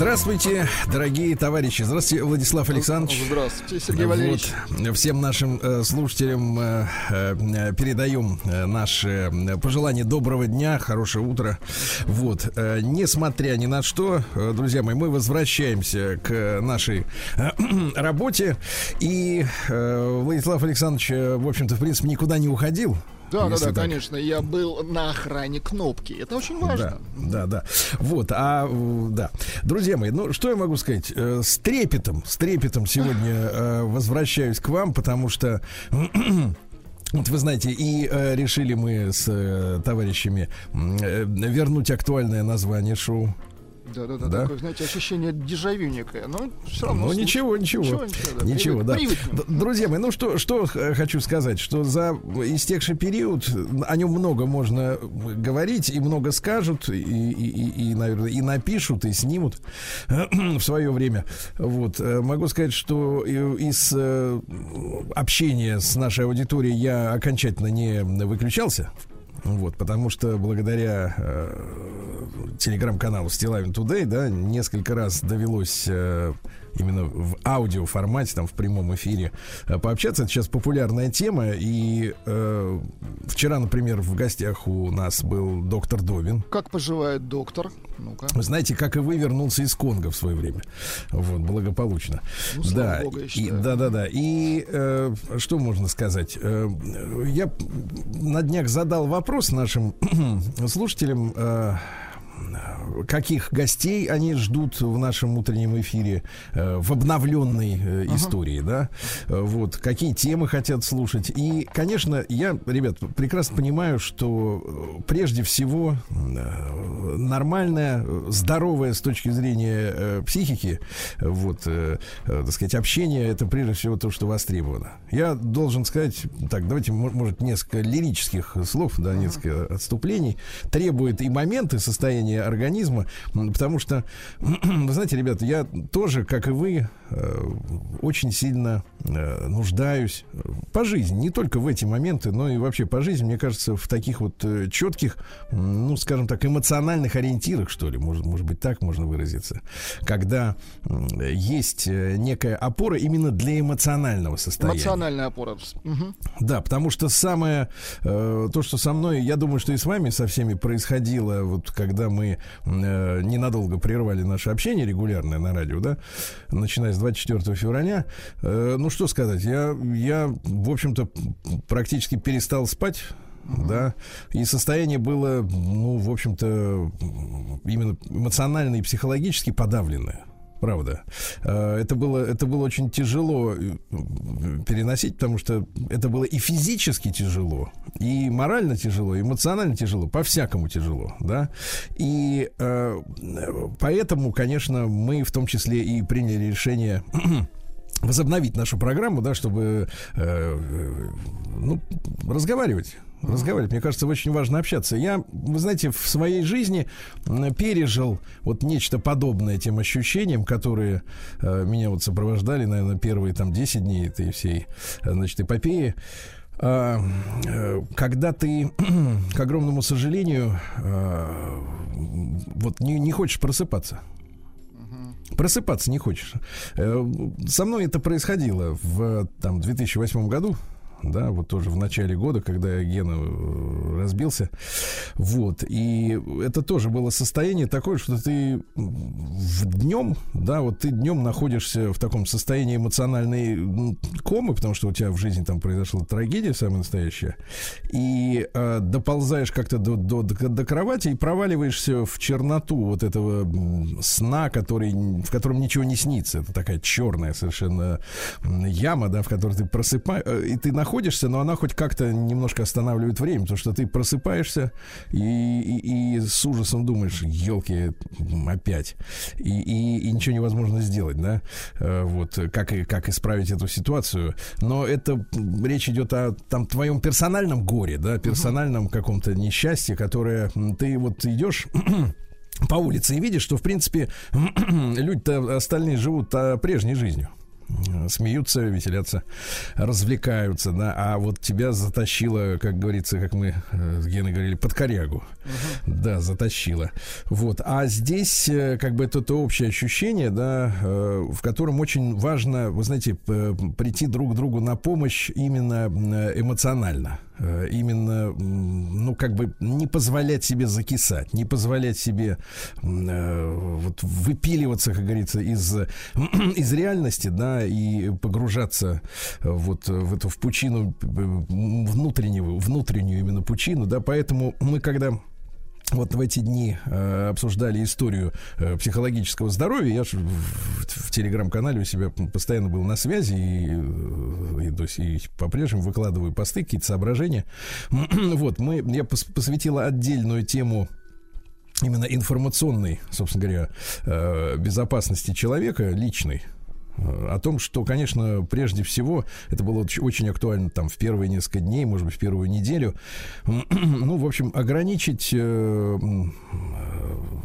Здравствуйте, дорогие товарищи. Здравствуйте, Владислав Александрович. Здравствуйте, Сергей Валерьевич. Вот, всем нашим э, слушателям э, э, передаем э, наши пожелания доброго дня, хорошего утра. Вот, э, несмотря ни на что, э, друзья мои, мы возвращаемся к нашей э, работе. И э, Владислав Александрович, э, в общем-то, в принципе, никуда не уходил. Да, да, да, так. конечно. Я был на охране кнопки. Это очень важно. Да, да, да. Вот, а да. Друзья мои, ну что я могу сказать? Э, с трепетом, с трепетом сегодня э, возвращаюсь к вам, потому что вот вы знаете, и э, решили мы с э, товарищами э, вернуть актуальное название шоу. Да, да, да, да. Такое, знаете, ощущение дежавю некое. Но все равно. Ну ничего, ничего. Ничего, ничего, да. ничего да. Друзья мои, ну что, что хочу сказать, что за истекший период о нем много можно говорить, и много скажут, и, и, и, и наверное, и напишут, и снимут в свое время. Вот. Э, могу сказать, что из э, общения с нашей аудиторией я окончательно не выключался. Вот, потому что благодаря э, телеграм-каналу Стилавин Тудей, да, несколько раз довелось э, именно в аудио формате, там в прямом эфире э, пообщаться. Это сейчас популярная тема. И э, вчера, например, в гостях у нас был доктор Добин. Как поживает доктор? Ну-ка. Знаете, как и вы вернулся из Конго в свое время. Вот, благополучно. Ну, да, Богу, и, да, да, да. И э, что можно сказать? Э, я на днях задал вопрос нашим слушателям. Э, каких гостей они ждут в нашем утреннем эфире э, в обновленной э, uh-huh. истории, да, вот, какие темы хотят слушать. И, конечно, я, ребят, прекрасно понимаю, что э, прежде всего э, нормальное, здоровое с точки зрения э, психики, вот, э, э, так сказать, общение, это прежде всего то, что востребовано. Я должен сказать, так, давайте, может, несколько лирических слов, да, несколько uh-huh. отступлений, требует и моменты состояния организма, организма, потому что, вы знаете, ребята, я тоже, как и вы, э, очень сильно э, нуждаюсь по жизни, не только в эти моменты, но и вообще по жизни, мне кажется, в таких вот э, четких, ну, скажем так, эмоциональных ориентирах, что ли, может, может быть, так можно выразиться, когда есть некая опора именно для эмоционального состояния. Эмоциональная опора. Угу. Да, потому что самое, то, что со мной, я думаю, что и с вами со всеми происходило, вот когда мы э, ненадолго прервали наше общение регулярное на радио, да, начиная с 24 февраля. Э, ну, что сказать, я, я, в общем-то, практически перестал спать да, и состояние было, ну, в общем-то, именно эмоционально и психологически подавленное. Правда. Э, это было, это было очень тяжело э, переносить, потому что это было и физически тяжело, и морально тяжело, и эмоционально тяжело, по-всякому тяжело, да. И э, поэтому, конечно, мы в том числе и приняли решение возобновить нашу программу, да, чтобы э, ну, разговаривать разговаривать. Мне кажется, очень важно общаться. Я, вы знаете, в своей жизни пережил вот нечто подобное тем ощущениям, которые э, меня вот сопровождали, наверное, первые там 10 дней этой всей, э, значит, эпопеи. А, э, когда ты, к огромному сожалению, э, вот не, не хочешь просыпаться. Просыпаться не хочешь. Со мной это происходило в там, 2008 году да, вот тоже в начале года, когда Гена э, разбился. Вот. И это тоже было состояние такое, что ты в днем, да, вот ты днем находишься в таком состоянии эмоциональной комы, потому что у тебя в жизни там произошла трагедия самая настоящая, и э, доползаешь как-то до, до, до, до кровати и проваливаешься в черноту вот этого сна, который, в котором ничего не снится. Это такая черная совершенно яма, да, в которой ты просыпаешь, э, и ты находишься находишься, но она хоть как-то немножко останавливает время, потому что ты просыпаешься и, и, и с ужасом думаешь, елки, опять. И, и, и ничего невозможно сделать, да? Э, вот, как, как исправить эту ситуацию. Но это речь идет о там твоем персональном горе, да, персональном каком-то несчастье, которое ты вот идешь по улице и видишь, что, в принципе, люди-то остальные живут а, прежней жизнью смеются, веселятся, развлекаются, да, а вот тебя затащило, как говорится, как мы э, с Геной говорили, под корягу. Uh-huh. Да, затащило. Вот. А здесь э, как бы это то общее ощущение, да, э, в котором очень важно, вы знаете, прийти друг другу на помощь именно эмоционально. Э, именно, ну, как бы не позволять себе закисать, не позволять себе э, вот выпиливаться, как говорится, из, из реальности, да, и погружаться вот в эту в пучину э, внутреннего, внутреннюю именно пучину, да, поэтому мы когда вот в эти дни э, обсуждали историю э, психологического здоровья. Я же в, в, телеграм-канале у себя постоянно был на связи и, э, и, и, и по-прежнему выкладываю посты, какие-то соображения. вот, мы, я пос, посвятила отдельную тему именно информационной, собственно говоря, э, безопасности человека личной о том, что, конечно, прежде всего, это было очень актуально там в первые несколько дней, может быть, в первую неделю, ну, в общем, ограничить э,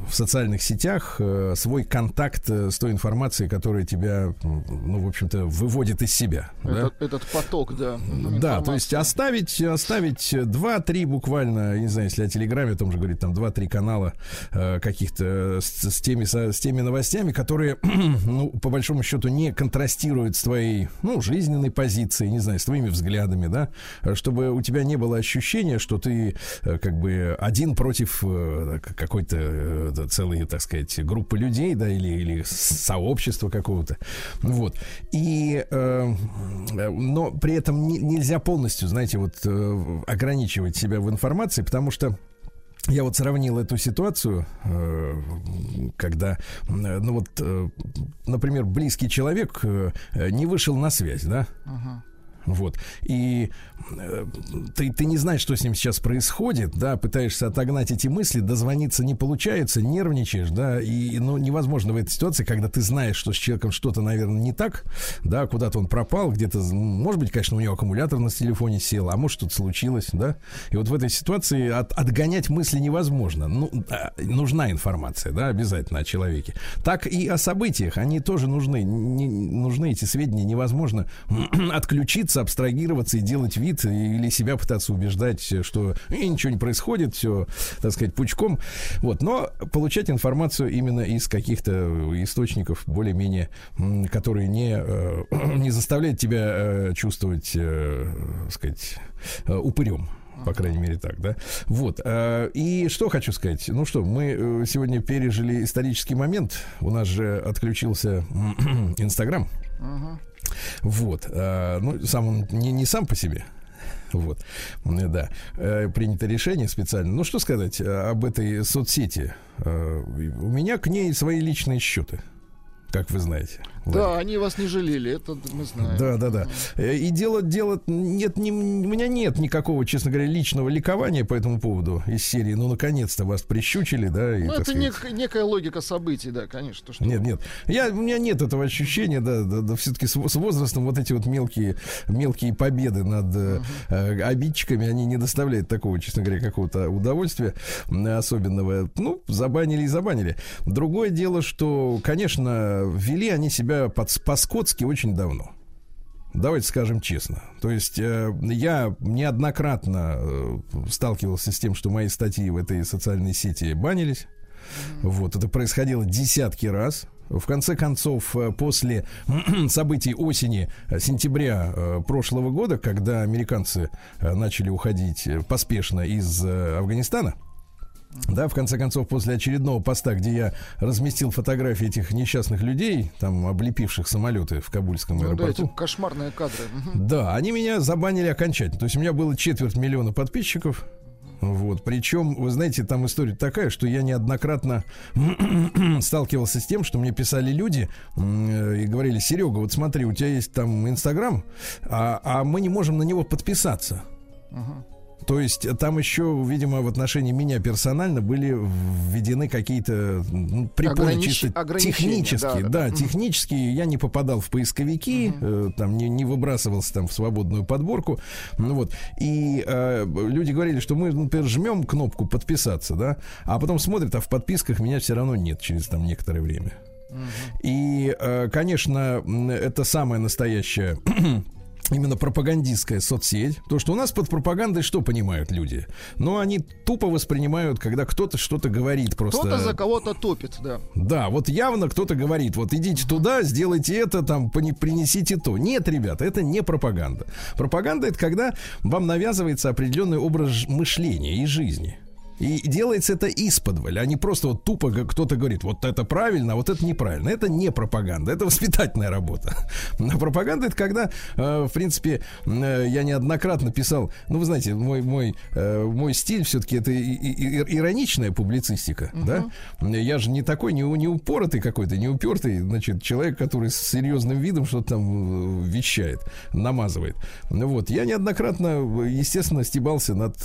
в социальных сетях э, свой контакт э, с той информацией, которая тебя, ну, в общем-то, выводит из себя. Этот, да? этот поток, да. Да, то есть оставить, оставить 2-3 буквально, не знаю, если о Телеграме, о том же говорит, там 2-3 канала каких-то с, с, теми, с теми новостями, которые, ну, по большому счету, не контрастирует с твоей, ну, жизненной позицией, не знаю, с твоими взглядами, да, чтобы у тебя не было ощущения, что ты э, как бы один против э, какой-то э, целой, так сказать, группы людей, да, или, или сообщества какого-то, вот. И, э, но при этом не, нельзя полностью, знаете, вот ограничивать себя в информации, потому что я вот сравнил эту ситуацию, э, когда, э, ну вот, э, например, близкий человек не вышел на связь, да? Uh-huh. Вот. И э, ты, ты не знаешь, что с ним сейчас происходит, да, пытаешься отогнать эти мысли, дозвониться не получается, нервничаешь, да, и ну, невозможно в этой ситуации, когда ты знаешь, что с человеком что-то, наверное, не так, да, куда-то он пропал, где-то, может быть, конечно, у него аккумулятор на телефоне сел, а может, что-то случилось, да, и вот в этой ситуации от, отгонять мысли невозможно. Ну, а, нужна информация, да, обязательно о человеке. Так и о событиях, они тоже нужны, не, нужны эти сведения, невозможно отключиться пытаться абстрагироваться и делать вид или себя пытаться убеждать, что и ничего не происходит, все, так сказать, пучком. Вот, но получать информацию именно из каких-то источников более-менее, которые не, э, не заставляют тебя э, чувствовать, э, так сказать, упырем по крайней мере так, да. Вот. И что хочу сказать. Ну что, мы сегодня пережили исторический момент. У нас же отключился Инстаграм. Uh-huh. Вот. А, ну, сам он не, не сам по себе. Вот, да, э, принято решение специально. Ну, что сказать об этой соцсети? Э, у меня к ней свои личные счеты, как вы знаете. Да, они вас не жалели, это мы знаем. Да, да, да. Э, и дело, дело, нет, не, у меня нет никакого, честно говоря, личного ликования по этому поводу из серии. Ну, наконец-то вас прищучили, да. И, ну, это нек, некая логика событий, да, конечно. Что... Нет, нет. Я, у меня нет этого ощущения, да, да, да все-таки с, с возрастом вот эти вот мелкие, мелкие победы над uh-huh. э, обидчиками, они не доставляют такого, честно говоря, какого-то удовольствия особенного. Ну, забанили и забанили. Другое дело, что, конечно, вели они себя себя по-скотски очень давно. Давайте скажем честно. То есть э, я неоднократно э, сталкивался с тем, что мои статьи в этой социальной сети банились. Mm-hmm. Вот это происходило десятки раз. В конце концов, э, после событий осени, э, сентября э, прошлого года, когда американцы начали уходить поспешно из Афганистана, да, в конце концов, после очередного поста, где я разместил фотографии этих несчастных людей, там, облепивших самолеты в Кабульском ну, аэропорту. Да, эти кошмарные кадры. Да, они меня забанили окончательно. То есть у меня было четверть миллиона подписчиков. Вот. Причем, вы знаете, там история такая, что я неоднократно сталкивался с тем, что мне писали люди э, и говорили, Серега, вот смотри, у тебя есть там Инстаграм, а, а мы не можем на него подписаться. Uh-huh. То есть там еще, видимо, в отношении меня персонально были введены какие-то ну, препоны Огранич... чисто технические. Да, да, да. технические. Я не попадал в поисковики, угу. э, там не, не выбрасывался там в свободную подборку. Ну вот. И э, люди говорили, что мы, например, жмем кнопку подписаться, да, а потом смотрят, а в подписках меня все равно нет через там некоторое время. И, э, конечно, это самое настоящее именно пропагандистская соцсеть. То, что у нас под пропагандой что понимают люди? Ну, они тупо воспринимают, когда кто-то что-то говорит просто. Кто-то за кого-то топит, да. Да, вот явно кто-то говорит, вот идите туда, сделайте это, там, принесите то. Нет, ребята, это не пропаганда. Пропаганда это когда вам навязывается определенный образ мышления и жизни. И делается это исподволь, а не просто вот тупо кто-то говорит, вот это правильно, а вот это неправильно. Это не пропаганда, это воспитательная работа. Но пропаганда это когда, э, в принципе, э, я неоднократно писал, ну вы знаете, мой, мой, э, мой стиль все-таки это ироничная публицистика, угу. да? Я же не такой, не, не упоротый какой-то, не упертый, значит, человек, который с серьезным видом что-то там вещает, намазывает. Вот, я неоднократно, естественно, стебался над,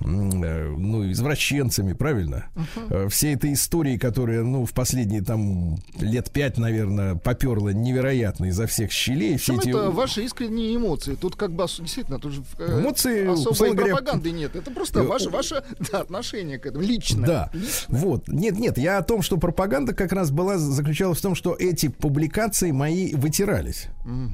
ну, извращением извращенцами, правильно? Uh-huh. Все этой истории, которые, ну, в последние там лет пять, наверное, поперла невероятно изо всех щелей. Все эти... это ваши искренние эмоции. Тут как бы действительно, тут же э, эмоции, особой говоря... пропаганды нет. Это просто э, ваше, ваше да, отношение к этому личное. Да. Личное. Вот. Нет, нет, я о том, что пропаганда как раз была, заключалась в том, что эти публикации мои вытирались. Uh-huh.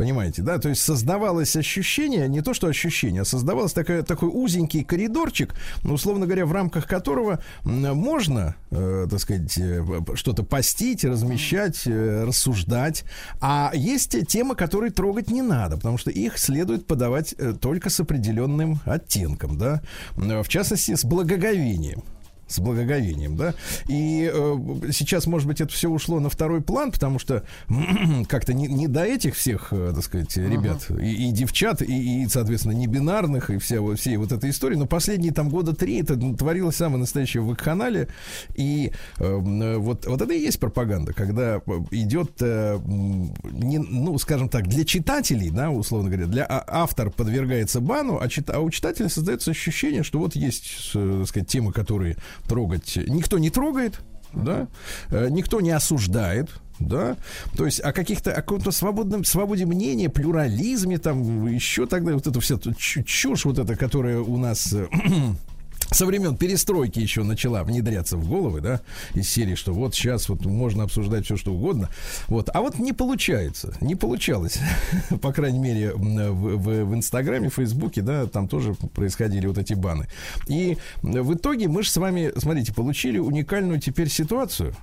Понимаете, да? То есть создавалось ощущение, не то что ощущение, а создавалось такой, такой узенький коридорчик, ну, условно говоря, в рамках которого можно, э, так сказать, э, что-то постить, размещать, э, рассуждать. А есть темы, которые трогать не надо, потому что их следует подавать э, только с определенным оттенком, да? В частности, с благоговением с благоговением, да. И э, сейчас, может быть, это все ушло на второй план, потому что как-то не, не до этих всех, э, так сказать, ребят uh-huh. и, и девчат, и, и, соответственно, не бинарных, и вся, всей вот этой истории. Но последние там года три это творилось самое настоящее в канале. И э, вот, вот это и есть пропаганда, когда идет, э, не, ну, скажем так, для читателей, да, условно говоря, для а, автор подвергается бану, а, чит, а у читателя создается ощущение, что вот есть, э, так сказать, темы, которые трогать. Никто не трогает, да, э, никто не осуждает, да, то есть о каких-то, о каком-то свободном, свободе мнения, плюрализме, там, еще тогда вот это все чушь вот эта, которая у нас э, со времен перестройки еще начала внедряться в головы, да, из серии, что вот сейчас вот можно обсуждать все, что угодно. Вот. А вот не получается, не получалось, по крайней мере, в, в, в Инстаграме, в Фейсбуке, да, там тоже происходили вот эти баны. И в итоге мы же с вами, смотрите, получили уникальную теперь ситуацию.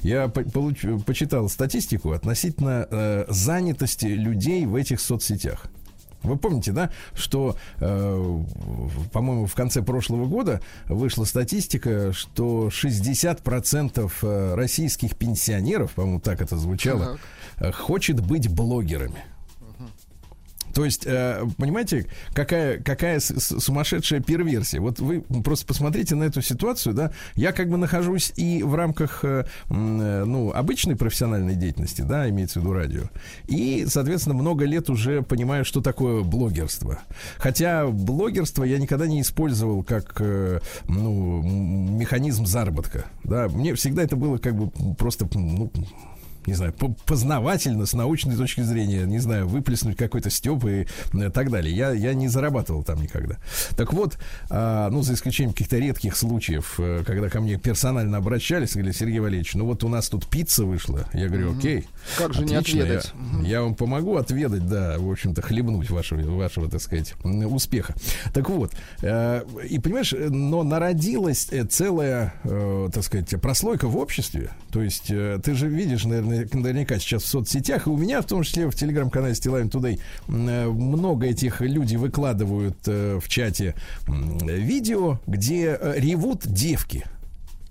Я по получ, почитал статистику относительно э, занятости людей в этих соцсетях. Вы помните, да, что, э, по-моему, в конце прошлого года вышла статистика, что 60% э, российских пенсионеров, по-моему, так это звучало, так. хочет быть блогерами. То есть, э, понимаете, какая, какая сумасшедшая перверсия. Вот вы просто посмотрите на эту ситуацию, да. Я как бы нахожусь и в рамках, э, э, ну, обычной профессиональной деятельности, да, имеется в виду радио. И, соответственно, много лет уже понимаю, что такое блогерство. Хотя блогерство я никогда не использовал как, ну, механизм заработка, да. Мне всегда это было как бы просто, ну, не знаю, познавательно, с научной точки зрения, не знаю, выплеснуть какой-то степ и э, так далее. Я, я не зарабатывал там никогда. Так вот, а, ну, за исключением каких-то редких случаев, э, когда ко мне персонально обращались, говорили, Сергей Валерьевич, ну вот у нас тут пицца вышла. Я говорю, окей. Как же отлично, не отведать? Я, я вам помогу отведать, да, в общем-то, хлебнуть вашего, вашего, так сказать, успеха. Так вот, э, и понимаешь, но народилась целая, так сказать, прослойка в обществе. То есть ты же видишь, наверное, наверняка сейчас в соцсетях, и у меня в том числе в телеграм-канале Стилавин Тудей много этих людей выкладывают э, в чате видео, где э, ревут девки.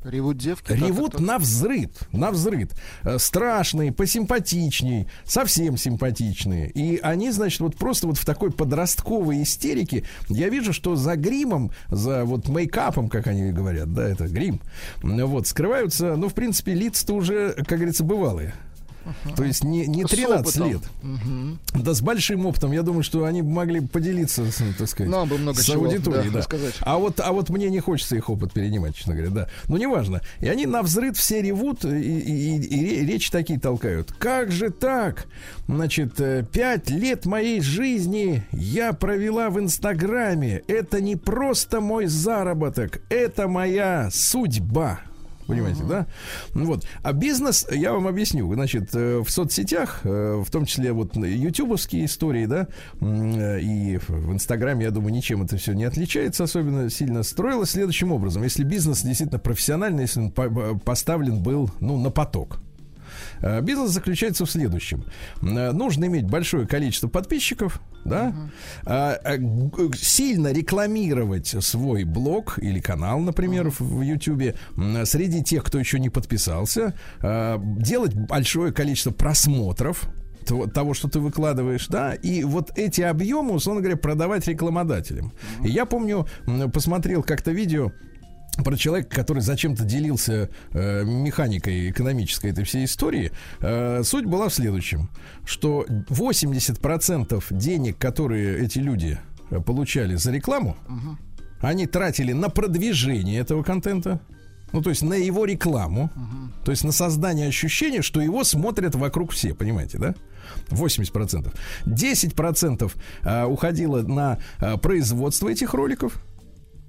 Ревут девки? Ревут на взрыд, на взрыд. Э, страшные, посимпатичней, совсем симпатичные. И они, значит, вот просто вот в такой подростковой истерике, я вижу, что за гримом, за вот мейкапом, как они говорят, да, это грим, вот, скрываются, ну, в принципе, лица-то уже, как говорится, бывалые. То есть не, не 13 лет. Да с большим опытом. Я думаю, что они могли поделиться, так сказать, Нам бы много с чего, аудиторией. Да, Да. А, вот, а вот мне не хочется их опыт перенимать, честно говоря, да. Но неважно. И они на взрыв все ревут и, и, и, и речь такие толкают. Как же так? Значит, э, пять лет моей жизни я провела в Инстаграме. Это не просто мой заработок, это моя судьба. Понимаете, да? Ну Вот. А бизнес, я вам объясню. Значит, э, в соцсетях, э, в том числе вот ютубовские истории, да, э, и в Инстаграме, я думаю, ничем это все не отличается особенно сильно, строилось следующим образом. Если бизнес действительно профессиональный, если он по- по- поставлен был, ну, на поток. Э, Бизнес заключается в следующем. Э, Нужно иметь большое количество подписчиков, да, г- сильно рекламировать свой блог или канал, например, в- в Ютубе м, среди тех, кто еще не подписался, а, делать большое количество просмотров того- что ты выкладываешь, да, и вот эти объемы, условно говоря, продавать рекламодателям. И я помню, посмотрел как-то видео про человека, который зачем-то делился э, механикой экономической этой всей истории. Э, суть была в следующем, что 80% денег, которые эти люди э, получали за рекламу, они тратили на продвижение этого контента. Ну, то есть на его рекламу, то есть на создание ощущения, что его смотрят вокруг все, понимаете, да? 80%. 10% а, уходило на а, производство этих роликов.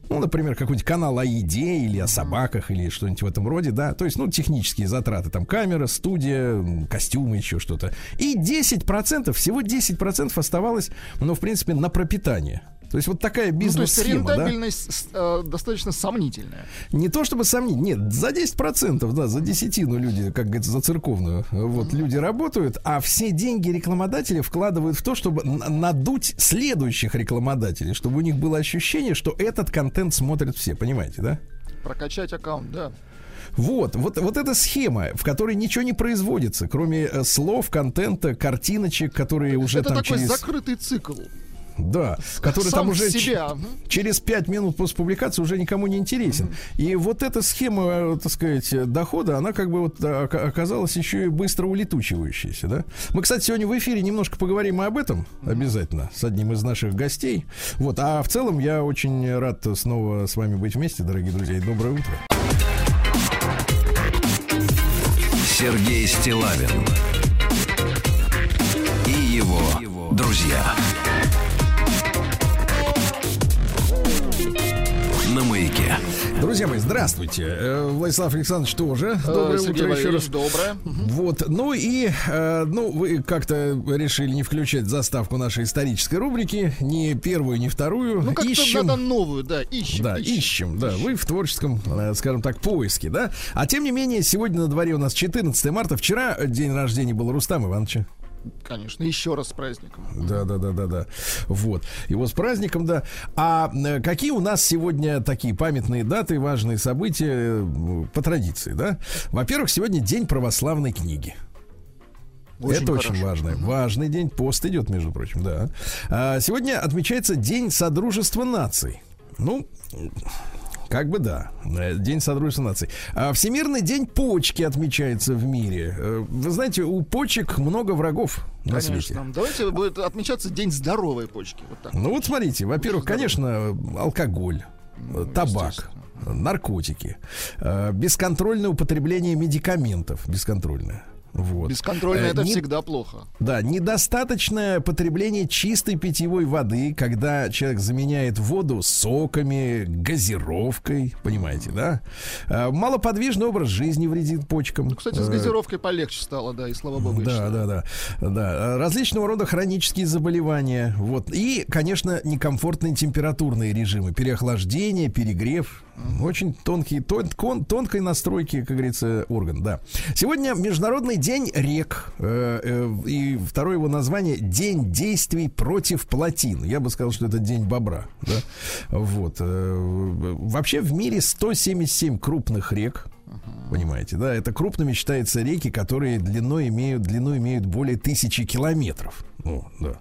Ну, например, какой-нибудь канал о еде или о собаках или что-нибудь в этом роде, да. То есть, ну, технические затраты, там камера, студия, костюмы, еще что-то. И 10%, всего 10% оставалось, ну, в принципе, на пропитание. То есть вот такая Ну, то есть бизнес-схема, да? рентабельность с- э, достаточно сомнительная. Не то чтобы сомнить, нет, за 10%, да, за десятину люди, как говорится, за церковную, вот, люди работают, а все деньги рекламодатели вкладывают в то, чтобы надуть следующих рекламодателей, чтобы у них было ощущение, что этот контент смотрят все, понимаете, да? Прокачать аккаунт, да. Вот, вот, вот эта схема, в которой ничего не производится, кроме э, слов, контента, картиночек, которые уже Это там такой через... закрытый цикл. Да, который Сам там уже себя, через 5 минут после публикации уже никому не интересен. И вот эта схема, э, так сказать, э, дохода, она как бы вот э, ока- оказалась еще и быстро улетучивающейся, да? Мы, кстати, сегодня в эфире немножко поговорим и об этом обязательно с одним из наших гостей. Вот, а в целом я очень рад снова с вами быть вместе, дорогие друзья, и доброе утро. Сергей Стилавин и его друзья. Маяке. Друзья мои, здравствуйте. Э, Владислав Александрович тоже. Доброе Э, Сергей утро еще раз. Доброе. Вот, ну и, э, ну, вы как-то решили не включать заставку нашей исторической рубрики, ни первую, ни вторую. Ну, как-то ищем, надо новую, да, ищем. да, ищем, да, вы в творческом, скажем так, поиске, да. А тем не менее, сегодня на дворе у нас 14 марта, вчера день рождения был Рустама Ивановича. Конечно, еще раз с праздником. Да, да, да, да, да. Вот. Его с праздником, да. А э, какие у нас сегодня такие памятные даты, важные события э, по традиции, да? Во-первых, сегодня день православной книги. Это очень хорошо. важно. Важный день. Пост идет, между прочим, да. А, сегодня отмечается День Содружества наций. Ну, как бы да. Э, День Содружества наций. А Всемирный день почки отмечается в мире. Э, Вы знаете, у почек много врагов на свете. Конечно. Давайте будет отмечаться День здоровой почки. Вот так. Ну вот смотрите, во-первых, конечно, алкоголь, э, табак, наркотики, бесконтрольное употребление медикаментов, бесконтрольное. Вот. Бесконтрольно Э, это не- всегда плохо. Да, недостаточное потребление чистой питьевой воды, когда человек заменяет воду соками, газировкой, понимаете, да? Э, Малоподвижный образ жизни вредит почкам. Ну, Кстати, с Э, газировкой полегче стало, да, и слава богу. да, считаю. да, да, да. Различного рода хронические заболевания. Вот. И, конечно, некомфортные температурные режимы. Переохлаждение, перегрев. Очень тонкие, тон, кон- тонкой настройки, как говорится, орган, да. Сегодня Международный день рек. э, э, и второе его название День действий против плотин. Я бы сказал, что это День бобра. Да? Вот. э, Вообще в мире 177 крупных рек. Понимаете, да? Это крупными считаются реки, которые длиной имеют, длину имеют более тысячи километров. Ну, да.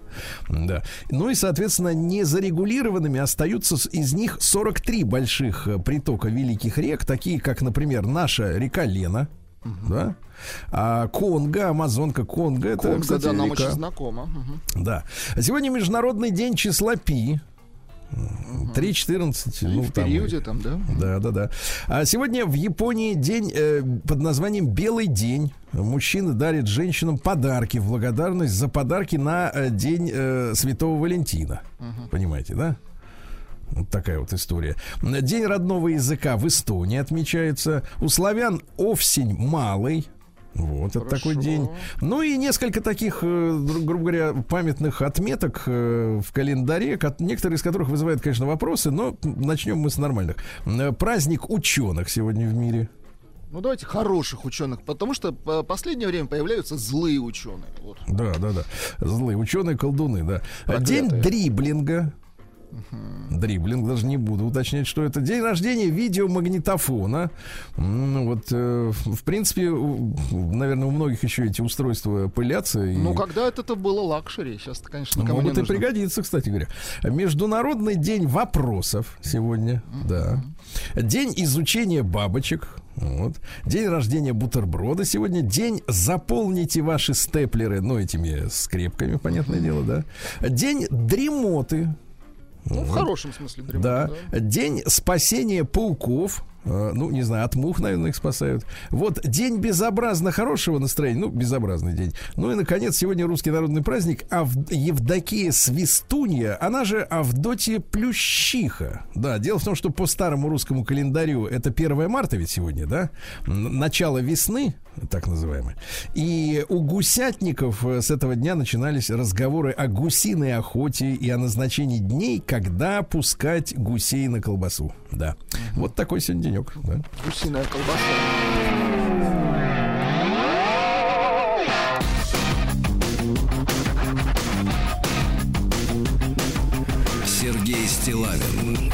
да. Ну и, соответственно, незарегулированными остаются из них 43 больших притока великих рек, такие как, например, наша река Лена, Угу. Да? А Конго, Амазонка Конго, это, Конго, кстати, да, нам река. очень знакомо. Угу. Да. Сегодня Международный день числа Пи. 3.14. Ну, в периоде там, да? Да, да, да. А сегодня в Японии день э, под названием Белый день. Мужчины дарят женщинам подарки в благодарность за подарки на э, день э, Святого Валентина. Угу. Понимаете, да? Вот такая вот история. День родного языка в Эстонии отмечается. У славян овсень малый. Вот, Хорошо. это такой день. Ну и несколько таких, э, грубо говоря, памятных отметок э, в календаре, некоторые из которых вызывают, конечно, вопросы, но начнем мы с нормальных. Э, праздник ученых сегодня в мире. Ну, давайте хороших ученых, потому что в последнее время появляются злые ученые. Вот. Да, да, да. Злые ученые, колдуны, да. Проклятые. День дриблинга. Дриблинг, даже не буду уточнять, что это. День рождения видеомагнитофона. Ну, вот, э, в принципе, наверное, у многих еще эти устройства пылятся. Ну, и... когда это было luxury, сейчас, конечно, кому Могут и пригодиться, кстати говоря. Международный день вопросов сегодня, uh-huh. да. День изучения бабочек. Вот. День рождения бутерброда сегодня. День заполните ваши степлеры, ну, этими скрепками, понятное дело, да. День дремоты. Ну, в хорошем смысле да. да. День спасения пауков. Э, ну, не знаю, от мух, наверное, их спасают. Вот день безобразно хорошего настроения, ну, безобразный день. Ну и, наконец, сегодня русский народный праздник Ав... Евдокия Свистунья, она же Авдотья Плющиха. Да, дело в том, что по старому русскому календарю это 1 марта ведь сегодня, да? Начало весны, так называемое. И у гусятников э, с этого дня начинались разговоры о гусиной охоте и о назначении дней, когда пускать гусей на колбасу. Да. Вот такой сегодня день денек. Да? Гусиная колбаса. Сергей Стилавин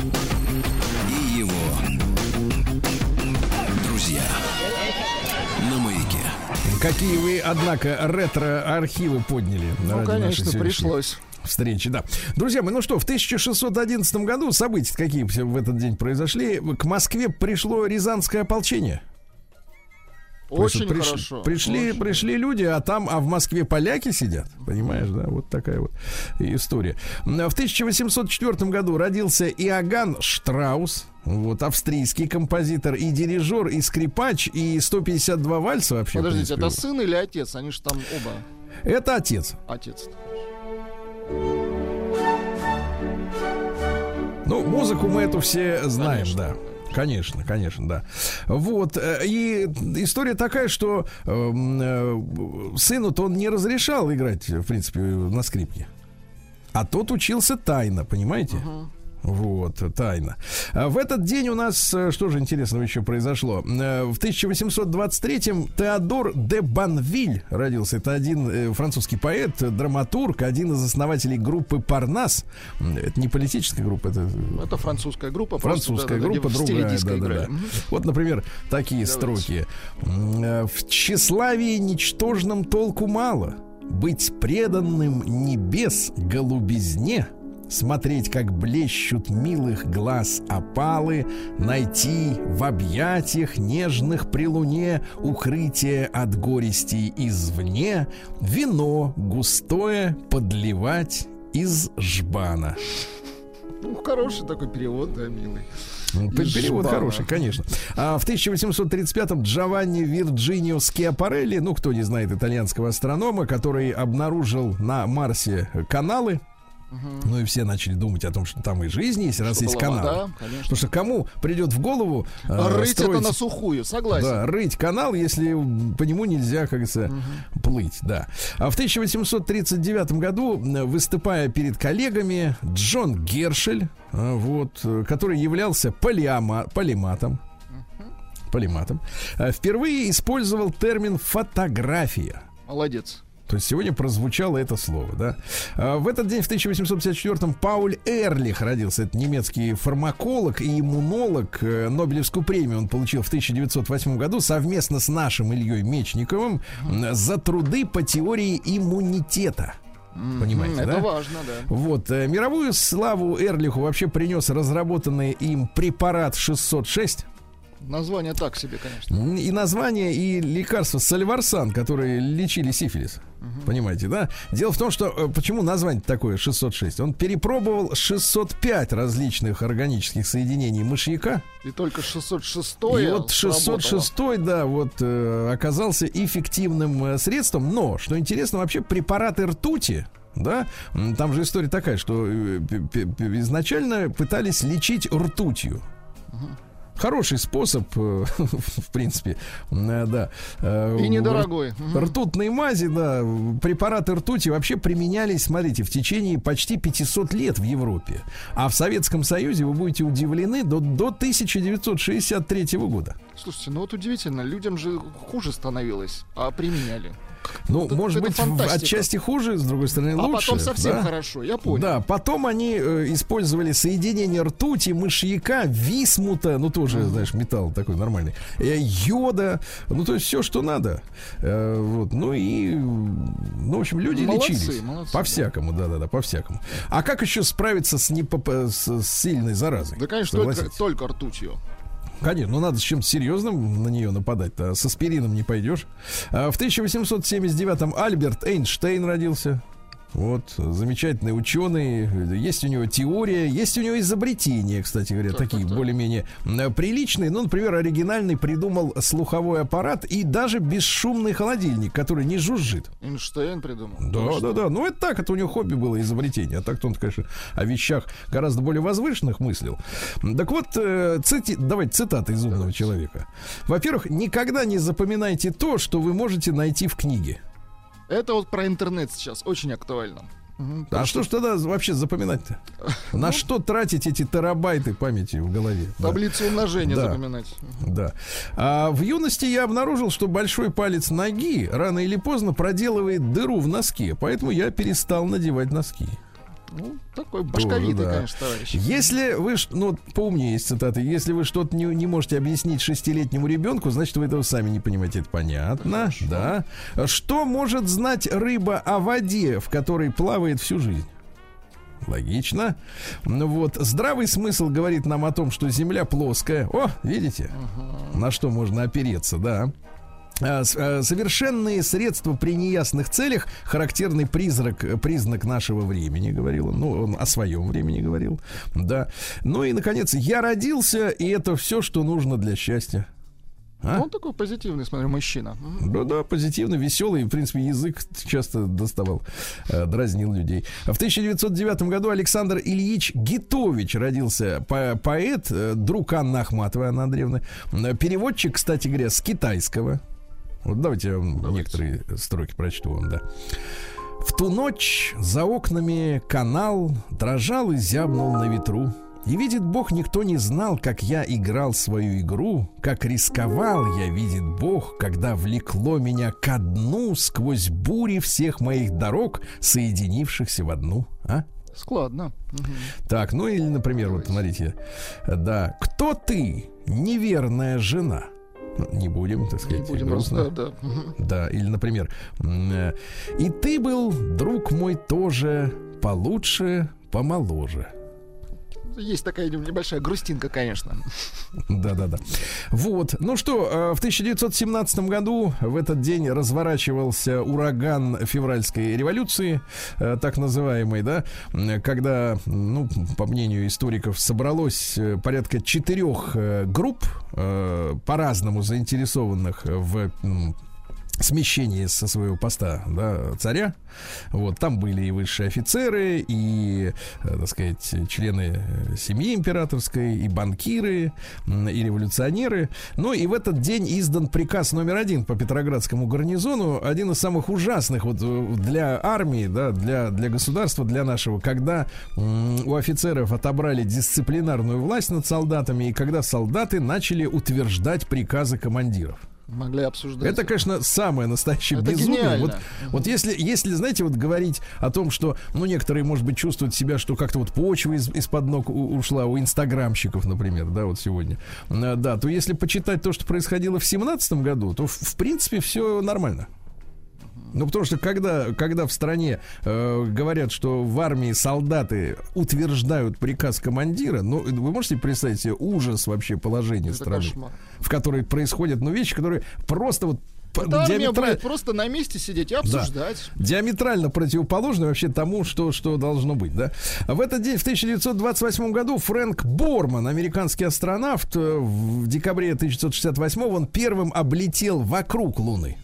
и его друзья на маяке. Какие вы, однако, ретро-архивы подняли? Ну, конечно, пришлось встречи, да. Друзья мои, ну что, в 1611 году события какие в этот день произошли. К Москве пришло Рязанское ополчение. Очень приш, хорошо. Пришли, очень. пришли люди, а там, а в Москве поляки сидят. Понимаешь, да? Вот такая вот история. В 1804 году родился Иоганн Штраус. Вот, австрийский композитор и дирижер, и скрипач, и 152 вальса вообще. Подождите, это сын или отец? Они же там оба. Это отец. Отец. Ну, музыку мы эту все знаем, конечно. да. Конечно, конечно, да. Вот. Э, и история такая, что э, э, сыну-то он не разрешал играть, в принципе, на скрипке. А тот учился тайно, понимаете? Uh-huh. Вот, тайна. А в этот день у нас, э, что же интересного еще произошло? Э, в 1823-м Теодор де Банвиль родился. Это один э, французский поэт, драматург, один из основателей группы Парнас. Это не политическая группа, это... Это французская группа. Французская просто, группа, да, другая. Да, да, да. Вот, например, такие Давайте. строки. В тщеславии ничтожном толку мало. Быть преданным небес голубизне — смотреть, как блещут милых глаз опалы, найти в объятиях нежных при луне укрытие от горести извне, вино густое подливать из жбана. Ну, хороший такой перевод, да, милый. Перевод Жбана. хороший, конечно. А в 1835-м Джованни Вирджинио Скиапарелли, ну, кто не знает итальянского астронома, который обнаружил на Марсе каналы, Угу. Ну и все начали думать о том, что там и жизнь есть, раз что есть канал. Да, Потому что кому придет в голову э, рыть строить, это на сухую, согласен. Да, рыть канал, если по нему нельзя, как говорится, угу. плыть, да. А в 1839 году, выступая перед коллегами, Джон Гершель, э, вот, который являлся полиама, полиматом, полиматом, э, впервые использовал термин фотография. Молодец. То есть сегодня прозвучало это слово, да. А в этот день, в 1854-м, Пауль Эрлих родился. Это немецкий фармаколог и иммунолог. Э, Нобелевскую премию он получил в 1908 году совместно с нашим Ильей Мечниковым за труды по теории иммунитета. Понимаете, Это да? важно, да. Вот, э, мировую славу Эрлиху вообще принес разработанный им препарат 606. Название так себе, конечно. И название, и лекарство Сальварсан, которые лечили сифилис. Понимаете, да? Дело в том, что э, почему название такое 606? Он перепробовал 605 различных органических соединений мышьяка. И только 606 И вот 606, да, вот э, оказался эффективным э, средством. Но, что интересно, вообще препараты ртути, да, там же история такая, что изначально пытались лечить ртутью. Хороший способ, э, в принципе, э, да. Э, И недорогой. Ртутные мази, да, препараты ртути вообще применялись, смотрите, в течение почти 500 лет в Европе. А в Советском Союзе, вы будете удивлены, до, до 1963 года. Слушайте, ну вот удивительно, людям же хуже становилось, а применяли. Ну, Это- может это быть, фантастика. отчасти хуже, с другой стороны, А лучше. потом совсем да? хорошо, я понял. Да, потом они э, использовали соединение ртути, мышьяка, висмута, ну тоже, знаешь, металл такой нормальный, э, йода, ну то есть все, что надо. Э, вот, ну и, ну, в общем, люди Молодцы, лечились. молодцы, по да. всякому, да-да-да, по всякому. А как еще справиться с, непоп- с, с сильной заразой? Да, конечно, только, только ртутью. Конечно, ну надо с чем-то серьезным на нее нападать. -то. С аспирином не пойдешь. А В 1879-м Альберт Эйнштейн родился. Вот, замечательный ученый. Есть у него теория, есть у него изобретения, кстати говоря, Так, такие так, более-менее приличные. Ну, например, оригинальный придумал слуховой аппарат и даже бесшумный холодильник, который не жужжит. Эйнштейн придумал. Да, Точно. да, да. Ну, это так, это у него хобби было изобретение. А так-то он, конечно, о вещах гораздо более возвышенных мыслил. Так вот, э, цити... давайте цитаты из умного человека. Во-первых, никогда не запоминайте то, что вы можете найти в книге. Это вот про интернет сейчас очень актуально. А что ж тогда вообще запоминать-то? На что тратить эти терабайты памяти в голове? Таблицу умножения Да. запоминать. Да. А в юности я обнаружил, что большой палец ноги рано или поздно проделывает дыру в носке, поэтому я перестал надевать носки. Ну, такой башковитый, да. конечно, товарищ. Если вы, ну, поумнее есть цитаты, если вы что-то не, не можете объяснить шестилетнему ребенку, значит, вы этого сами не понимаете. Это понятно, да. Что может знать рыба о воде, в которой плавает всю жизнь? Логично. Ну вот, здравый смысл говорит нам о том, что Земля плоская. О, видите, на что можно опереться, да. С- а, Совершенные средства при неясных целях характерный призрак, э, признак нашего времени, говорил он. Ну, он о своем времени говорил. Да. Ну и, наконец, я родился, и это все, что нужно для счастья. А? Он такой позитивный, смотрю, мужчина. Да, да, позитивно, веселый. В принципе, язык часто доставал, э, дразнил людей. В 1909 году Александр Ильич Гитович родился. По- поэт, э, друг Анны Ахматовой, Анна Андреевна. Э, Переводчик, кстати говоря, с китайского. Вот давайте я вам некоторые строки прочту вам, да. В ту ночь за окнами канал дрожал и зябнул на ветру. И видит Бог, никто не знал, как я играл свою игру, как рисковал я, видит Бог, когда влекло меня ко дну сквозь бури всех моих дорог, соединившихся в одну. А? Складно. Так, ну или, например, вот смотрите, да, кто ты, неверная жена? Не будем, так Не сказать, будем грустно. раз- да, да. Или, например, э, и ты был, друг мой, тоже получше, помоложе. Есть такая небольшая грустинка, конечно. Да-да-да. Вот. Ну что, э, в 1917 году в этот день разворачивался ураган февральской революции, э, так называемый, да, когда, ну, по мнению историков, собралось э, порядка четырех групп, по-разному заинтересованных в смещении со своего поста да, царя. Вот, там были и высшие офицеры, и, э, так сказать, члены э, семьи императорской, и банкиры, и революционеры. Ну и в этот день издан приказ номер один по Петроградскому гарнизону, один из самых ужасных вот э, для армии, да, для, для государства, для нашего, когда у офицеров отобрали дисциплинарную власть над солдатами, и когда солдаты начали утверждать приказы командиров. Могли обсуждать. Это, конечно, самое настоящее Это безумие. гениально. Вот, вот если, если, знаете, вот говорить о том, что, ну, некоторые, может быть, чувствуют себя, что как-то вот почва из, из-под ног у- ушла у инстаграмщиков, например, да, вот сегодня, Э, да, то если почитать то, что происходило в семнадцатом году, то, в, в принципе, все нормально. Ну, потому что когда, когда в стране э, говорят, что в армии солдаты утверждают приказ командира, ну, вы можете представить себе ужас вообще положения Это страны, кошмар. в которой происходят, ну, вещи, которые просто вот армия диаметра- будет просто на месте сидеть и обсуждать. диаметрально противоположно вообще тому, что, что должно быть, да. В этот день, в 1928 году, Фрэнк Борман, американский астронавт, э, в декабре 1968 он первым облетел вокруг Луны.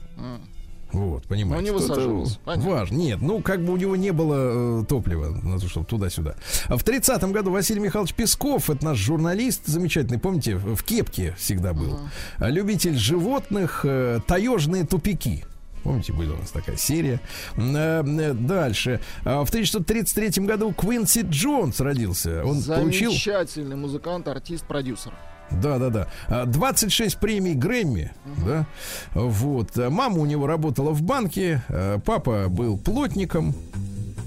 Вот, понимаете. Но не что это высаживался. Важно. Нет, ну, как бы у него не было э, топлива, на то, чтобы туда-сюда. В 30-м году Василий Михайлович Песков, это наш журналист замечательный, помните, в кепке всегда был. А Любитель животных, э, таежные тупики. Помните, была у нас такая серия. Э, Дальше. А В 1933 году Квинси Джонс родился. Он получил... Замечательный музыкант, артист, продюсер. Да, да, да. А, 26 премий Грэмми, да. Вот. А Мама у него работала в банке, а папа был плотником.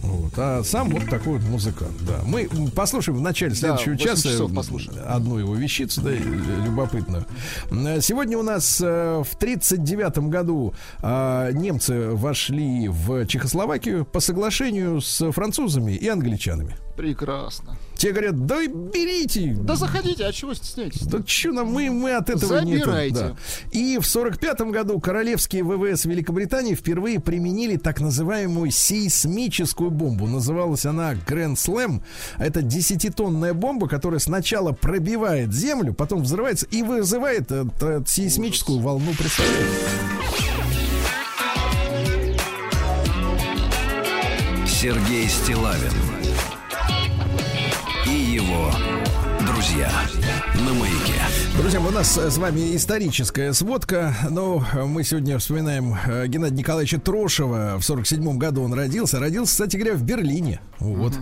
Вот. А сам вот такой вот музыкант, да. Мы послушаем в начале следующего 8 часа одну его вещицу, да, любопытную. М, Сегодня у нас в 1939 году а, немцы вошли в Чехословакию по соглашению с французами и англичанами. Прекрасно. Те говорят, да берите, Да заходите, а чего стесняетесь? да что нам, мы, мы от этого не это, Забирайте. да. И в сорок пятом году королевские ВВС Великобритании впервые применили так называемую сейсмическую бомбу. Называлась она Grand Slam. Это десятитонная бомба, которая сначала пробивает землю, потом взрывается и вызывает э, т- сейсмическую волну. Представляете? Сергей Стилавин друзья на маяке. Друзья, у нас с вами историческая сводка. Но э, мы сегодня вспоминаем э, Геннадия Николаевича Трошева. В 47 году он родился. Родился, кстати говоря, в Берлине. Вот.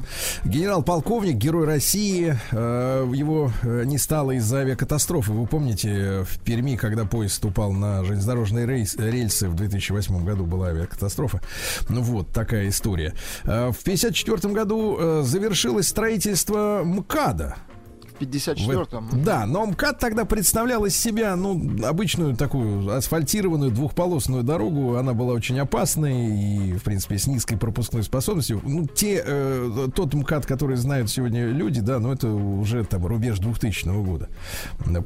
Генерал-полковник, герой России. Э, Его э, не стало из-за авиакатастрофы. Вы помните, в Перми, когда поезд упал на железнодорожные рейс- рельсы в 2008 году была авиакатастрофа. Ну вот, такая история. В 54 году завершилось строительство МКАДа. В 54-м. В- Да, но МКАД тогда представлял из себя, ну, обычную такую асфальтированную двухполосную дорогу. Она была очень опасной и, в принципе, с низкой пропускной способностью. Ну, те, э, тот МКАД, который знают сегодня люди, да, но это уже там рубеж 2000 года.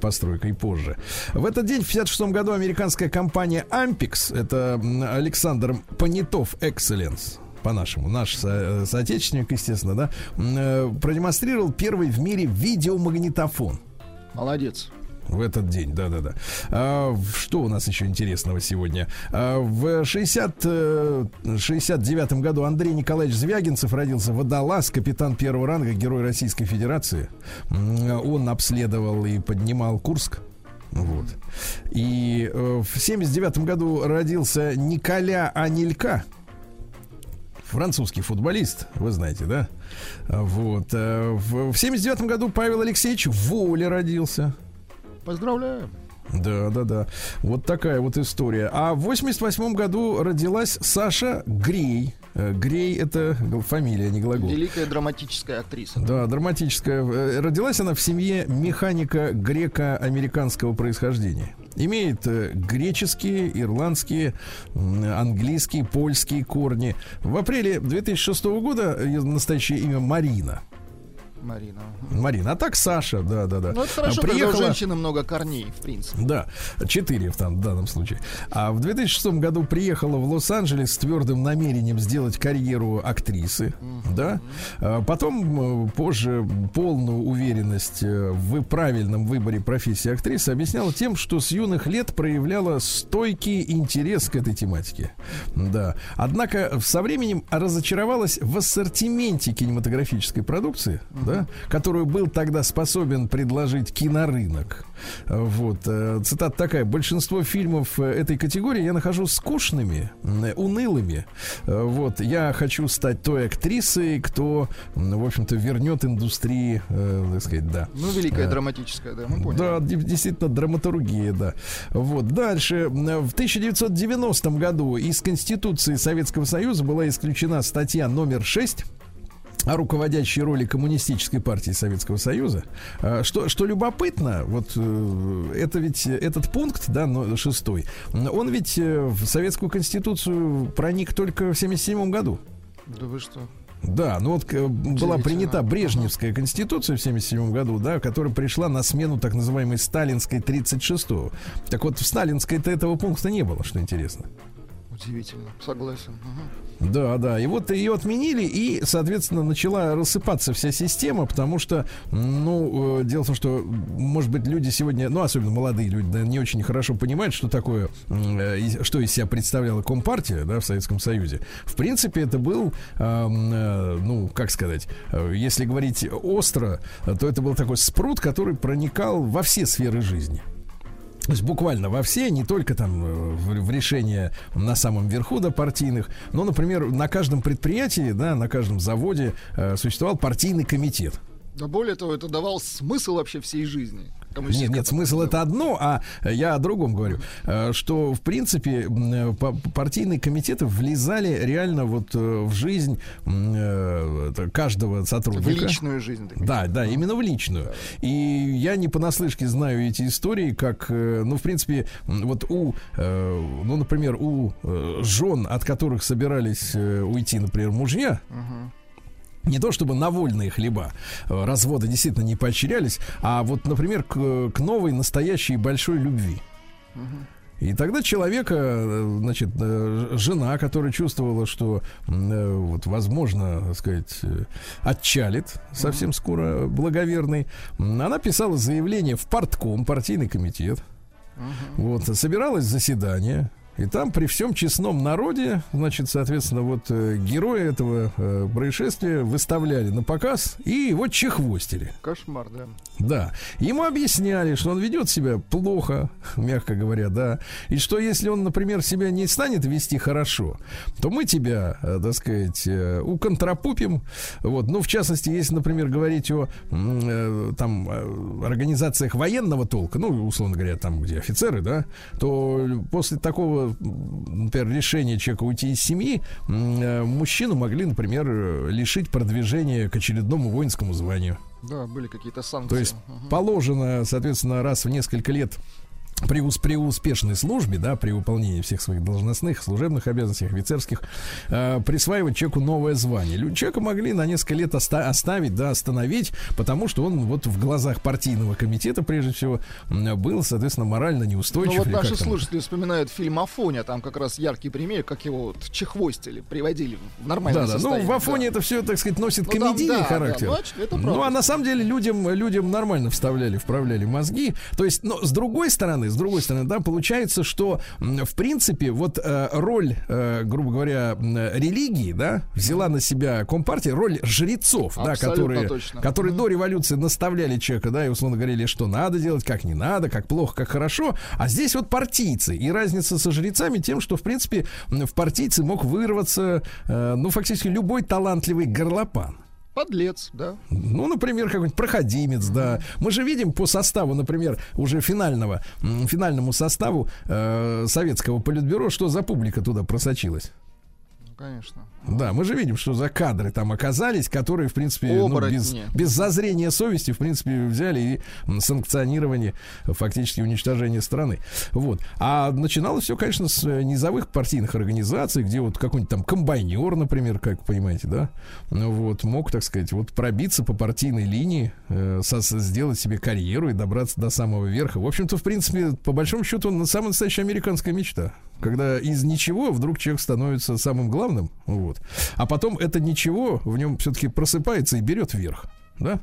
Постройка и позже. В этот день, в 56 году, американская компания Ampex, это Александр Понятов Excellence, по-нашему, наш со- соотечественник, естественно, да, э, продемонстрировал первый в мире видеомагнитофон Молодец. в этот день, да-да-да. А, что у нас еще интересного сегодня? А, в 60, э, 69 году Андрей Николаевич Звягинцев родился водолаз, капитан первого ранга, герой Российской Федерации. Он обследовал и поднимал Курск. Вот. И э, в 79 году родился Николя Анелька, французский футболист, вы знаете, да? Вот. э, В, в 79 году Павел Алексеевич Воля родился. Поздравляю. Да, да, да. Вот такая вот история. А в 88 году родилась Саша Грей. Э, Грей это фамилия, не глагол. Великая драматическая актриса. Да, драматическая. Э, Родилась она в семье механика греко-американского происхождения. Имеет э, греческие, ирландские, английские, польские корни. В апреле 2006 года ее настоящее имя Марина. Марина. Марина. А так Саша, да, да, да. Ну, это хорошо, А когда у женщины много корней, в принципе. Да, четыре в, там, в данном случае. А в 2006 году приехала в Лос-Анджелес с твердым намерением сделать карьеру актрисы, да. А потом, э, позже, полную уверенность э, в правильном выборе профессии актрисы объясняла тем, что с юных лет проявляла стойкий интерес к этой тематике. Да. Однако со временем разочаровалась в ассортименте кинематографической продукции, да, да, которую был тогда способен предложить кинорынок. Вот. Э, цитата такая. Большинство фильмов э, этой категории я нахожу скучными, унылыми. Э, вот. Я хочу стать той актрисой, кто, в общем-то, вернет индустрии, так сказать, да. Ну, великая драматическая, да, мы поняли. Да, действительно, драматургия, да. Вот. Дальше. В 1990 году из Конституции Советского Союза была исключена статья номер 6 о руководящей роли коммунистической партии Советского Союза. А, что, что любопытно, вот э, это ведь этот пункт, да, шестой, он ведь э, в Советскую Конституцию проник только в 1977 году. Да вы что? Да, ну вот э, была принята Брежневская конституция в 1977 году, да, которая пришла на смену так называемой сталинской 36-го. Так вот, в сталинской-то этого пункта не было, что интересно. Удивительно, согласен. Угу. Да, да. И вот ее отменили, и, соответственно, начала рассыпаться вся система, потому что, ну, э, дело в том, что, может быть, люди сегодня, ну, особенно молодые люди, да, не очень хорошо понимают, что такое, э, что из себя представляла Компартия, да, в Советском Союзе. В принципе, это был, э, ну, как сказать, если говорить остро, то это был такой спрут, который проникал во все сферы жизни. То есть буквально во все, не только там э, в, в решения на самом верху да, партийных, но, например, на каждом предприятии, да, на каждом заводе э, существовал партийный комитет. Да более того, это давал смысл вообще всей жизни. Нет, нет, смысл это одно, а я о другом говорю, э, что в принципе э, партийные комитеты влезали реально вот в жизнь каждого сотрудника. В личную жизнь. Да, да, именно в личную. И я не понаслышке знаю эти истории, как, ну, в принципе, вот у, ну, например, у жен, от которых собирались уйти, например, мужья, uh-huh не то чтобы на вольные хлеба э, разводы действительно не поощрялись, а вот, например, к, к новой настоящей большой любви. И тогда человека, э, значит, э, жена, которая чувствовала, что вот возможно, так сказать, отчалит совсем скоро благоверный, она писала заявление в партком, партийный комитет. Вот, собиралось заседание, и там при всем честном народе, значит, соответственно, вот э, герои этого э, происшествия выставляли на показ и его чехвостили. Кошмар, да. Да. Ему объясняли, что он ведет себя плохо, мягко говоря, да. И что если он, например, себя не станет вести хорошо, то мы тебя, э, так сказать, э, уконтрапупим. Вот. Ну, в частности, если, например, говорить о э, там э, организациях военного толка, ну, условно говоря, там, где офицеры, да, то после такого например, решение человека уйти из семьи, э, мужчину могли, например, лишить продвижения к очередному воинскому званию. Да, были какие-то санкции. То есть угу. положено, соответственно, раз в несколько лет при, при успешной службе, да, при выполнении всех своих должностных, служебных обязанностей, офицерских, э, присваивать человеку новое звание. Человека могли на несколько лет оста- оставить, да, остановить, потому что он вот в глазах партийного комитета, прежде всего, был, соответственно, морально неустойчив. Ну вот наши слушатели вспоминают фильм «Афоня», там как раз яркий пример, как его вот чехвостили, приводили в нормальное да, состояние. Да, ну в «Афоне» да. это все, так сказать, носит ну, комедийный там, да, характер. Да, ну, это ну, а на самом деле людям, людям нормально вставляли, вправляли мозги. То есть, но с другой стороны, с другой стороны, да, получается, что в принципе вот э, роль, э, грубо говоря, религии, да, взяла на себя компартия роль жрецов, Абсолютно да, которые, точно. которые mm-hmm. до революции наставляли человека, да, и условно говорили, что надо делать, как не надо, как плохо, как хорошо, а здесь вот партийцы и разница со жрецами тем, что в принципе в партийцы мог вырваться, э, ну фактически любой талантливый горлопан. Подлец, да. Ну, например, какой-нибудь проходимец, mm-hmm. да. Мы же видим по составу, например, уже финального, финальному составу э, советского политбюро, что за публика туда просочилась. Ну, конечно. Да, мы же видим, что за кадры там оказались, которые, в принципе, ну, без, без зазрения совести, в принципе, взяли и санкционирование фактически уничтожения страны. Вот. А начиналось все, конечно, с низовых партийных организаций, где вот какой-нибудь там комбайнер, например, как вы понимаете, да, ну вот, мог, так сказать, вот пробиться по партийной линии, э, со, сделать себе карьеру и добраться до самого верха. В общем-то, в принципе, по большому счету, он самая настоящая американская мечта. Когда из ничего вдруг человек становится самым главным, вот, вот. А потом это ничего в нем все-таки просыпается и берет вверх. Да?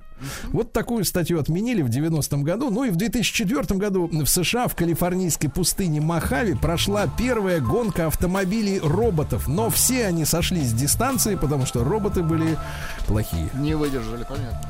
Вот такую статью отменили в 90-м году. Ну и в 2004 году в США, в калифорнийской пустыне Мохаве, прошла первая гонка автомобилей роботов. Но все они сошли с дистанции, потому что роботы были плохие. Не выдержали, понятно.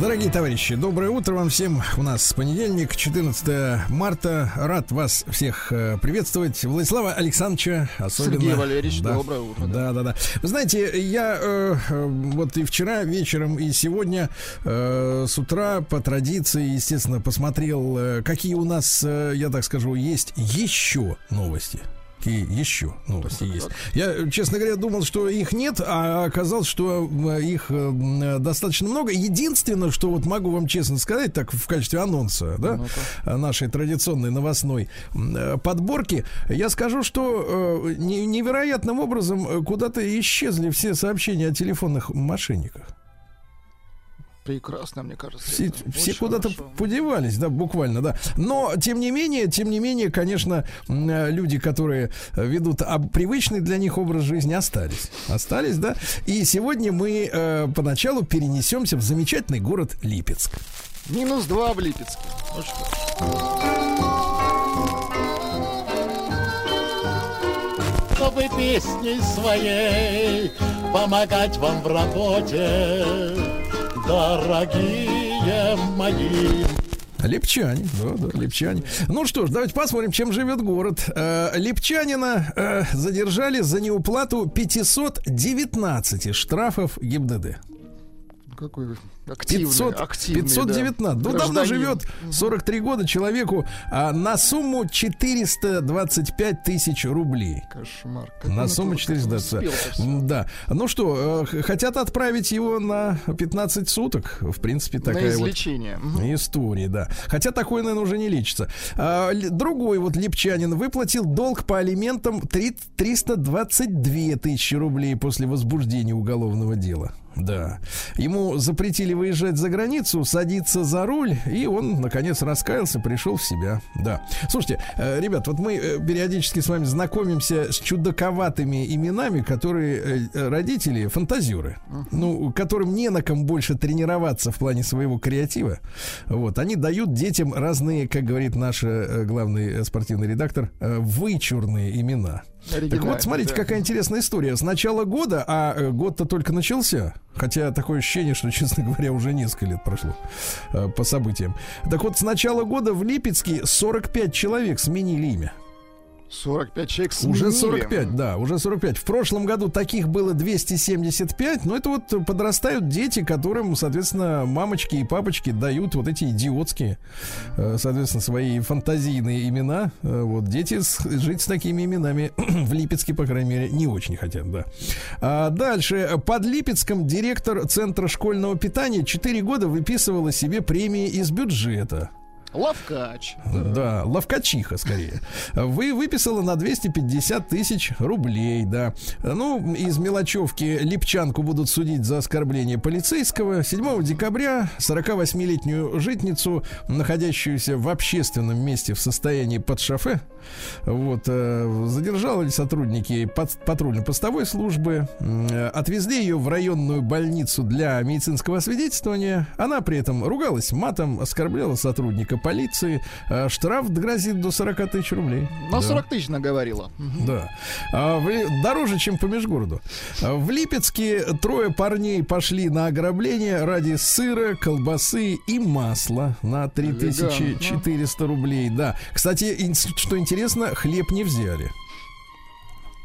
Дорогие товарищи, доброе утро вам всем. У нас понедельник, 14 марта. Рад вас всех э, приветствовать. Владислава Александровича особенно. Сергей Валерьевич, да. доброе утро. Да, да, да. Вы знаете, я э, э, вот и вчера вечером, и сегодня э, с утра по традиции, естественно, посмотрел, э, какие у нас, я так скажу, есть еще новости какие еще новости есть. Я, честно говоря, думал, что их нет, а оказалось, что э, их э, достаточно много. Единственное, что вот могу вам честно сказать, так в качестве анонса, да, ну нашей традиционной новостной э, подборки, я скажу, что невероятным образом куда-то исчезли все сообщения о телефонных мошенниках. Прекрасно, мне кажется. Все, все куда-то подевались, да, буквально, да. Но, тем не менее, тем не менее, конечно, люди, которые ведут а, привычный для них образ жизни, остались. Остались, да. И сегодня мы э, поначалу перенесемся в замечательный город Липецк. Минус два в Липецке. Ну что? чтобы песней своей помогать вам в работе дорогие мои. Липчане, да, да, липчане. Ну что ж, давайте посмотрим, чем живет город. Э, липчанина э, задержали за неуплату 519 штрафов ГИБДД. Какой активный, 500, активный 519. Да. Ну, давно живет, 43 года человеку, а на сумму 425 тысяч рублей. Кошмар. Как на сумму 425. Да. Ну что, э, хотят отправить его на 15 суток. В принципе, такая на излечение. вот история, да. Хотя такое, наверное, уже не лечится. А, другой вот липчанин выплатил долг по алиментам 322 тысячи рублей после возбуждения уголовного дела. Да. Ему запретили выезжать за границу, садиться за руль, и он, наконец, раскаялся, пришел в себя. Да. Слушайте, э, ребят, вот мы э, периодически с вами знакомимся с чудаковатыми именами, которые э, родители фантазеры, ну, которым не на ком больше тренироваться в плане своего креатива. Вот. Они дают детям разные, как говорит наш главный спортивный редактор, вычурные имена. Так вот, смотрите, да. какая интересная история. С начала года, а э, год-то только начался, хотя такое ощущение, что, честно говоря, уже несколько лет прошло э, по событиям. Так вот, с начала года в Липецке 45 человек сменили имя. 45 человек сменили. Уже 45, да, уже 45. В прошлом году таких было 275, но это вот подрастают дети, которым, соответственно, мамочки и папочки дают вот эти идиотские, э, соответственно, свои фантазийные имена. Э, вот дети жить с такими именами в Липецке, по крайней мере, не очень хотят, да. А дальше. Под Липецком директор Центра школьного питания 4 года выписывала себе премии из бюджета. Лавкач. Да, лавкачиха скорее. Вы выписала на 250 тысяч рублей, да. Ну, из мелочевки Липчанку будут судить за оскорбление полицейского. 7 декабря 48-летнюю житницу, находящуюся в общественном месте в состоянии под шофе, вот, э, задержали сотрудники патрульно-постовой службы, отвезли ее в районную больницу для медицинского освидетельствования. Она при этом ругалась матом, оскорбляла сотрудника полиции. Э, штраф грозит до 40 тысяч рублей. На да. 40 тысяч наговорила. Да. А дороже, чем по межгороду. А в Липецке трое парней пошли на ограбление ради сыра, колбасы и масла на 3400 рублей. Да. Кстати, что интересно, хлеб не взяли.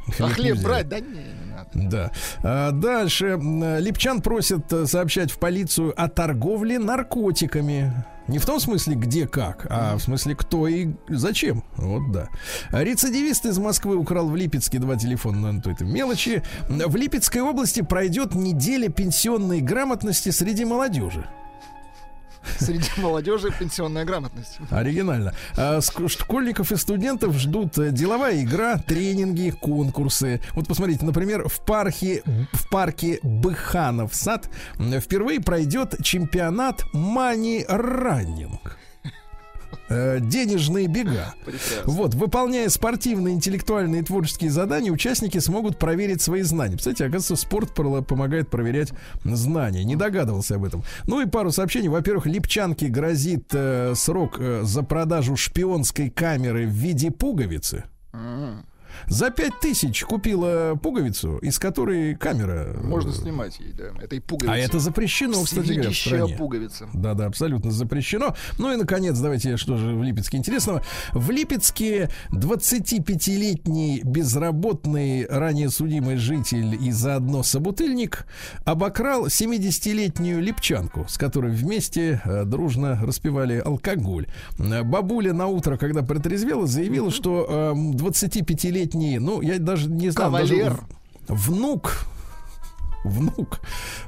Хлеб а хлеб брать, да? Не, не надо. Да. А, дальше. Липчан просит э, сообщать в полицию о торговле наркотиками. Не в том смысле, где как, а в смысле, кто и зачем. Вот да. Рецидивист из Москвы украл в Липецке два телефона, ну, то это мелочи. В Липецкой области пройдет неделя пенсионной грамотности среди молодежи. Среди молодежи пенсионная грамотность. Оригинально. А, школьников и студентов ждут э, деловая игра, тренинги, конкурсы. Вот посмотрите, например, в парке, в парке Быханов сад впервые пройдет чемпионат мани-раннинг. Э, денежные бега. Прекрасно. Вот, выполняя спортивные, интеллектуальные и творческие задания, участники смогут проверить свои знания. Кстати, оказывается, спорт пор- помогает проверять знания. Не догадывался об этом. Ну и пару сообщений. Во-первых, Липчанке грозит э, срок э, за продажу шпионской камеры в виде пуговицы. М, За пять тысяч купила пуговицу, из которой камера. э, Можно снимать ей, да, этой пуговицей. А это запрещено, кстати говоря, в стране. пуговица. Да, да, абсолютно запрещено. Ну и, наконец, давайте, что же в Липецке интересного. В Липецке 25-летний безработный, ранее судимый житель и заодно собутыльник обокрал 70-летнюю липчанку, с которой вместе э, дружно распивали алкоголь. Э, Бабуля на утро, когда протрезвела, заявила, что э, 25-летний, ну, я даже не знаю, даже Кавалер. в- внук внук,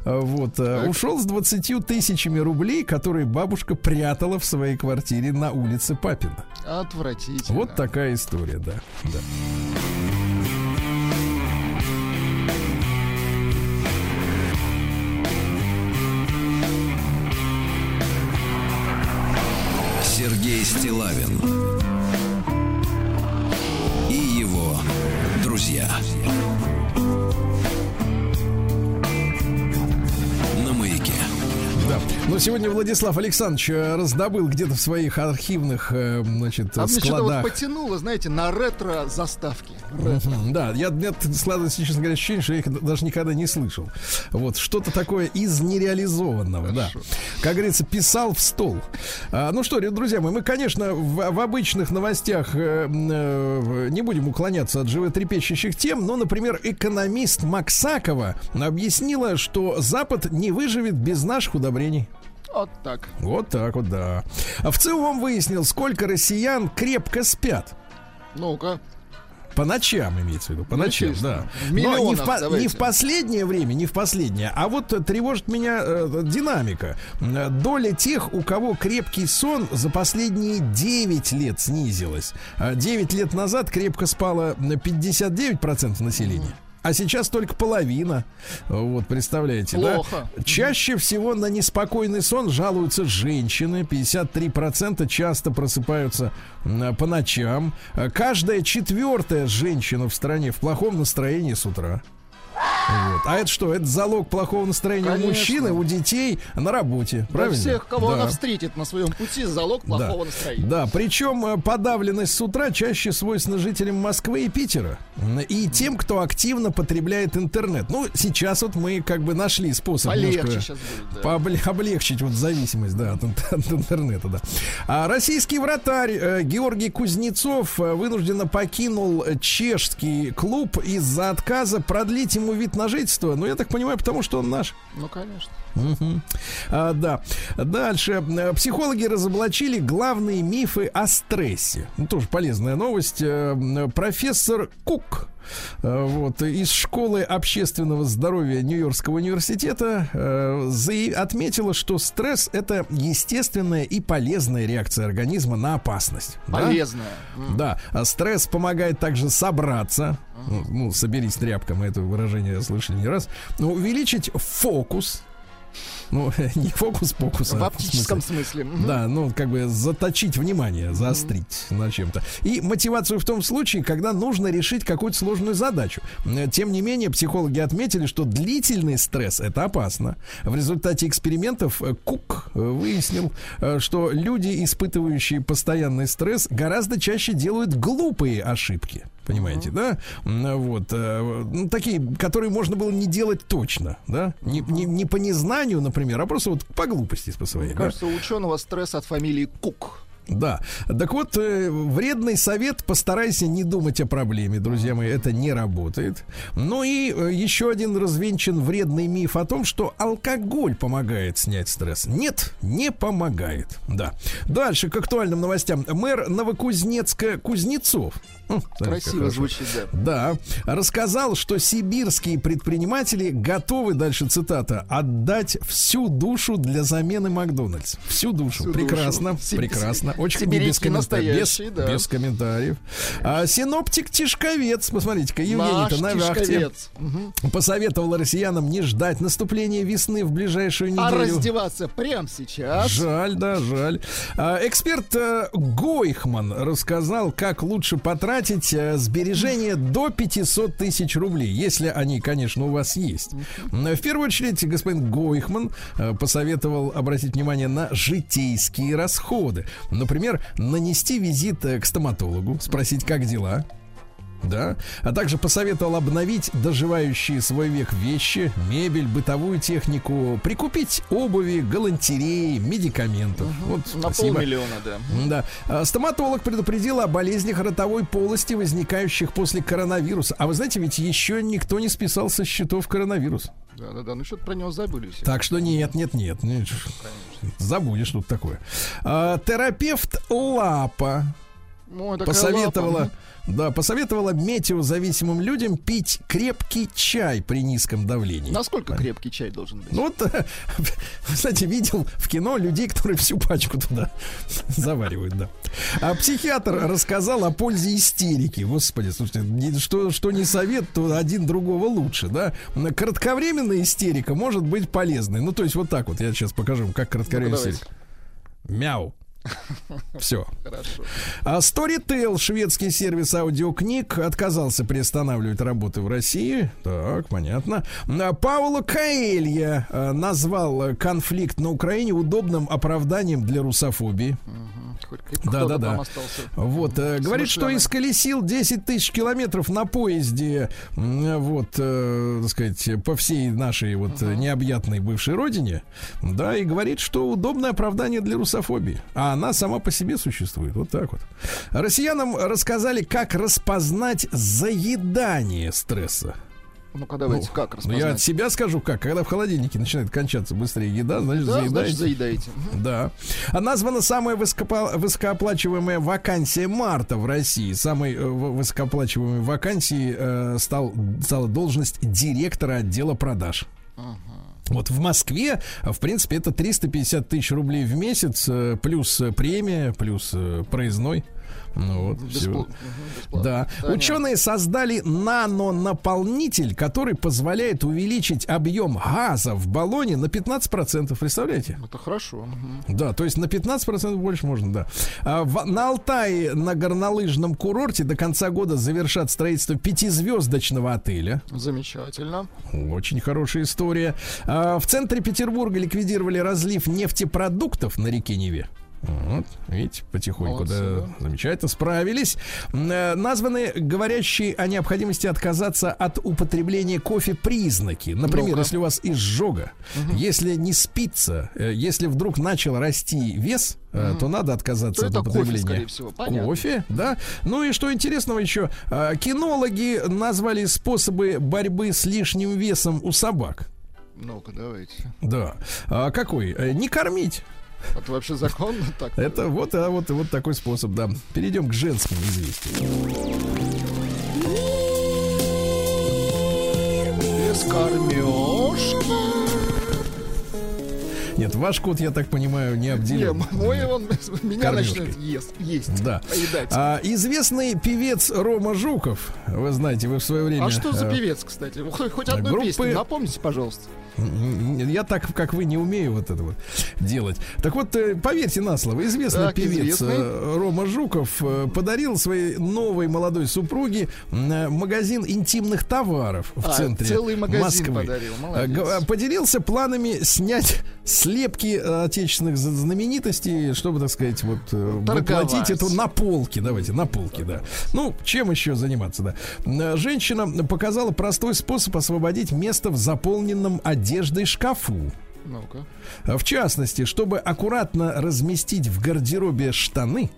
э, вот, э, ушел с 20 тысячами рублей, которые бабушка прятала в своей квартире на улице Папина. Отвратительно. Вот такая история, да. да. Сергей Стилавин Но сегодня Владислав Александрович э, раздобыл где-то в своих архивных, э, значит, А мне что-то вот складах. потянуло, знаете, на ретро-заставки. Да, я, мне складывается, честно говоря, ощущение, что я их даже никогда не слышал. Вот, что-то такое из нереализованного, да. Как говорится, писал в стол. А, ну что, друзья мои, мы, конечно, в, в обычных новостях э, э, не будем уклоняться от животрепещущих тем, но, например, экономист Максакова объяснила, что Запад не выживет без наших удобрений. Вот так. Вот так вот, да. А в целом выяснил, сколько россиян крепко спят. Ну-ка. По ночам имеется в виду, по Ну, ночам, естественно. да. В Но не миллионах в, по- не в последнее время, не в последнее, а вот э, тревожит меня э, динамика. Э, Доля тех, у кого крепкий сон за последние 9 лет снизилась. А 9 лет назад крепко спало на 59% населения. А сейчас только половина. Вот, представляете, Плохо. да? Чаще всего на неспокойный сон жалуются женщины. 53% часто просыпаются по ночам. Каждая четвертая женщина в стране в плохом настроении с утра. Вот. А это что? Это залог плохого настроения Конечно. у мужчины, у детей на работе. Для Правильно? всех, кого Да. она встретит на своем пути, залог плохого Да. настроения. Да, причем э, подавленность с утра чаще свойственна жителям Москвы и Питера. И тем, кто активно потребляет интернет. Ну, сейчас вот мы как бы нашли способ Полегче немножко будет, да. облегчить вот зависимость, да, от, от интернета, да. А российский вратарь э, Георгий Кузнецов э, вынужденно покинул чешский клуб из-за отказа продлить ему вид на жительство. Ну, я так понимаю, потому что он наш. Ну, конечно. Мгм. А, да. Дальше. Психологи разоблачили главные мифы о стрессе. Ну, тоже полезная новость. Э, Профессор Кук э, вот, из школы общественного здоровья Нью-Йоркского университета э, отметила, что стресс это естественная и полезная реакция организма на опасность. Да? Полезная. М. Да, а стресс помогает также собраться. Ну, соберись тряпка, мы это выражение слышали не раз. Ну, увеличить фокус. Ну, не фокус-покус. а В оптическом смысле-. Да, ну, как бы заточить внимание, заострить на чем-то. И мотивацию в том случае, когда нужно решить какую-то сложную задачу. Э, Тем не менее, психологи отметили, что длительный стресс это опасно. В результате экспериментов э, Кук э, выяснил, что люди, испытывающие постоянный стресс, гораздо чаще делают глупые ошибки. Понимаете, да? Вот. э, ну, такие, которые можно было не делать точно, да? Не, не, не по незнанию, например, а просто вот по глупости по своей. Мне да? кажется, у ученого стресс от фамилии Кук. Да. Так вот, э, вредный совет постарайся не думать о проблеме, друзья мои, это не работает. Ну и э, еще один развенчан вредный миф о том, что алкоголь помогает снять стресс. Нет, не помогает. Да. Дальше к актуальным новостям. Мэр Новокузнецка Кузнецов. М, смотрите, как Красиво звучит, да. Да, рассказал, что сибирские предприниматели готовы, дальше цитата, отдать всю душу для замены Макдональдс. Всю душу. Всю прекрасно, душу. Прекрасно. Очень без, комментариев. Без, да. без комментариев. А, синоптик Тишковец, посмотрите-ка, Евгений-то на вахте. Угу. Посоветовал россиянам не ждать наступления весны в ближайшую а неделю. А раздеваться прямо сейчас. Жаль, да, жаль. А, эксперт а, Гойхман рассказал, как лучше потратить а, сбережения до 500 тысяч рублей, если они, конечно, у вас есть. В первую очередь, господин Гойхман а, посоветовал обратить внимание на житейские расходы. Например, нанести визит э, к стоматологу, спросить, как дела, да, а также посоветовал обновить доживающие свой век вещи, мебель, бытовую технику, прикупить обуви, галантереи, медикаментов. Угу. Вот, На спасибо. полмиллиона, да. Да. А стоматолог предупредил о болезнях ротовой полости, возникающих после коронавируса. А вы знаете, ведь еще никто не списал со счетов коронавирус. Да, да, да. Ну что-то про него забыли все. Так что нет, нет, нет. нет забудешь тут такое. А, терапевт Лапа Ой, посоветовала. Лапа. Да, посоветовала метеозависимым людям пить крепкий чай при низком давлении. Насколько крепкий чай должен быть? Ну, вот, кстати, видел в кино людей, которые всю пачку туда заваривают, да. А психиатр рассказал о пользе истерики. Господи, слушайте, что, что не совет, то один другого лучше, да. Кратковременная истерика может быть полезной. Ну, то есть вот так вот, я сейчас покажу, как кратковременная ну, истерика. Мяу. Все. Хорошо. А Storytel, шведский сервис аудиокниг, отказался приостанавливать работы в России. Так, понятно. А Пауло Каэлья э, назвал конфликт на Украине удобным оправданием для русофобии. Да, да, да. Вот, э, говорит, что исколесил 10 тысяч километров на поезде, вот, э, так сказать, по всей нашей вот uh необъятной бывшей родине, да, и говорит, что удобное оправдание для русофобии. А она сама по себе существует. Вот так вот. Россиянам рассказали, как распознать заедание стресса. Ну-ка, давайте, ну, как распознать? Ну, я от себя скажу как. Когда в холодильнике начинает кончаться быстрее еда, значит, да, заедаете. Значит, заедаете. Да. А названа самая высокопо... высокооплачиваемая вакансия марта в России. Самой э, высокооплачиваемой вакансией э, стал, стала должность директора отдела продаж. Ага. Вот в Москве, в принципе, это 350 тысяч рублей в месяц, э, плюс премия, плюс э, проездной. Ну вот, Бесплат... все. Да. Понятно. Ученые создали нанонаполнитель, который позволяет увеличить объем газа в баллоне на 15%. Представляете? Это хорошо. Да, то есть на 15% больше можно, да. А в, на Алтае на горнолыжном курорте до конца года завершат строительство пятизвездочного отеля. Замечательно. Очень хорошая история. А в центре Петербурга ликвидировали разлив нефтепродуктов на реке Неве. Вот, видите, потихоньку, Молодцы, да, да, замечательно, справились. Э, названы говорящие о необходимости отказаться от употребления кофе признаки. Например, ну если у вас изжога, угу. если не спится, э, если вдруг начал расти вес, угу. то надо отказаться то от употребления кофе, всего. кофе, да. Ну и что интересного еще, кинологи назвали способы борьбы с лишним весом у собак. Ну-ка, давайте. Да. А какой? Не кормить. Это вообще законно так? Это вот, а вот, вот такой способ, да. Перейдем к женским известиям. Без кормежки. Нет, ваш кот, я так понимаю, не обделен. Не, мой он меня начнет есть. есть да. А, известный певец Рома Жуков, вы знаете, вы в свое время... А что за э, певец, кстати? Хоть одну группы... песню напомните, пожалуйста. Я так, как вы, не умею вот это вот делать. Так вот, э, поверьте на слово, известный так, певец известный. Э, Рома Жуков подарил своей новой молодой супруге магазин интимных товаров в а, центре целый магазин Москвы. Подарил. Молодец. Поделился планами снять слепки отечественных знаменитостей, чтобы, так сказать, вот Торговать. воплотить это на полке. Давайте, на полке, да. Ну, чем еще заниматься, да. Женщина показала простой способ освободить место в заполненном одеждой шкафу. Ну-ка. В частности, чтобы аккуратно разместить в гардеробе штаны,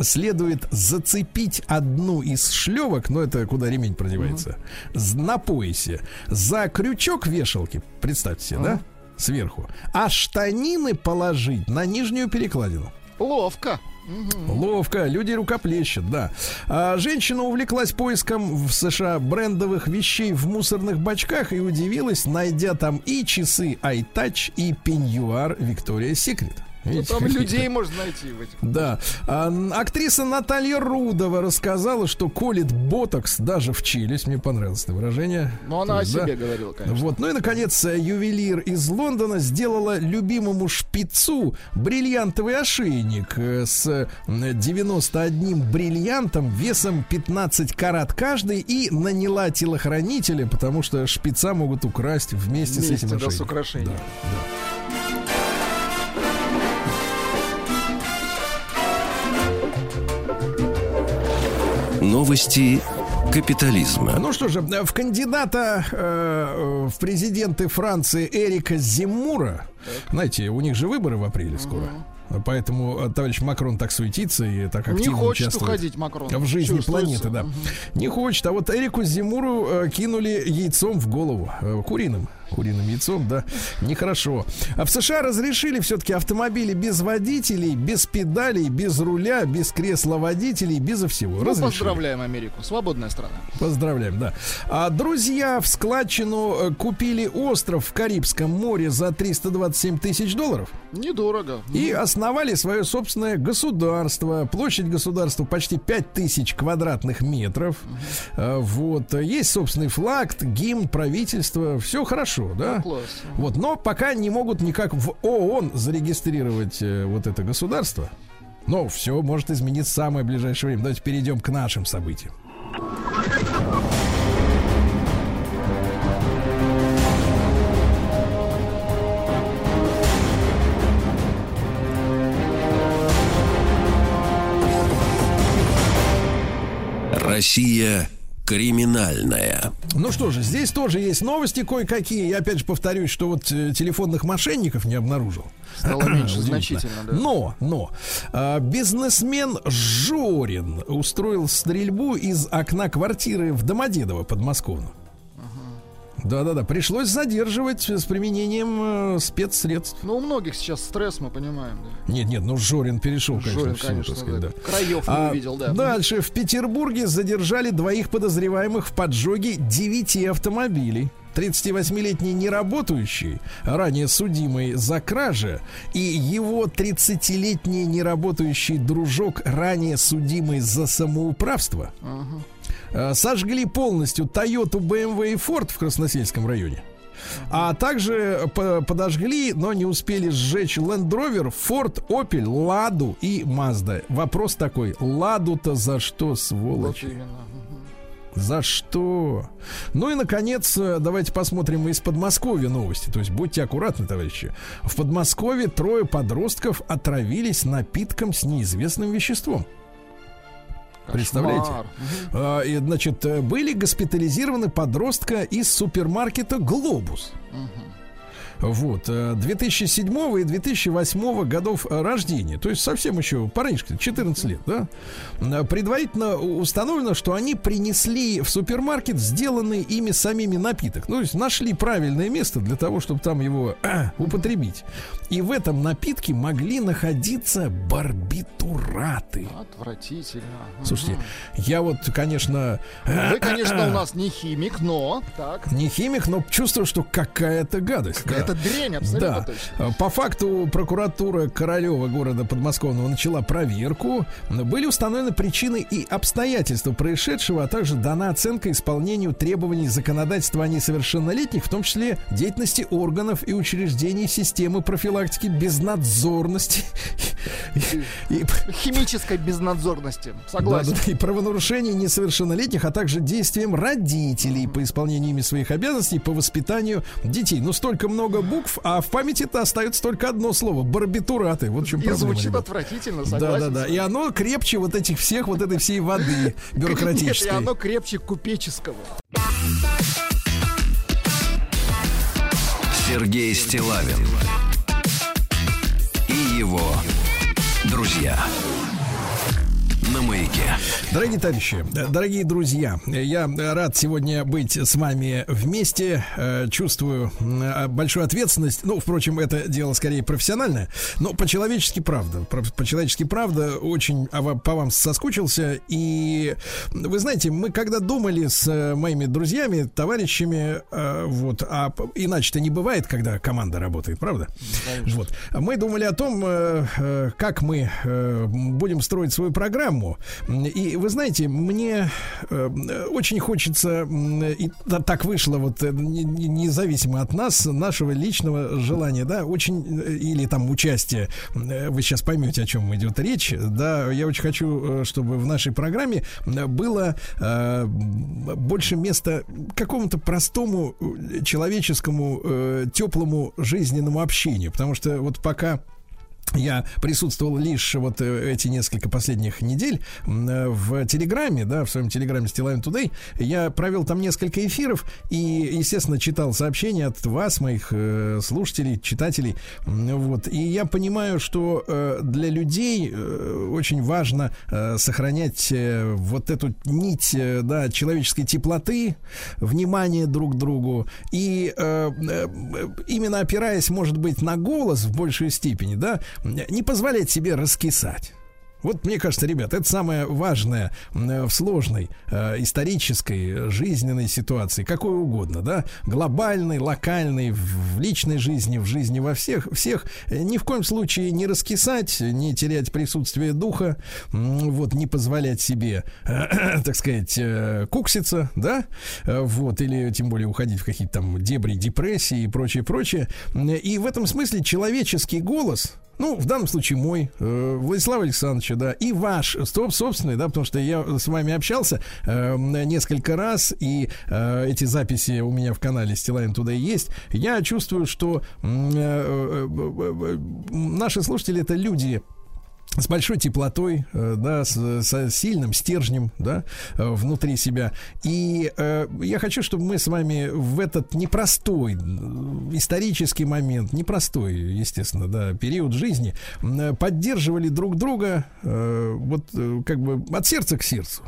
следует зацепить одну из шлевок, ну это куда ремень продевается, на поясе, за крючок вешалки, представьте себе, да, сверху, а штанины положить на нижнюю перекладину. Ловко. Угу. Ловко, люди рукоплещут, да. А женщина увлеклась поиском в США брендовых вещей в мусорных бачках и удивилась, найдя там и часы iTouch, и пеньюар Victoria's Secret. Видите, там людей можно найти в этих. Да. А, актриса Наталья Рудова рассказала, что колет ботокс даже в челюсть. Мне понравилось это выражение. Но она о да. себе говорила, конечно. Вот. Ну и, наконец, э, ювелир из Лондона сделала любимому шпицу бриллиантовый ошейник э, с э, 91 бриллиантом весом 15 карат каждый и наняла телохранителя, потому что шпица могут украсть вместе, с Вместе, этим да, с ошейником. украшением. Да, да. Новости капитализма. Ну что же, в кандидата э, в президенты Франции Эрика Земура, знаете, у них же выборы в апреле скоро. Поэтому э, товарищ Макрон так суетится и так Не активно хочет участвует уходить Макрон. в жизни Чувствуется. планеты, да. Не хочет. А вот Эрику Зимуру э, кинули яйцом в голову. Э, куриным. Куриным яйцом, да. Нехорошо. А в США разрешили все-таки автомобили без водителей, без педалей, без руля, без кресла водителей, безо всего. Ну, Разрешили. поздравляем Америку. Свободная страна. Поздравляем, да. А друзья в складчину э, купили остров в Карибском море за 327 тысяч долларов Недорого. и основали свое собственное государство. Площадь государства почти 5 тысяч квадратных метров. А, Вот. Есть собственный флаг, гимн, правительство. Все хорошо, да? Класс. Вот, но пока не могут никак в ООН зарегистрировать э, вот это государство. Но все может измениться в самое ближайшее время. Давайте перейдем к нашим событиям. Россия криминальная. Ну что же, здесь тоже есть новости кое-какие. Я опять же повторюсь, что вот э, телефонных мошенников не обнаружил. Стало меньше значительно, да. Но, но а, бизнесмен Жорин устроил стрельбу из окна квартиры в Домодедово подмосковном. Да-да-да, пришлось задерживать с применением э, спецсредств. Ну, у многих сейчас стресс, мы понимаем. Да. Нет, нет, ну Жорин перешел, конечно, Жорин, всю, конечно, сказать, да. да. Краев не А увидел, да. Дальше в Петербурге задержали двоих подозреваемых в поджоге девяти автомобилей. 38-летний неработающий, ранее судимый за кражи, и его 30-летний неработающий дружок, ранее судимый за самоуправство, э, сожгли полностью Toyota, BMW и Ford в Красносельском районе. А также по- подожгли, но не успели сжечь Land Rover, Ford, Opel, Ладу и Mazda. Вопрос такой, Ладу-то за что, Вот сволочь? именно. Мгм. За что? Ну и, наконец, э, давайте посмотрим из Подмосковья новости. То есть будьте аккуратны, товарищи. В Подмосковье трое подростков отравились напитком с неизвестным веществом. Представляете? А, и, значит, э, были госпитализированы подростка из супермаркета «Глобус». Вот, э, 2007 и 2008 годов э, рождения, то есть совсем еще парнишка, 14 лет, да? Э, Предварительно установлено, что они принесли в супермаркет сделанный ими самими напиток. Ну, то есть нашли правильное место для того, чтобы там его э, употребить. И в этом напитке могли находиться барбитураты. Отвратительно. Слушайте, я вот, конечно, Вы, конечно, у нас не химик, но так. не химик, но чувствую, что какая-то гадость. да. Это дрянь абсолютно Да. точно. По факту прокуратура Королева города Подмосковного начала проверку. Были установлены причины и обстоятельства происшедшего, а также дана оценка исполнению требований законодательства о несовершеннолетних, в том числе деятельности органов и учреждений системы профилактики безнадзорности и, Химической безнадзорности. да, Согласен. да, и правонарушений несовершеннолетних, а также действиям родителей по исполнению ими своих обязанностей по воспитанию детей. Ну, столько много букв, а в памяти-то остается только одно слово – барбитураты. Вот в чем И проблема. звучит ребят. отвратительно, согласен. да, да. И оно крепче вот этих всех, вот этой всей воды Нет, и бюрократической. оно крепче купеческого. Сергей Стилавин и его друзья. На маяке. Дорогие товарищи, дорогие друзья, я рад сегодня быть с вами вместе. Э, чувствую большую ответственность. Ну, впрочем, это дело скорее профессиональное, но по-человечески правда. По-человечески правда. Очень по вам соскучился. И вы знаете, мы когда думали с э, моими друзьями, товарищами, э, вот, а иначе-то не бывает, когда команда работает, правда? Конечно. Вот. Мы думали о том, как мы будем строить свою программу. И вы знаете, мне э, очень хочется, и так вышло вот э, независимо от нас, нашего личного желания, да, очень, э, или там участия, вы сейчас поймете, о чем идет речь, да, я очень хочу, чтобы в нашей программе было больше места какому-то простому человеческому, теплому жизненному общению, потому что вот пока я присутствовал лишь вот э, эти несколько последних недель в Телеграме, да, в своем Телеграме Стилайн Today. Я провел там несколько эфиров и, естественно, читал сообщения от вас, моих э, слушателей, читателей. Вот. И я понимаю, что э, для людей очень важно сохранять вот эту нить да, человеческой теплоты, внимания друг к другу. И именно опираясь, может быть, на голос в большей степени, да, не позволять себе раскисать. Вот мне кажется, ребят, это самое важное в сложной э, исторической жизненной ситуации, какой угодно, да, глобальной, локальной, в личной жизни, в жизни во всех, всех, э, ни в коем случае не раскисать, не терять присутствие духа, вот, не позволять себе, э, так сказать, э, кукситься, да, э, вот, или тем более уходить в какие-то там дебри депрессии и прочее, прочее. И в этом смысле человеческий голос, ну, в данном случае мой, э, Владислав Александрович, да, и ваш, стоп, собственный, да, потому что я с вами общался э, несколько раз, и э, эти записи у меня в канале Стилайн туда и есть. Я чувствую, что э, э, э, наши слушатели это люди с большой теплотой, э, да, с, с сильным стержнем, да, э, внутри себя. И э, я хочу, чтобы мы с вами в этот непростой исторический момент, непростой, естественно, да, период жизни, поддерживали друг друга, э, вот э, как бы от сердца к сердцу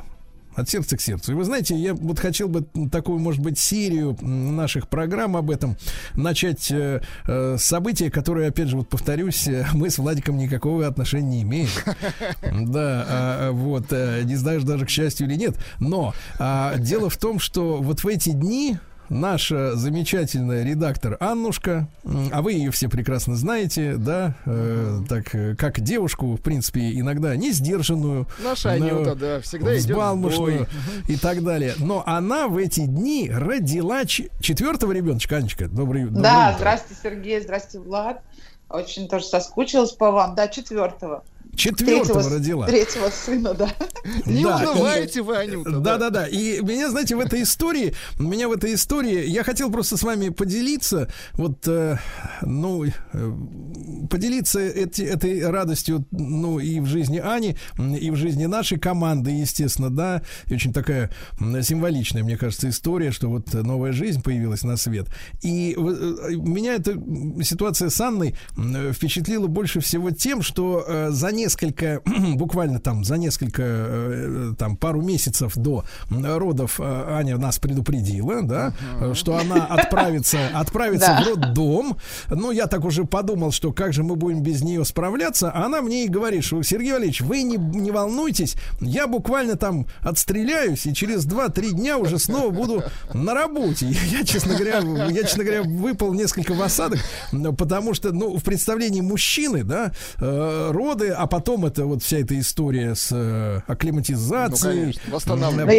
от сердца к сердцу. И вы знаете, я вот хотел бы такую, может быть, серию наших программ об этом начать э, э, события, которые, опять же, вот повторюсь, э, мы с Владиком никакого отношения не имеем. Да, а, вот, э, не знаешь даже к счастью или нет. Но а, дело в том, что вот в эти дни наша замечательная редактор Аннушка, а вы ее все прекрасно знаете, да, э, так э, как девушку, в принципе, иногда не сдержанную, наша Анюта, да, всегда взбалмошную и так далее. Но она в эти дни родила четвертого ребеночка, Анечка. Добрый, добрый Да, утро. здрасте, Сергей, здрасте, Влад. Очень тоже соскучилась по вам. Да, четвертого. Четвертого третьего, родила. Третьего сына, да. Не да, унываете вы, Анюта. Да, да, да. И меня, знаете, в этой истории, меня в этой истории, я хотел просто с вами поделиться, вот, э, ну, э, поделиться эти, этой радостью, ну, и в жизни Ани, и в жизни нашей команды, естественно, да. И очень такая символичная, мне кажется, история, что вот новая жизнь появилась на свет. И э, меня эта ситуация с Анной впечатлила больше всего тем, что э, за несколько несколько, буквально там за несколько, э, там пару месяцев до родов э, Аня нас предупредила, да, uh-huh. что она отправится, отправится в роддом. Ну, я так уже подумал, что как же мы будем без нее справляться. А она мне и говорит, что Сергей Валерьевич, вы не, не волнуйтесь, я буквально там отстреляюсь и через 2-3 дня уже снова буду на работе. Я, честно говоря, я, честно говоря, выпал несколько в осадок, потому что, ну, в представлении мужчины, да, э, роды, а потом это вот вся эта история с э, акклиматизацией. Ну,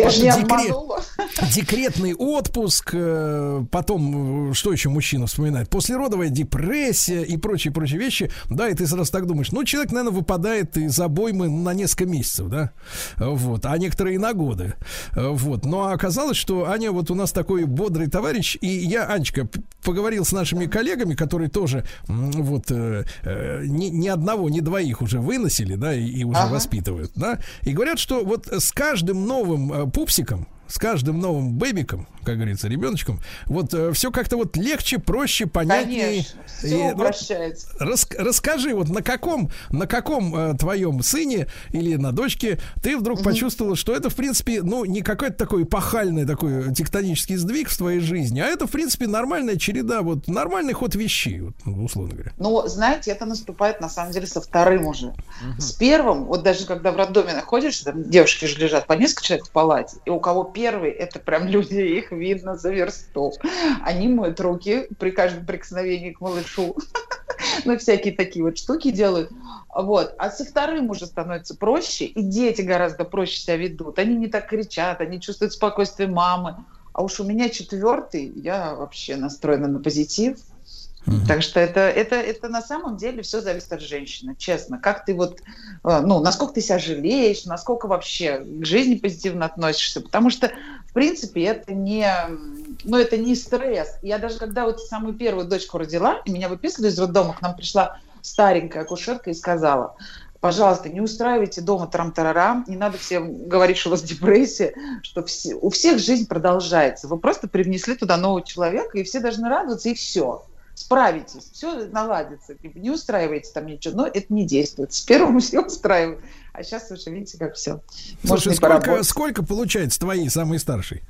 декрет, декретный отпуск. Э, потом, э, что еще мужчина вспоминает? Послеродовая депрессия и прочие, прочие вещи. Да, и ты сразу так думаешь. Ну, человек, наверное, выпадает из обоймы на несколько месяцев, да? Вот. А некоторые на годы. Вот. Но оказалось, что Аня вот у нас такой бодрый товарищ. И я, Анечка, поговорил с нашими коллегами, которые тоже вот э, э, ни, ни одного, ни двоих уже выносили, да, и, и уже ага. воспитывают, да, и говорят, что вот с каждым новым э, пупсиком, с каждым новым бэбиком, как говорится, ребеночком, вот э, все как-то вот легче, проще, понятнее. Конечно, все упрощается. Вот, рас, расскажи, вот на каком, на каком э, твоем сыне или на дочке ты вдруг угу. почувствовала, что это, в принципе, ну, не какой-то такой пахальный такой тектонический сдвиг в твоей жизни, а это, в принципе, нормальная череда, вот нормальный ход вещей, вот, ну, условно говоря. Ну, знаете, это наступает, на самом деле, со вторым уже. Угу. С первым, вот даже когда в роддоме находишься, там девушки же лежат по несколько человек в палате, и у кого первый, это прям люди, их видно за версту. Они моют руки при каждом прикосновении к малышу. Ну, всякие такие вот штуки делают. Вот. А со вторым уже становится проще, и дети гораздо проще себя ведут. Они не так кричат, они чувствуют спокойствие мамы. А уж у меня четвертый, я вообще настроена на позитив. Так что это, это, это на самом деле все зависит от женщины, честно. Как ты вот, э, ну, насколько ты себя жалеешь, насколько вообще к жизни позитивно относишься. Потому что, в принципе, это не, ну, это не стресс. Я даже когда вот самую первую дочку родила, меня выписывали из роддома, к нам пришла старенькая акушерка и сказала, пожалуйста, не устраивайте дома трам-тарарам, не надо всем говорить, что у вас депрессия, что все, у всех жизнь продолжается. Вы просто привнесли туда нового человека, и все должны радоваться, и все справитесь, все наладится, типа, не устраивайте там ничего, но это не действует. С первым все устраивает, а сейчас уже видите, как все. Слушай, сколько, сколько получается твоей самый старший?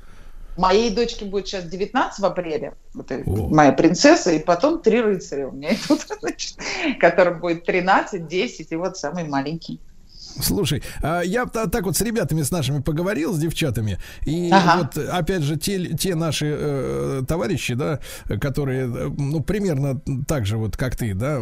Моей дочке будет сейчас 19 в апреле, вот моя принцесса, и потом три рыцаря у меня идут, значит, которым будет 13, 10, и вот самый маленький. Слушай, а я так вот с ребятами с нашими поговорил, с девчатами, и ага. вот опять же те, те наши э, товарищи, да, которые, ну, примерно так же вот, как ты, да,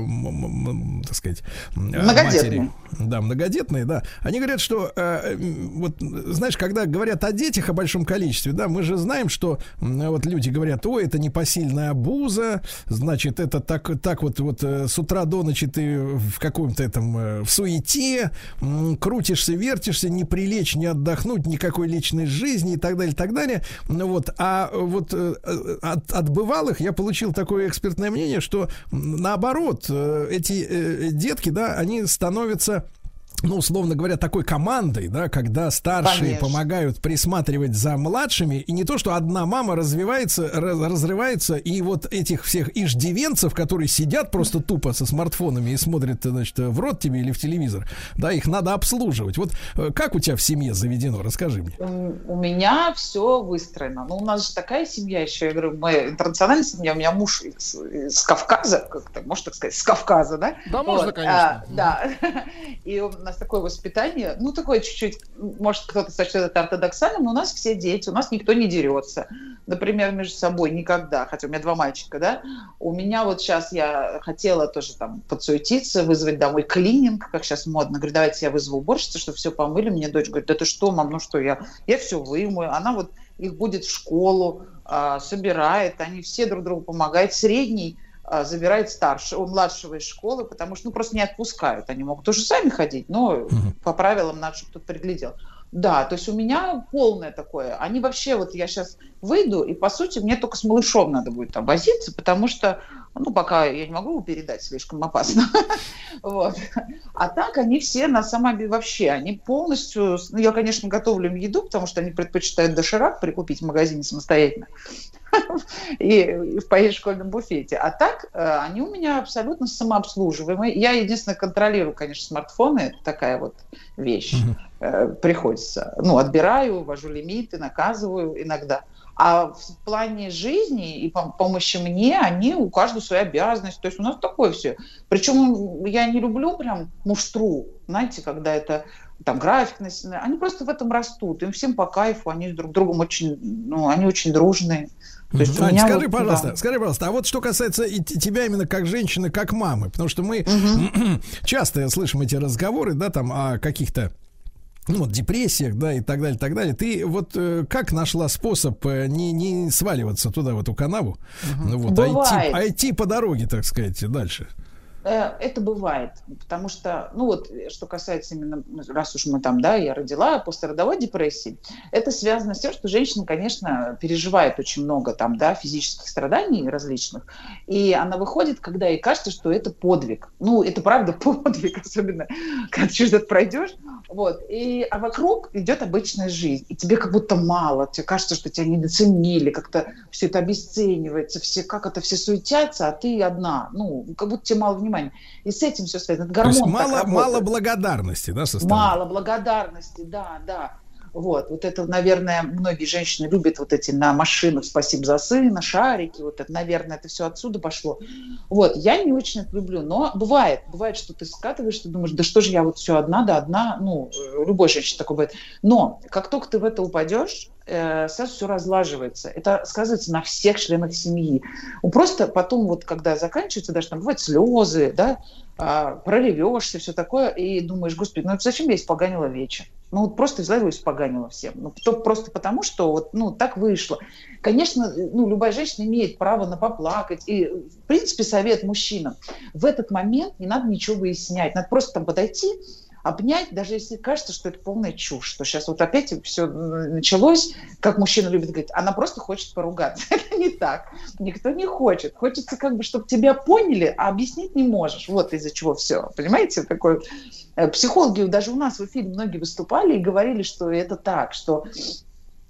так сказать, матери, да, многодетные, да, они говорят, что э, вот, знаешь, когда говорят о детях о большом количестве, да, мы же знаем, что вот люди говорят, ой, это непосильная обуза, значит, это так, так вот, вот э, с утра до ночи ты в каком-то этом, э, в суете, крутишься, вертишься, не прилечь, не отдохнуть, никакой личной жизни и так далее, так далее. Ну вот, а вот э, от, от бывалых я получил такое экспертное мнение, что наоборот, э, эти э, детки, да, они становятся ну, условно говоря, такой командой, да, когда старшие Конечно. помогают присматривать за младшими, и не то, что одна мама развивается, раз, разрывается, и вот этих всех иждивенцев, которые сидят просто тупо со смартфонами и смотрят, значит, в рот тебе или в телевизор, да, их надо обслуживать. Вот э, как у тебя в семье заведено, расскажи мне. У меня все выстроено. Ну, у нас же такая семья еще, я говорю, моя интернациональная семья, у меня муж из, из Кавказа, как-то, можно так сказать, с Кавказа, да? Да, вот. можно, конечно. А, да. И нас такое воспитание, ну, такое чуть-чуть, может, кто-то сочтет это ортодоксальным, но у нас все дети, у нас никто не дерется. Например, между собой никогда, хотя у меня два мальчика, да. У меня вот сейчас я хотела тоже там подсуетиться, вызвать домой клининг, как сейчас модно. Говорю, давайте я вызову уборщицу, чтобы все помыли. Мне дочь говорит, да ты что, мам, ну что, я, я все вымою. Она вот их будет в школу, а, собирает, они все друг другу помогают. Средний а, забирает старшего, младшего из школы, потому что ну, просто не отпускают. Они могут тоже сами ходить, но угу. по правилам надо, чтобы кто-то приглядел. Да, то есть у меня полное такое. Они вообще, вот я сейчас выйду, и по сути мне только с малышом надо будет там возиться, потому что, ну, пока я не могу его передать, слишком опасно. вот. А так они все на самом деле вообще, они полностью, ну, я, конечно, готовлю им еду, потому что они предпочитают доширак прикупить в магазине самостоятельно. и в поесть в школьном буфете. А так э, они у меня абсолютно самообслуживаемые. Я единственное контролирую, конечно, смартфоны. Это такая вот вещь. Э, приходится. Ну, отбираю, ввожу лимиты, наказываю иногда. А в плане жизни и помощи мне, они у каждого своя обязанность. То есть у нас такое все. Причем я не люблю прям муштру, знаете, когда это там график на стене. Они просто в этом растут. Им всем по кайфу, они друг с другом очень, ну, они очень дружные. То есть Ань, скажи, вот, пожалуйста, да. скажи, пожалуйста, а вот что касается и тебя именно как женщины, как мамы, потому что мы угу. часто слышим эти разговоры, да, там о каких-то ну, вот, депрессиях, да, и так далее, так далее. Ты вот э, как нашла способ э, не, не сваливаться туда, в эту канаву, угу. вот, а идти, а идти по дороге, так сказать, дальше? Э, это бывает, потому что, ну вот, что касается именно, раз уж мы там, да, я родила после родовой депрессии, это связано с тем, что женщина, конечно, переживает очень много там, да, физических страданий различных, и она выходит, когда ей кажется, что это подвиг. Ну, это правда подвиг, особенно когда через это пройдешь, Вот. И, а вокруг идет обычная жизнь. И тебе как будто мало. Тебе кажется, что тебя недооценили, как-то все это обесценивается, все, как это все суетятся, а ты одна. Ну, как будто тебе мало внимания. И с этим все связано. То есть мало, мало благодарности, да, со стороны? Мало благодарности, да, да. Вот, вот это, наверное, многие женщины любят вот эти на машинах «Спасибо за сына», шарики, вот это, наверное, это все отсюда пошло. Вот, я не очень это люблю, но бывает, бывает, что ты скатываешь, ты думаешь, да что же я вот все одна, да одна, ну, любой женщина такой бывает. Но как только ты в это упадешь, э, сразу все разлаживается. Это сказывается на всех членах семьи. Ну, просто потом, вот когда заканчивается, даже там бывают слезы, да, проревешься, все такое, и думаешь, господи, ну зачем я испоганила вечер? Ну, вот просто взяла его и испоганила всем. Ну, то, просто потому, что вот, ну, так вышло. Конечно, ну, любая женщина имеет право на поплакать. И, в принципе, совет мужчинам. В этот момент не надо ничего выяснять. Надо просто там подойти, обнять, даже если кажется, что это полная чушь, что сейчас вот опять все началось, как мужчина любит говорить, она просто хочет поругаться. Это не так. Никто не хочет. Хочется как бы, чтобы тебя поняли, а объяснить не можешь. Вот из-за чего все. Понимаете? Такой... Э, психологи даже у нас в эфире многие выступали и говорили, что это так, что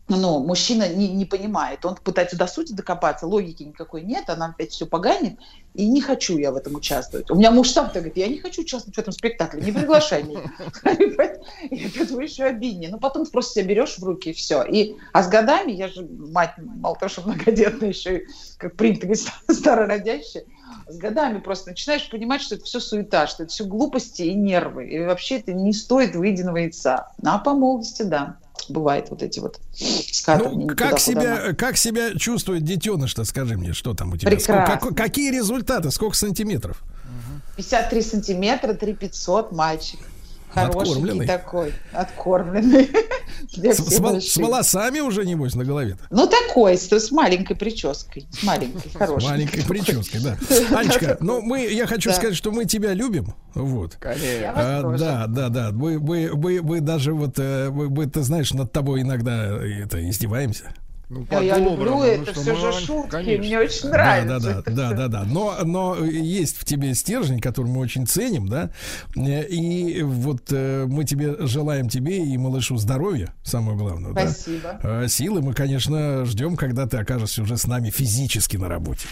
ну, мужчина не, не понимает, он пытается до сути докопаться, логики никакой нет, она опять все поганит, и не хочу я в этом участвовать. У меня муж сам говорит, я не хочу участвовать в этом спектакле, не приглашай меня. И это еще обиднее. Ну, потом просто себя берешь в руки, и все. И, а с годами, я же мать, мало того, что многодетная, еще и, как принято говорить, старородящая, с годами просто начинаешь понимать, что это все суета, что это все глупости и нервы. И вообще это не стоит выеденного яйца. А по молодости, да бывает вот эти вот скатывания. Ну, как, себя, как себя чувствует детеныш-то, скажи мне, что там у тебя? Прекрасно. Сколько, какие результаты, сколько сантиметров? 53 сантиметра, 3 500, мальчик. Хороший такой, откормленный. С, с, с волосами уже, небось, на голове -то. Ну, такой, с, с маленькой прической. С маленькой, хорошей. С маленькой прической, да. Анечка, ну, мы, я хочу да. сказать, что мы тебя любим. Вот. Конечно. А, да, да, да. Мы, мы, мы, мы даже вот, э, мы, мы, ты знаешь, над тобой иногда это издеваемся. Ну, а я люблю ну, это, все же шутки, конечно. мне очень нравится. Да, да, да, да, да, да. Но, но есть в тебе стержень, который мы очень ценим, да. И вот э, мы тебе желаем тебе и малышу здоровья, самое главное. Спасибо. Да? Силы мы, конечно, ждем, когда ты окажешься уже с нами физически на работе.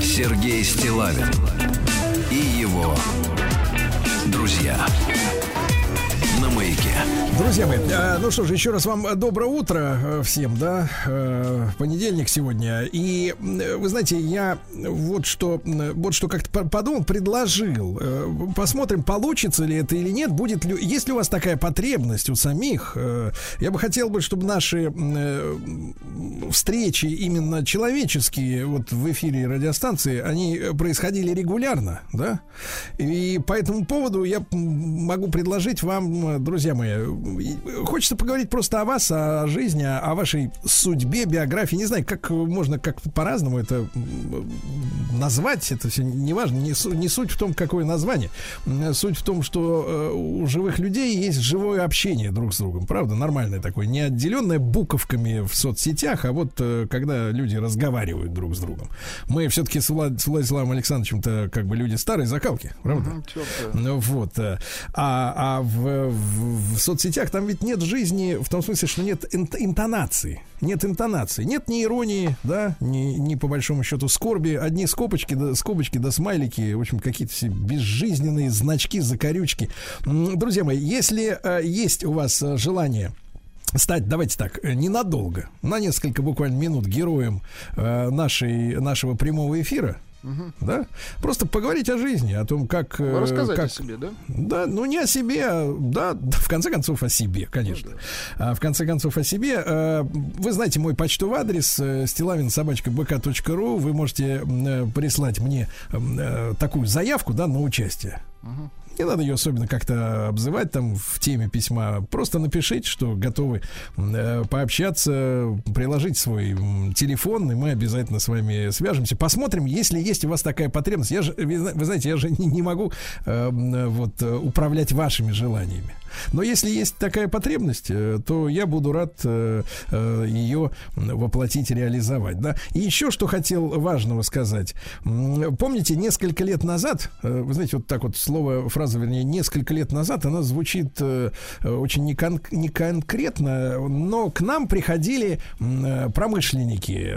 Сергей Стилавин и его друзья. Друзья мои, э, ну что ж, еще раз вам доброе утро э, всем, да, э, понедельник сегодня. И вы знаете, я вот что, вот что как-то подумал, предложил. Посмотрим, получится ли это или нет, будет ли, есть ли у вас такая потребность у самих. Я бы хотел бы, чтобы наши встречи именно человеческие, вот в эфире радиостанции, они происходили регулярно, да. И по этому поводу я могу предложить вам, друзья мои, хочется поговорить просто о вас, о жизни, о вашей судьбе, биографии. Не знаю, как можно как по-разному это назвать. Это все неважно. Не, не суть в том, какое название. Суть в том, что э, у живых людей есть живое общение друг с другом. Правда, нормальное такое, не отделенное буковками в соцсетях, а вот э, когда люди разговаривают друг с другом. Мы все-таки с, Влад, с Владиславом Александровичем-то как бы люди старой закалки, правда? Угу, вот. Э, а, а в, в, в соцсетях там ведь нет жизни в том смысле, что нет интонации. Нет интонации. Нет ни иронии, да, ни, ни по большому счету скорби. Одни скобочки, да, скобочки да смайлики. В общем, какие-то все безжизненные значки, закорючки. Друзья мои, если э, есть у вас э, желание стать, давайте так, э, ненадолго, на несколько буквально минут героем э, нашей, нашего прямого эфира, Угу. Да? Просто поговорить о жизни, о том, как... Э, рассказать как, о себе, да? Да, ну не о себе, а, да, в конце концов о себе, конечно. Ну, да. а, в конце концов о себе. А, вы знаете мой почтовый адрес стилавин.бк.ру. Вы можете прислать мне такую заявку, да, на участие. Угу. Не надо ее особенно как-то обзывать там в теме письма. Просто напишите, что готовы э, пообщаться, приложить свой телефон, и мы обязательно с вами свяжемся. Посмотрим, если есть у вас такая потребность. Я же, вы знаете, я же не, не могу э, вот, управлять вашими желаниями. Но если есть такая потребность, э, то я буду рад э, э, ее воплотить, реализовать. Да? И еще что хотел важного сказать. Помните, несколько лет назад, вы знаете, вот так вот слово, фраза вернее, несколько лет назад, она звучит очень некон, неконкретно, но к нам приходили промышленники,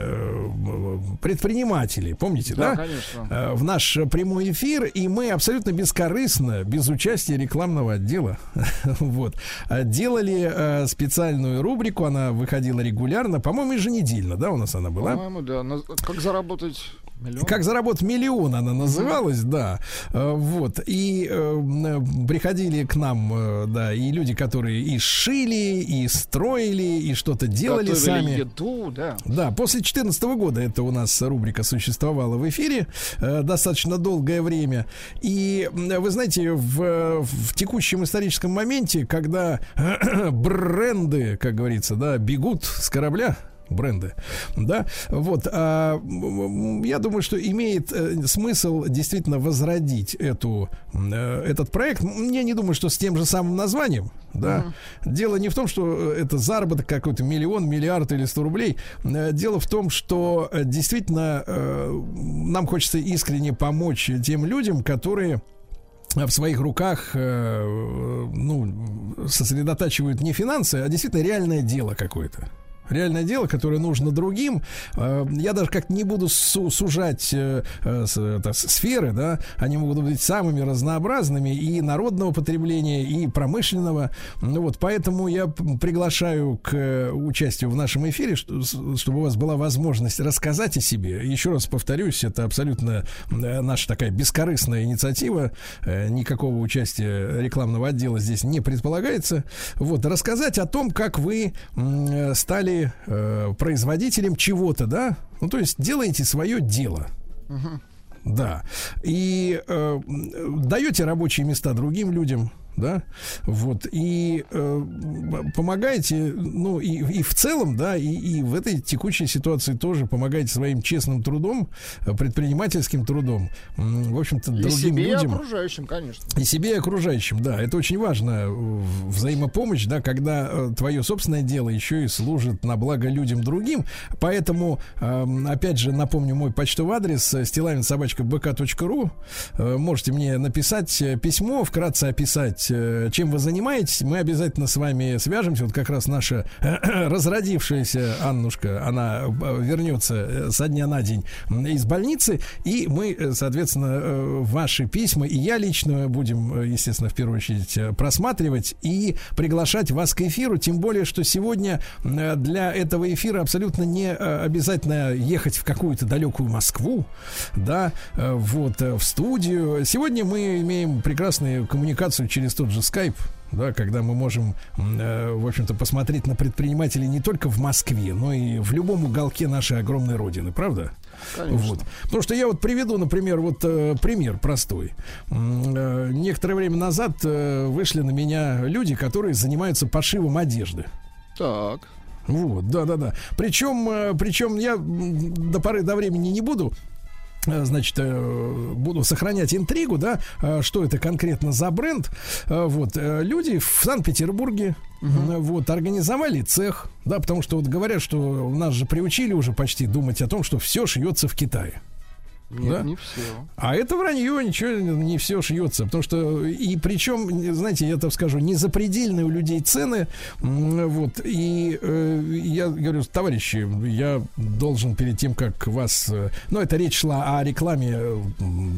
предприниматели, помните, да? Да, конечно. В наш прямой эфир, и мы абсолютно бескорыстно, без участия рекламного отдела, вот, э, делали э, специальную рубрику, она выходила регулярно, по-моему, еженедельно, да, у нас она была? По-моему, да. Как заработать миллион? Как заработать миллион, она называлась, да. Э, Вот. И э, приходили к нам, э, да, и люди, которые и шили, и строили, и что-то делали Готовили сами. еду, да. Да, после 2014 года это у нас рубрика существовала в эфире э, достаточно долгое время. И вы знаете, в, в текущем историческом моменте, когда бренды, как говорится, да, бегут с корабля, бренды, да, вот, а, я думаю, что имеет э, смысл действительно возродить эту, э, этот проект. Я не думаю, что с тем же самым названием, да. Дело не в том, что э, это заработок какой-то миллион, миллиард или сто рублей. Дело в том, что действительно нам хочется искренне помочь тем людям, которые в своих руках ну, сосредотачивают не финансы, а действительно реальное дело какое-то. Реальное дело, которое нужно другим. Э, Я даже как не буду су- сужать э, э, сферы, да, они могут быть самыми разнообразными и народного потребления, и промышленного. Ну вот, поэтому я приглашаю к участию в нашем эфире, чтобы у вас была возможность рассказать о себе. Еще раз повторюсь, это абсолютно наша такая бескорыстная инициатива. Никакого участия рекламного отдела здесь не предполагается. Вот, рассказать о том, как вы э, стали э, производителем чего-то, да? Ну, то есть делаете свое дело. Да. И э, даете рабочие места другим людям, да, вот, и э, помогаете, ну, и, и в целом, да, и, и в этой текущей ситуации тоже помогаете своим честным трудом, э, предпринимательским трудом, в общем-то, И другим себе, и людям. окружающим, конечно. И себе, и окружающим, да, это очень важно, э, взаимопомощь, да, когда э, твое собственное дело еще и служит на благо людям другим. Поэтому, эм, опять же, напомню мой почтовый адрес э, стилавинсобачка.бк.ру. Э, Можете мне написать э, письмо, вкратце описать, э, чем вы занимаетесь. Мы обязательно с вами свяжемся. Вот как раз наша разродившаяся Аннушка, она э, вернется э, со дня на день из больницы, и мы, соответственно, ваши письма, и я лично будем, естественно, в первую очередь просматривать и приглашать вас к эфиру, тем более, что сегодня для этого эфира абсолютно не обязательно ехать в какую-то далекую Москву, да, вот, в студию. Сегодня мы имеем прекрасную коммуникацию через тот же Skype, да, когда мы можем, э, в общем-то, посмотреть на предпринимателей не только в Москве, но и в любом уголке нашей огромной родины, правда? Конечно. Вот. Потому что я вот приведу, например, вот э, пример простой. Э, некоторое время назад э, вышли на меня люди, которые занимаются пошивом одежды. Так. Вот, да-да-да. Причем, э, причем я до поры до времени не буду Значит, э, буду сохранять интригу, да, э, что это конкретно за бренд. Э, Вот, э, люди в Санкт-Петербурге, э, вот, организовали цех, да, потому что вот говорят, что нас же приучили уже почти думать о том, что все шьется в Китае. Нет, Да? не все. А это вранье, ничего не все шьется. Потому что, и причем, знаете, я так скажу, не запредельные у людей цены. Вот, и э, я говорю, товарищи, я должен перед тем, как вас... э, Ну, это речь шла о рекламе, э,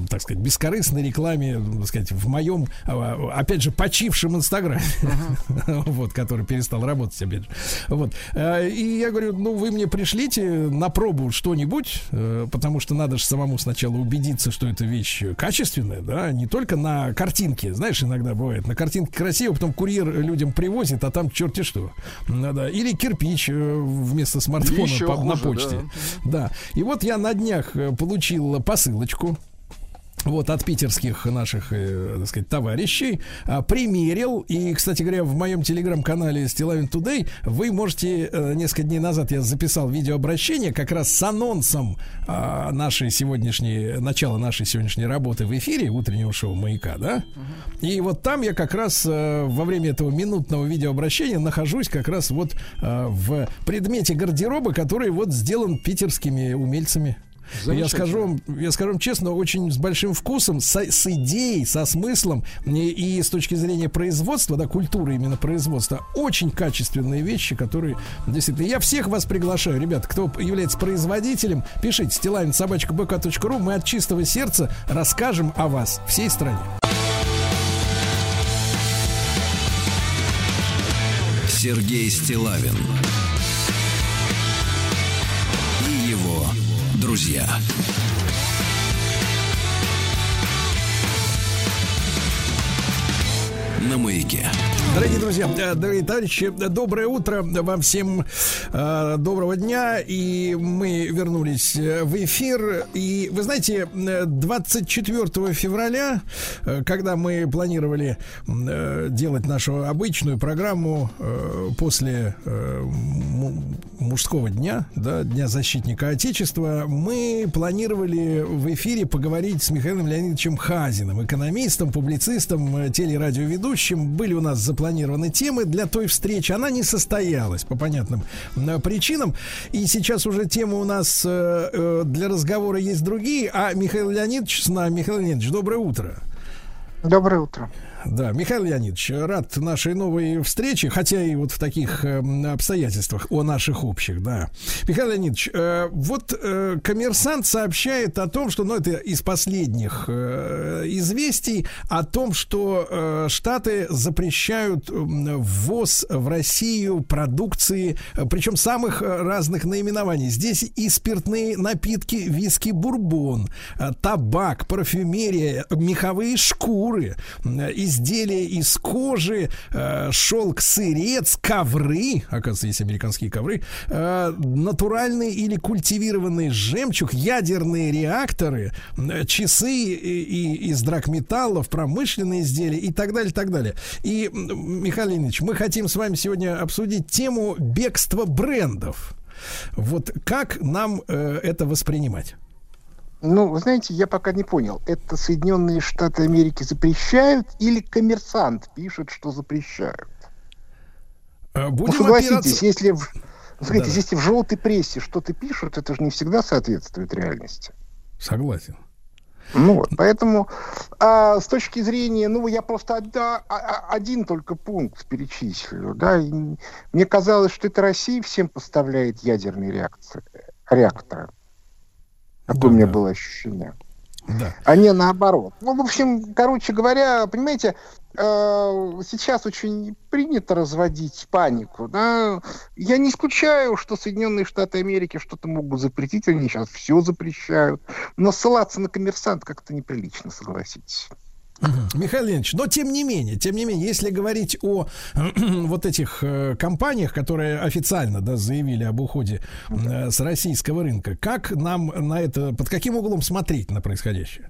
так сказать, бескорыстной рекламе, так сказать, в моем, а, опять же, почившем Инстаграме, вот, который перестал работать, опять же. Вот. Э, И я говорю, ну, вы мне пришлите на пробу что-нибудь, потому что надо же самому сначала убедиться, что эта вещь качественная, да, не только на картинке. Знаешь, иногда бывает, на картинке красиво, потом курьер людям привозит, а там черти что. Да. Или кирпич э, вместо смартфона по- на хуже, почте. Да. И вот я на днях э, получил посылочку. Вот от питерских наших, э, так сказать, товарищей а, примерил. И, кстати говоря, в моем телеграм-канале Стилавин Today вы можете э, несколько дней назад я записал видеообращение как раз с анонсом а, нашей сегодняшней начала нашей сегодняшней работы в эфире утреннего шоу Маяка, да? И вот там я как раз э, во время этого минутного видеообращения нахожусь как раз вот э, в предмете гардероба, который вот сделан питерскими умельцами. Я скажу, вам, я скажу вам честно, очень с большим вкусом, с, с идеей, со смыслом и, и с точки зрения производства, да, культуры именно производства, очень качественные вещи, которые действительно... Я всех вас приглашаю, ребят, кто является производителем, пишите стилавин собачка бк.ру, мы от чистого сердца расскажем о вас всей стране. Сергей Стилавин друзья. на маяке. Дорогие друзья, э, дорогие товарищи, доброе утро вам всем, э, доброго дня. И мы вернулись э, в эфир. И вы знаете, 24 февраля, когда мы планировали делать нашу обычную программу после мужского дня, да, Дня защитника Отечества, мы планировали в эфире поговорить с Михаилом Леонидовичем Хазиным, экономистом, публицистом, телерадиоведущим ведущим были у нас запланированы темы для той встречи. Она не состоялась по понятным причинам. И сейчас уже темы у нас э, э, для разговора есть другие. А Михаил Леонидович с нами. Михаил Леонидович, доброе утро. Доброе утро. Да, Михаил Леонидович, рад нашей новой встрече, хотя и вот в таких э, обстоятельствах о наших общих, да. Михаил Леонидович, э, вот э, коммерсант сообщает о том, что, ну, это из последних э, известий, о том, что э, Штаты запрещают ввоз в Россию продукции, э, причем самых разных наименований. Здесь и спиртные напитки, виски, бурбон, э, табак, парфюмерия, меховые шкуры, э, и изделия из кожи, э, шелк, сырец, ковры, оказывается, есть американские ковры, э, натуральный или культивированный жемчуг, ядерные реакторы, э, часы из драгметаллов, промышленные изделия и так далее, так далее. И, Михаил Леонидович, мы хотим с вами сегодня обсудить тему бегства брендов. Вот как нам э, это воспринимать? Ну, вы знаете, я пока не понял, это Соединенные Штаты Америки запрещают или коммерсант пишет, что запрещают? А, будем ну, согласитесь, опираться... если, в, смотрите, да. если в желтой прессе что-то пишут, это же не всегда соответствует реальности. Согласен. Ну вот, поэтому а, с точки зрения, ну, я просто одна, а, а, один только пункт перечислю, да, и мне казалось, что это Россия всем поставляет ядерные реакции, реакторы. Такое да, у меня да. было ощущение. Да. А не наоборот. Ну, в общем, короче говоря, понимаете, э, сейчас очень принято разводить панику. Да? Я не исключаю, что Соединенные Штаты Америки что-то могут запретить, они сейчас все запрещают. Но ссылаться на коммерсант как-то неприлично, согласитесь. Михаил Леонидович, но тем не менее, тем не менее, если говорить о вот этих э, компаниях, которые официально да, заявили об уходе э, с российского рынка, как нам на это, под каким углом смотреть на происходящее?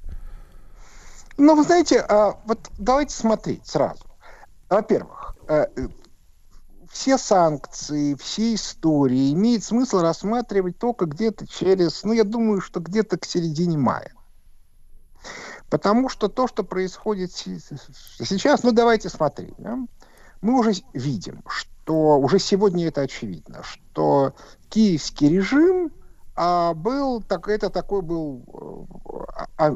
Ну, вы знаете, э, вот давайте смотреть сразу. Во-первых, э, все санкции, все истории имеет смысл рассматривать только где-то через, ну, я думаю, что где-то к середине мая. Потому что то, что происходит сейчас, ну давайте смотреть, да? мы уже видим, что уже сегодня это очевидно, что киевский режим а, был, так, это такой был а,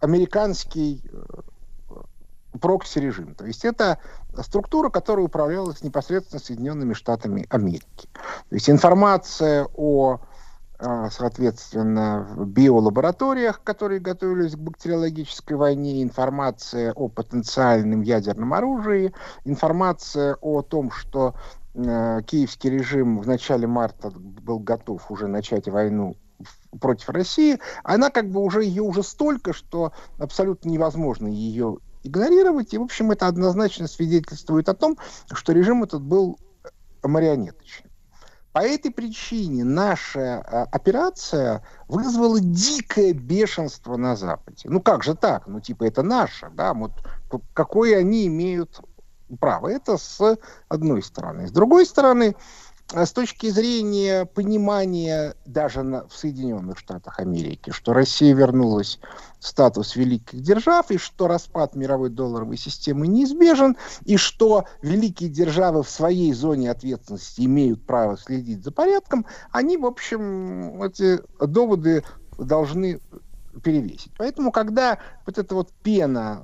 американский э, прокси-режим. То есть это структура, которая управлялась непосредственно Соединенными Штатами Америки. То есть информация о а, соответственно, в биолабораториях, которые готовились к бактериологической войне, информация о потенциальном ядерном оружии, информация о том, что э, киевский режим в начале марта был готов уже начать войну против России, она как бы уже ее уже столько, что абсолютно невозможно ее игнорировать. И, в общем, это однозначно свидетельствует о том, что режим этот был марионеточный. По этой причине наша а, операция вызвала дикое бешенство на Западе. Ну как же так? Ну типа это наше, да? Вот какое они имеют право? Это с одной стороны. С другой стороны, с точки зрения понимания даже на, в Соединенных Штатах Америки, что Россия вернулась в статус великих держав, и что распад мировой долларовой системы неизбежен, и что великие державы в своей зоне ответственности имеют право следить за порядком, они, в общем, эти доводы должны перевесить. Поэтому, когда вот эта вот пена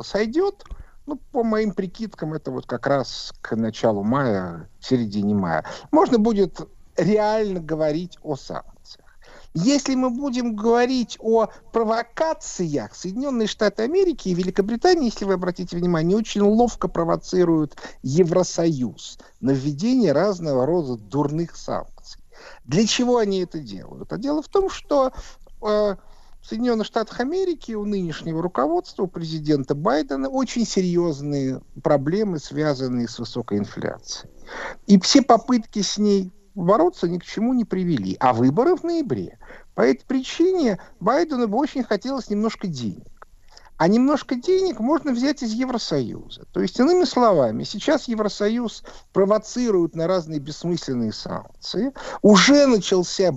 сойдет, ну, по моим прикидкам, это вот как раз к началу мая, середине мая, можно будет реально говорить о санкциях. Если мы будем говорить о провокациях, Соединенные Штаты Америки и Великобритания, если вы обратите внимание, очень ловко провоцируют Евросоюз на введение разного рода дурных санкций. Для чего они это делают? А дело в том, что э, Соединенных Штатах Америки у нынешнего руководства, у президента Байдена очень серьезные проблемы, связанные с высокой инфляцией. И все попытки с ней бороться ни к чему не привели. А выборы в ноябре. По этой причине Байдену бы очень хотелось немножко денег. А немножко денег можно взять из Евросоюза. То есть, иными словами, сейчас Евросоюз провоцирует на разные бессмысленные санкции. Уже начался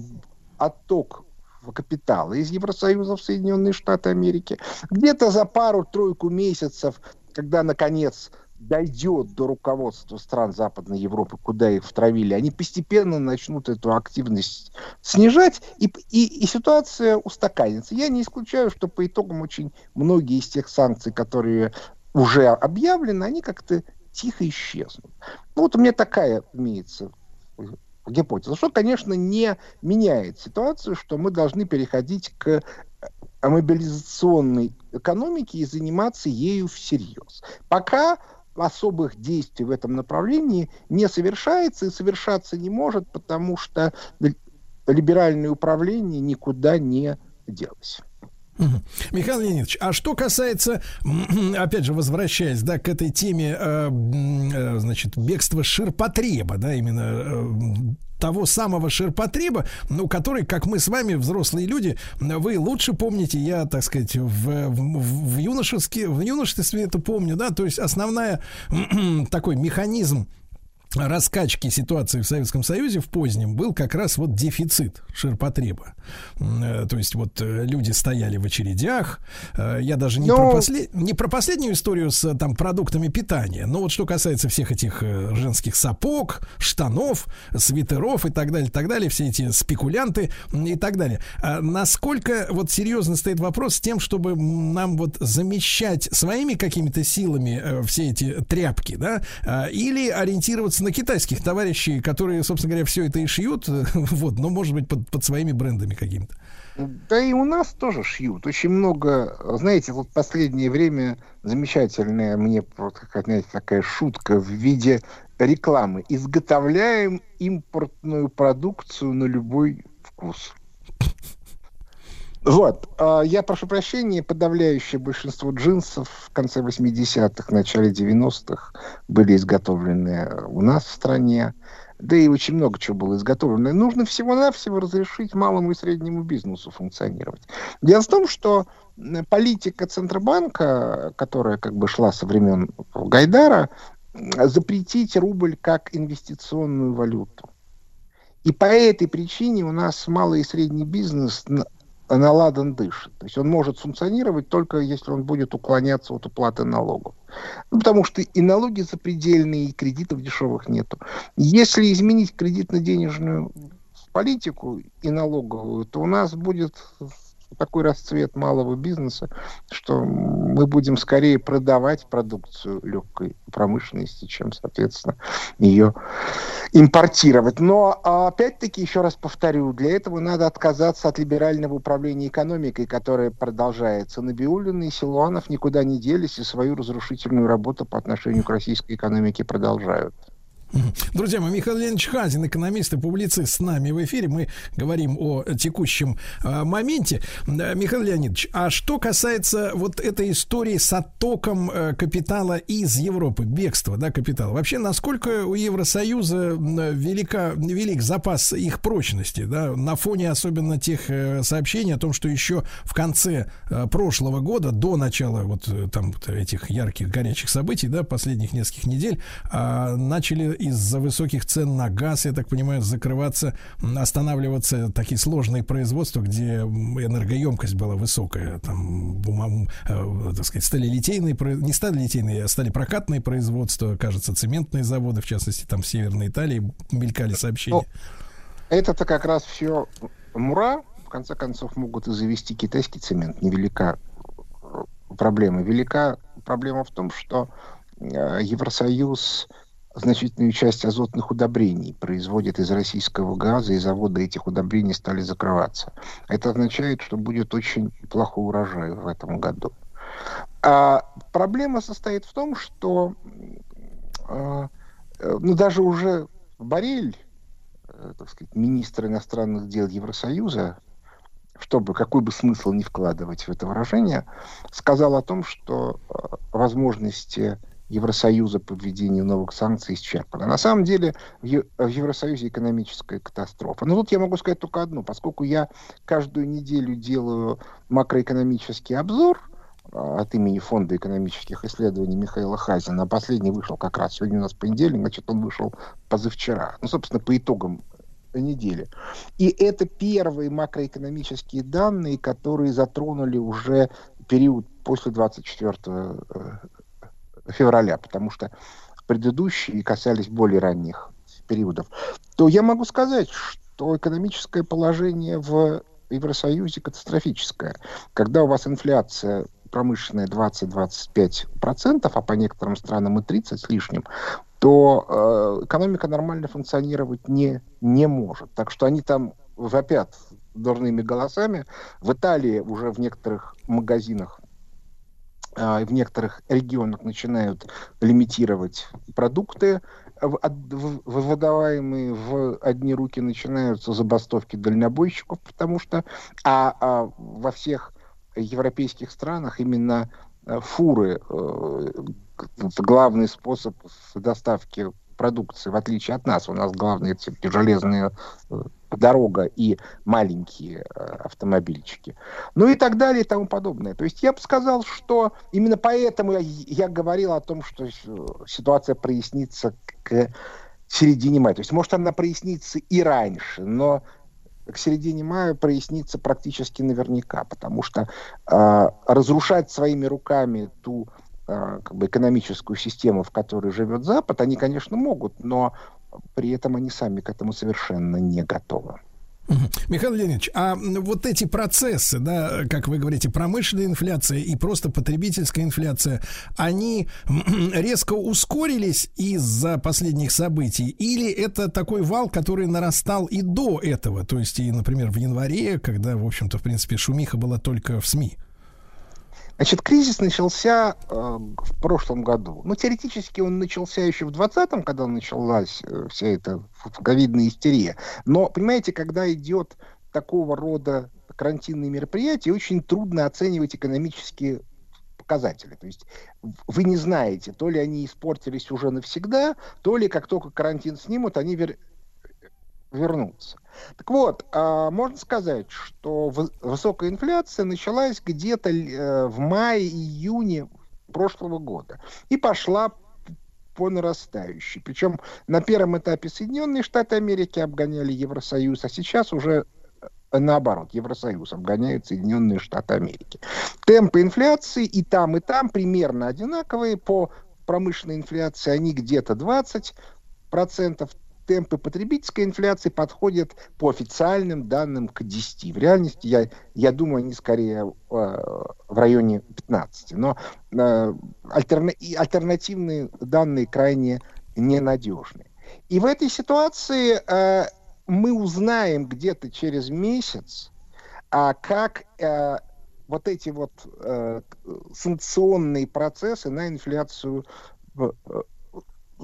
отток капитала из Евросоюза в Соединенные Штаты Америки. Где-то за пару-тройку месяцев, когда, наконец, дойдет до руководства стран Западной Европы, куда их втравили, они постепенно начнут эту активность снижать, и, и, и ситуация устаканится. Я не исключаю, что по итогам очень многие из тех санкций, которые уже объявлены, они как-то тихо исчезнут. Ну, вот у меня такая имеется гипотеза, что, конечно, не меняет ситуацию, что мы должны переходить к мобилизационной экономике и заниматься ею всерьез. Пока особых действий в этом направлении не совершается и совершаться не может, потому что либеральное управление никуда не делось. Михаил Леонидович, а что касается, опять же, возвращаясь, да, к этой теме, э, э, значит, бегства ширпотреба, да, именно э, того самого ширпотреба, ну, который, как мы с вами, взрослые люди, вы лучше помните, я, так сказать, в, в, в, юношестве, в юношестве это помню, да, то есть основная такой механизм раскачки ситуации в Советском Союзе в позднем был как раз вот дефицит ширпотреба. Э, то есть вот э, люди стояли в очередях. Э, я даже не, но... про, послед... не про последнюю историю с там продуктами питания, но вот что касается всех этих женских сапог, штанов, свитеров и так далее, так далее, все эти спекулянты и так далее. А насколько вот серьезно стоит вопрос с тем, чтобы нам вот замещать своими какими-то силами все эти тряпки, да, или ориентироваться на китайских товарищей, которые, собственно говоря, все это и шьют, вот, но, может быть, под, под своими брендами какими-то. Да и у нас тоже шьют. Очень много, знаете, вот последнее время замечательная мне знаете, такая шутка в виде рекламы. Изготовляем импортную продукцию на любой вкус. Вот. А, я прошу прощения, подавляющее большинство джинсов в конце 80-х, начале 90-х были изготовлены у нас в стране. Да и очень много чего было изготовлено. Нужно всего-навсего разрешить малому и среднему бизнесу функционировать. Дело в том, что политика Центробанка, которая как бы шла со времен Гайдара, запретить рубль как инвестиционную валюту. И по этой причине у нас малый и средний бизнес на ладан дышит. То есть он может функционировать только если он будет уклоняться от уплаты налогов. Ну, потому что и налоги запредельные, и кредитов дешевых нету. Если изменить кредитно-денежную политику и налоговую, то у нас будет такой расцвет малого бизнеса, что мы будем скорее продавать продукцию легкой промышленности, чем, соответственно, ее импортировать. Но, опять-таки, еще раз повторю, для этого надо отказаться от либерального управления экономикой, которое продолжается. Набиулин и Силуанов никуда не делись и свою разрушительную работу по отношению к российской экономике продолжают. Друзья мои, Михаил Леонидович Хазин, экономист и публицист с нами в эфире. Мы говорим о текущем э, моменте. Михаил Леонидович, а что касается вот этой истории с оттоком э, капитала из Европы, бегства да, капитала, вообще насколько у Евросоюза велика, велик запас их прочности, да, на фоне особенно тех э, сообщений о том, что еще в конце э, прошлого года, до начала вот э, там этих ярких, горячих событий, да, последних нескольких недель, э, начали из-за высоких цен на газ, я так понимаю, закрываться, останавливаться такие сложные производства, где энергоемкость была высокая, там, бумаг, э, так сказать, сталилитейные, не сталилитейные, а стали прокатные производства, кажется, цементные заводы, в частности, там в Северной Италии мелькали сообщения. Ну, это-то как раз все мура, конце концов могут и завести китайский цемент. Невелика проблема. Велика проблема в том, что э, Евросоюз значительную часть азотных удобрений производит из российского газа, и заводы этих удобрений стали закрываться. Это означает, что будет очень плохой урожай в этом году. А проблема состоит в том, что э, ну, даже уже Борель, э, так сказать, министр иностранных дел Евросоюза, чтобы какой бы смысл не вкладывать в это выражение, сказал о том, что э, возможности Евросоюза по введению новых санкций исчерпаны. На самом деле в, Евросоюзе экономическая катастрофа. Но тут я могу сказать только одно. Поскольку я каждую неделю делаю макроэкономический обзор э, от имени Фонда экономических исследований Михаила Хазина, а последний вышел как раз сегодня у нас понедельник, значит, он вышел позавчера. Ну, собственно, по итогам недели. И это первые макроэкономические данные, которые затронули уже период после 24 э, февраля, потому что предыдущие касались более ранних периодов, то я могу сказать, что экономическое положение в Евросоюзе катастрофическое. Когда у вас инфляция промышленная 20-25%, а по некоторым странам и 30 с лишним, то э, экономика нормально функционировать не, не может. Так что они там вопят дурными голосами. В Италии уже в некоторых магазинах в некоторых регионах начинают лимитировать продукты, выдаваемые в одни руки начинаются забастовки дальнобойщиков, потому что а, а во всех европейских странах именно э, фуры э, главный способ доставки продукции, в отличие от нас. У нас главные это железная э, дорога и маленькие автомобильчики. Ну и так далее и тому подобное. То есть я бы сказал, что именно поэтому я, я говорил о том, что ситуация прояснится к середине мая. То есть может она прояснится и раньше, но к середине мая прояснится практически наверняка, потому что э, разрушать своими руками ту э, как бы экономическую систему, в которой живет Запад, они, конечно, могут, но при этом они сами к этому совершенно не готовы. Михаил Леонидович, а вот эти процессы, да, как вы говорите, промышленная инфляция и просто потребительская инфляция, они резко ускорились из-за последних событий? Или это такой вал, который нарастал и до этого? То есть, и, например, в январе, когда, в общем-то, в принципе, шумиха была только в СМИ? Значит, кризис начался э, в прошлом году. Ну, теоретически он начался еще в 2020, когда началась э, вся эта ковидная истерия. Но, понимаете, когда идет такого рода карантинные мероприятия, очень трудно оценивать экономические показатели. То есть вы не знаете, то ли они испортились уже навсегда, то ли как только карантин снимут, они вер вернуться. Так вот, а, можно сказать, что высокая инфляция началась где-то э, в мае-июне прошлого года и пошла по нарастающей. Причем на первом этапе Соединенные Штаты Америки обгоняли Евросоюз, а сейчас уже э, наоборот, Евросоюз обгоняет Соединенные Штаты Америки. Темпы инфляции и там, и там примерно одинаковые. По промышленной инфляции они где-то 20 процентов, темпы потребительской инфляции подходят по официальным данным к 10. В реальности, я, я думаю, они скорее э, в районе 15. Но э, альтерна, альтернативные данные крайне ненадежны. И в этой ситуации э, мы узнаем где-то через месяц, а как э, вот эти вот э, санкционные процессы на инфляцию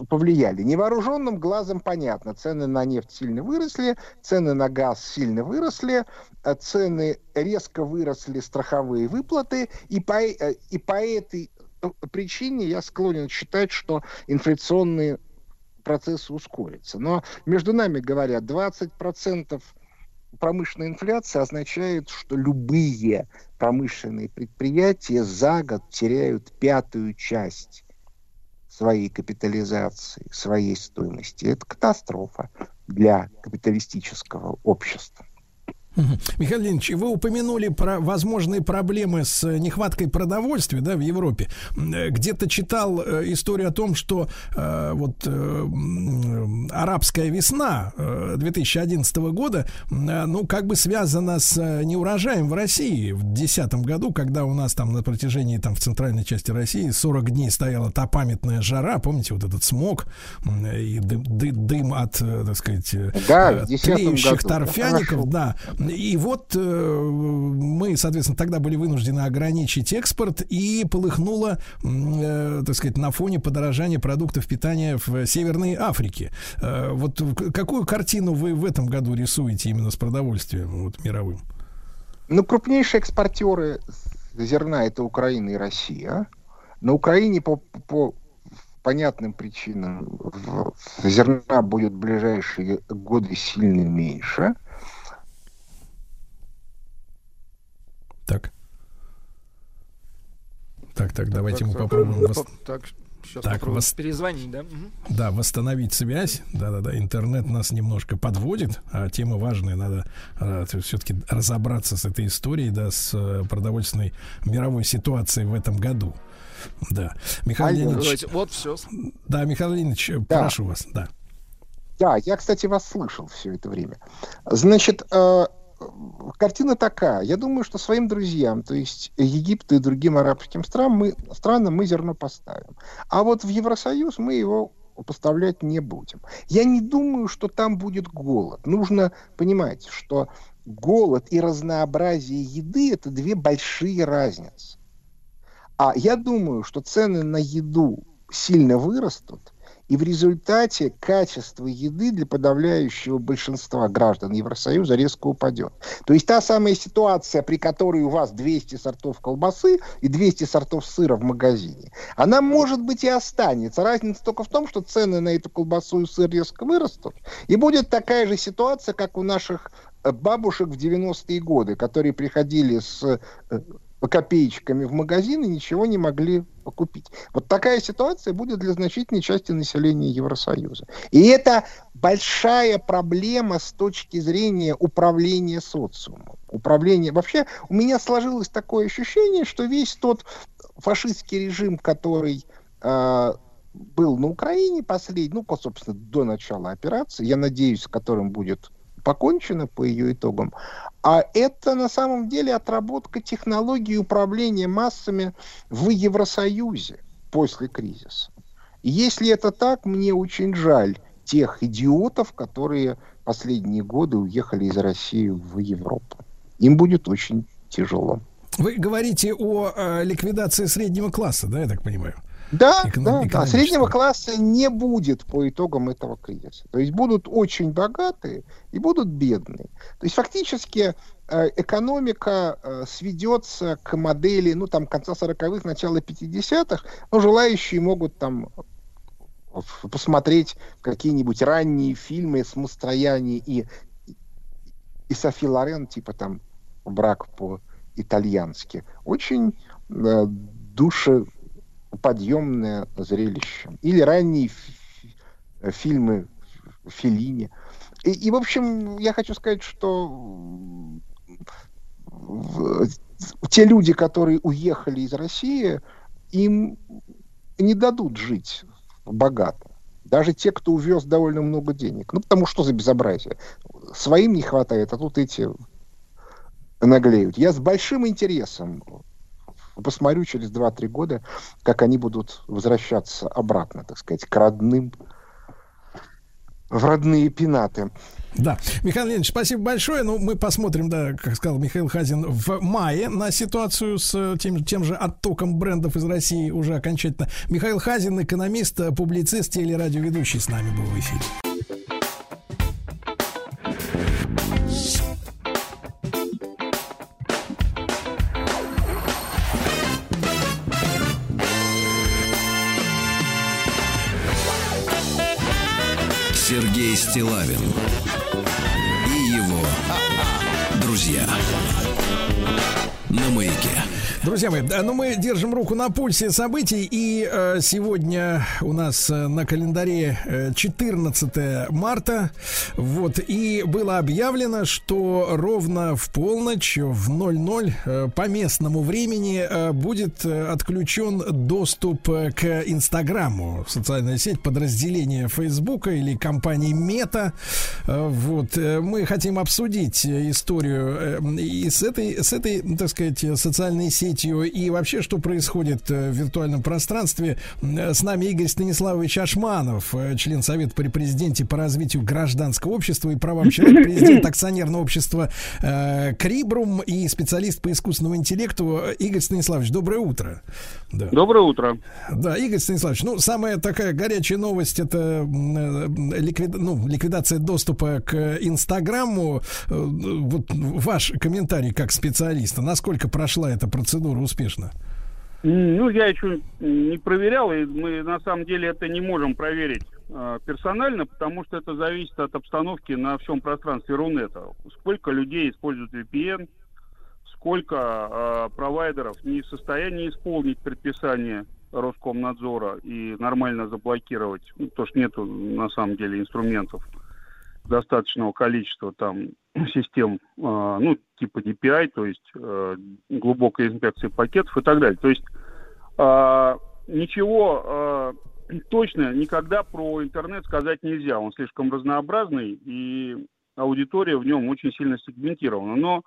повлияли. Невооруженным глазом понятно. Цены на нефть сильно выросли, цены на газ сильно выросли, э, цены резко выросли, страховые выплаты. И по, э, и по этой э, причине я склонен считать, что инфляционные процессы ускорятся. Но между нами говоря, 20% промышленной инфляции означает, что любые промышленные предприятия за год теряют пятую часть своей капитализации, своей стоимости. Это катастрофа для капиталистического общества. Михаил Леонидович, вы упомянули про возможные проблемы с нехваткой продовольствия да, в Европе. Где-то читал э, историю о том, что э, вот э, арабская весна э, 2011 года, э, ну, как бы связана с э, неурожаем в России. В 2010 году, когда у нас там на протяжении, там в центральной части России 40 дней стояла та памятная жара, помните, вот этот смог и дым, дым от, так сказать, да, тлеющих торфяников, да, и вот э, мы, соответственно, тогда были вынуждены ограничить экспорт и полыхнуло, э, так сказать, на фоне подорожания продуктов питания в Северной Африке. Э, вот какую картину вы в этом году рисуете именно с продовольствием вот, мировым? Ну, крупнейшие экспортеры зерна это Украина и Россия. На Украине по, по понятным причинам зерна будет в ближайшие годы сильно меньше. Так. Так, так, давайте так, мы так, попробуем. Так, так, сейчас так, вос... перезвонить, да? Угу. Да, восстановить связь. Да-да-да, интернет нас немножко подводит, а тема важная, надо а, все-таки разобраться с этой историей, да, с а, продовольственной мировой ситуацией в этом году. Да. Михаил Леонидович. Вот все. Да, Михаил Леонидович, да. прошу вас, да. Да, я, кстати, вас слышал все это время. Значит, э, картина такая. Я думаю, что своим друзьям, то есть Египту и другим арабским странам мы, странам мы зерно поставим. А вот в Евросоюз мы его поставлять не будем. Я не думаю, что там будет голод. Нужно понимать, что голод и разнообразие еды – это две большие разницы. А я думаю, что цены на еду сильно вырастут, и в результате качество еды для подавляющего большинства граждан Евросоюза резко упадет. То есть та самая ситуация, при которой у вас 200 сортов колбасы и 200 сортов сыра в магазине, она может быть и останется. Разница только в том, что цены на эту колбасу и сыр резко вырастут. И будет такая же ситуация, как у наших э, бабушек в 90-е годы, которые приходили с э, копеечками в магазин и ничего не могли покупить. Вот такая ситуация будет для значительной части населения Евросоюза. И это большая проблема с точки зрения управления социумом. Управление... Вообще, у меня сложилось такое ощущение, что весь тот фашистский режим, который э, был на Украине последний, ну, собственно, до начала операции, я надеюсь, которым будет покончено по ее итогам. А это на самом деле отработка технологии управления массами в Евросоюзе после кризиса. Если это так, мне очень жаль тех идиотов, которые последние годы уехали из России в Европу. Им будет очень тяжело. Вы говорите о э, ликвидации среднего класса, да, я так понимаю? Да, Эконом, да, да. Среднего класса не будет по итогам этого кризиса. То есть будут очень богатые и будут бедные. То есть фактически э, экономика э, сведется к модели, ну, там, конца 40-х, начала 50-х, но желающие могут там посмотреть какие-нибудь ранние фильмы с Мастрояни и, и Софи Лорен, типа там «Брак по-итальянски». Очень э, душе подъемное зрелище. Или ранние фильмы Филини. И, и, в общем, я хочу сказать, что те люди, которые уехали из России, им не дадут жить богато. Даже те, кто увез довольно много денег. Ну, потому что за безобразие. Своим не хватает, а тут эти наглеют. Я с большим интересом посмотрю через 2-3 года, как они будут возвращаться обратно, так сказать, к родным, в родные пенаты. Да. Михаил Леонидович, спасибо большое. Ну, мы посмотрим, да, как сказал Михаил Хазин, в мае на ситуацию с тем, тем же оттоком брендов из России уже окончательно. Михаил Хазин, экономист, публицист, телерадиоведущий с нами был в эфире. Сергей Стилавин друзья мои, да, ну мы держим руку на пульсе событий, и э, сегодня у нас э, на календаре э, 14 марта, вот, и было объявлено, что ровно в полночь, в 00 э, по местному времени э, будет э, отключен доступ э, к Инстаграму, социальная сеть подразделения Фейсбука или компании Мета, э, вот, э, мы хотим обсудить историю э, и с этой, с этой, так сказать, социальной сетью и вообще, что происходит э, в виртуальном пространстве. Э, с нами Игорь Станиславович Ашманов, э, член Совета при президенте по развитию гражданского общества и правам человека, президент акционерного общества Крибрум и специалист по искусственному интеллекту. Игорь Станиславович, доброе утро. Да. Доброе утро. Да, Игорь Станиславович, ну, самая такая горячая новость это ликвид... ну, ликвидация доступа к Инстаграму. Вот ваш комментарий как специалиста, насколько прошла эта процедура успешно? Ну, я еще не проверял, и мы на самом деле это не можем проверить э, персонально, потому что это зависит от обстановки на всем пространстве Рунета. Сколько людей используют VPN, сколько э, провайдеров не в состоянии исполнить предписание Роскомнадзора и нормально заблокировать, ну, потому что нету на самом деле инструментов достаточного количества там систем, а, ну, типа DPI, то есть э, глубокой инспекции пакетов и так далее. То есть а, ничего а, точно никогда про интернет сказать нельзя. Он слишком разнообразный, и аудитория в нем очень сильно сегментирована. Но,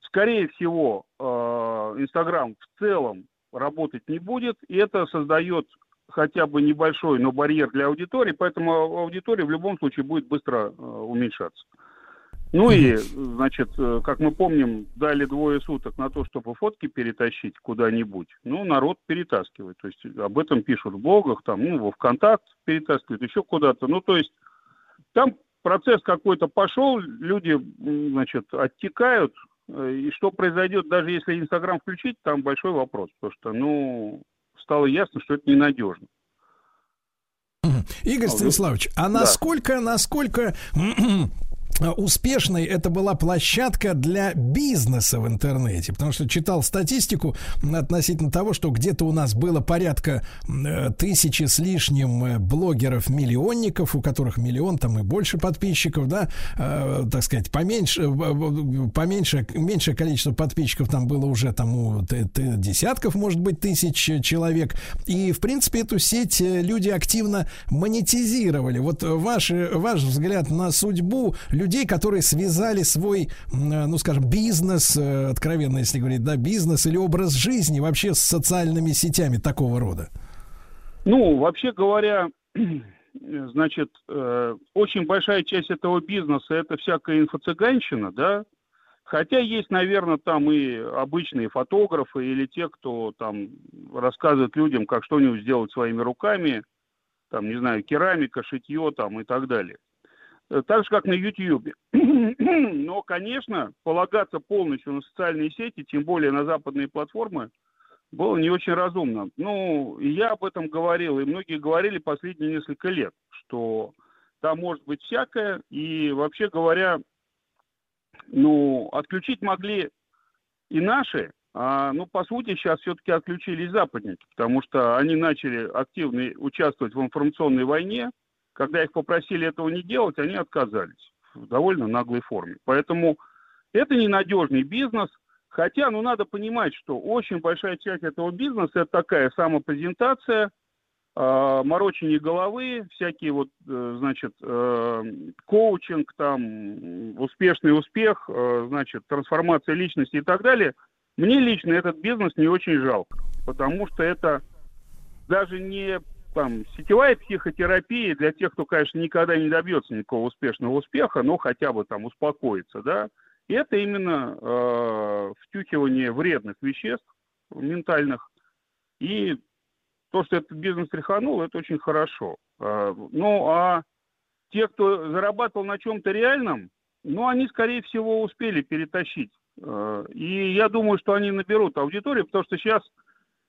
скорее всего, Инстаграм в целом работать не будет, и это создает хотя бы небольшой, но барьер для аудитории, поэтому аудитория в любом случае будет быстро э, уменьшаться. Ну и, значит, э, как мы помним, дали двое суток на то, чтобы фотки перетащить куда-нибудь. Ну, народ перетаскивает. То есть об этом пишут в блогах, там, ну, во ВКонтакт перетаскивают, еще куда-то. Ну, то есть там процесс какой-то пошел, люди, значит, оттекают. Э, и что произойдет, даже если Инстаграм включить, там большой вопрос. Потому что, ну, стало ясно, что это ненадежно. Игорь Станиславович, а насколько, да. насколько успешной это была площадка для бизнеса в интернете, потому что читал статистику относительно того, что где-то у нас было порядка э, тысячи с лишним э, блогеров-миллионников, у которых миллион там и больше подписчиков, да, э, так сказать, поменьше, поменьше, меньшее количество подписчиков там было уже там у десятков, может быть, тысяч человек, и в принципе эту сеть люди активно монетизировали. Вот ваш, ваш взгляд на судьбу людей людей, которые связали свой, э, ну, скажем, бизнес, э, откровенно, если говорить, да, бизнес или образ жизни вообще с социальными сетями такого рода? Ну, вообще говоря, значит, э, очень большая часть этого бизнеса это всякая инфо-цыганщина, да, Хотя есть, наверное, там и обычные фотографы или те, кто там рассказывает людям, как что-нибудь сделать своими руками, там, не знаю, керамика, шитье там и так далее. Э, так же, как на YouTube. Но, конечно, полагаться полностью на социальные сети, тем более на западные платформы, было не очень разумно. Ну, я об этом говорил, и многие говорили последние несколько лет, что там может быть всякое, и вообще говоря, ну, отключить могли и наши, а, ну, по сути, сейчас все-таки отключились западники, потому что они начали активно участвовать в информационной войне, когда их попросили этого не делать, они отказались в довольно наглой форме. Поэтому это ненадежный бизнес, хотя, ну, надо понимать, что очень большая часть этого бизнеса – это такая самопрезентация, э, морочение головы, всякие вот, э, значит, э, коучинг, там, успешный успех, э, значит, трансформация личности и так далее. Мне лично этот бизнес не очень жалко, потому что это даже не там сетевая психотерапия для тех, кто, конечно, никогда не добьется никакого успешного успеха, но хотя бы там успокоится, да, и это именно э, втюхивание вредных веществ ментальных. И то, что этот бизнес тряханул, это очень хорошо. Э, ну, а те, кто зарабатывал на чем-то реальном, ну, они, скорее всего, успели перетащить. Э, и я думаю, что они наберут аудиторию, потому что сейчас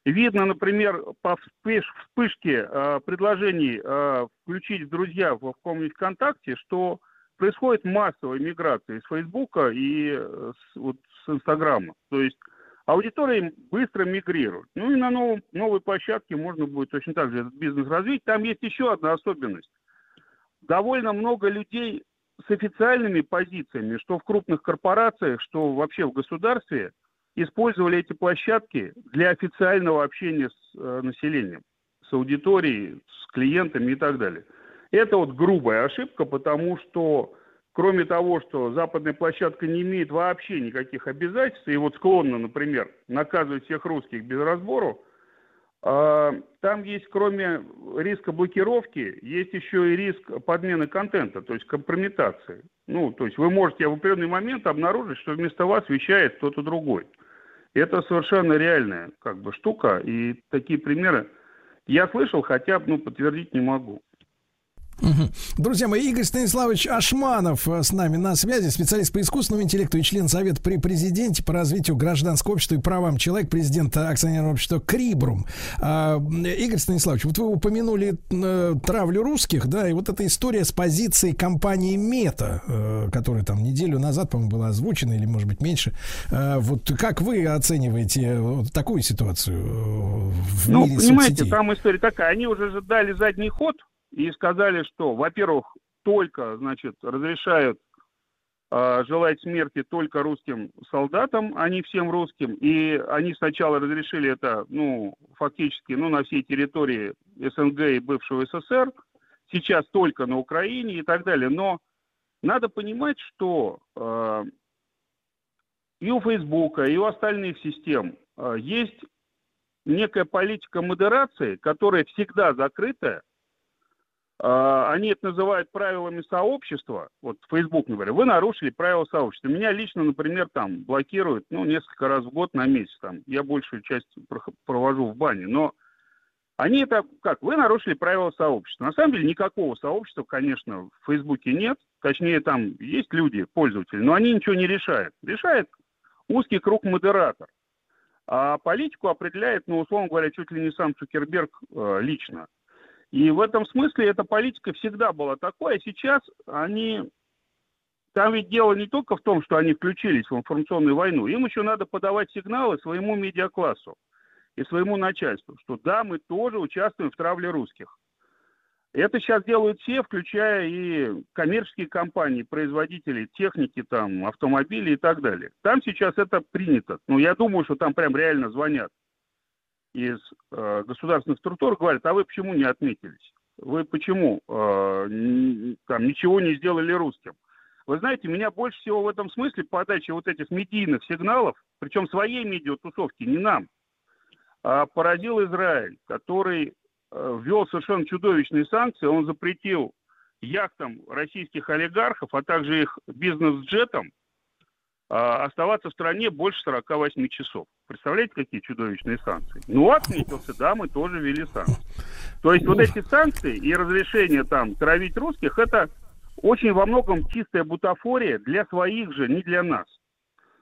Видно, например, по вспышке э, предложений э, включить друзья в каком-нибудь ВКонтакте, что происходит массовая миграция из Фейсбука и э, с, вот, с Инстаграма. То есть аудитория быстро мигрирует. Ну и на новом, новой площадке можно будет точно так же этот бизнес развить. Там есть еще одна особенность. Довольно много людей с официальными позициями, что в крупных корпорациях, что вообще в государстве, использовали эти площадки для официального общения с э, населением, с аудиторией, с клиентами и так далее. Это вот грубая ошибка, потому что кроме того, что западная площадка не имеет вообще никаких обязательств, и вот склонна, например, наказывать всех русских без разбору, а, там есть, кроме риска блокировки, есть еще и риск подмены контента, то есть компрометации. Ну, то есть вы можете в определенный момент обнаружить, что вместо вас вещает кто-то другой. Это совершенно реальная как бы штука, и такие примеры я слышал, хотя ну, подтвердить не могу. Угу. Друзья мои, Игорь Станиславович Ашманов э, с нами на связи, специалист по искусственному интеллекту и член Совета при президенте по развитию гражданского общества и правам человека, президент акционерного общества Крибрум. А, Игорь Станиславович, вот вы упомянули э, травлю русских, да, и вот эта история с позицией компании Мета, э, которая там неделю назад, по-моему, была озвучена, или, может быть, меньше. Э, вот как вы оцениваете вот такую ситуацию э, в ну, мире понимаете, соцсетей? там история такая, они уже дали задний ход, и сказали, что, во-первых, только, значит, разрешают э, желать смерти только русским солдатам, а не всем русским. И они сначала разрешили это, ну, фактически, ну, на всей территории СНГ и бывшего СССР, сейчас только на Украине и так далее. Но надо понимать, что э, и у Фейсбука, и у остальных систем э, есть некая политика модерации, которая всегда закрытая, они это называют правилами сообщества. Вот Facebook, например, вы нарушили правила сообщества. Меня лично, например, там блокируют, ну, несколько раз в год на месяц. Там, я большую часть провожу в бане. Но они это как? Вы нарушили правила сообщества. На самом деле никакого сообщества, конечно, в Фейсбуке нет. Точнее, там есть люди, пользователи, но они ничего не решают. Решает узкий круг модератор. А политику определяет, ну, условно говоря, чуть ли не сам Цукерберг э, лично. И в этом смысле эта политика всегда была такой, а сейчас они... Там ведь дело не только в том, что они включились в информационную войну, им еще надо подавать сигналы своему медиаклассу и своему начальству, что да, мы тоже участвуем в травле русских. Это сейчас делают все, включая и коммерческие компании, производители техники, там, автомобилей и так далее. Там сейчас это принято. Ну, я думаю, что там прям реально звонят из э, государственных структур говорят, а вы почему не отметились? Вы почему э, там ничего не сделали русским? Вы знаете, меня больше всего в этом смысле подача вот этих медийных сигналов, причем своей медиатусовки, не нам, а поразил Израиль, который э, ввел совершенно чудовищные санкции. Он запретил яхтам российских олигархов, а также их бизнес-джетам оставаться в стране больше 48 часов. Представляете, какие чудовищные санкции? Ну, отметился, да, мы тоже ввели санкции. То есть вот эти санкции и разрешение там травить русских, это очень во многом чистая бутафория для своих же, не для нас.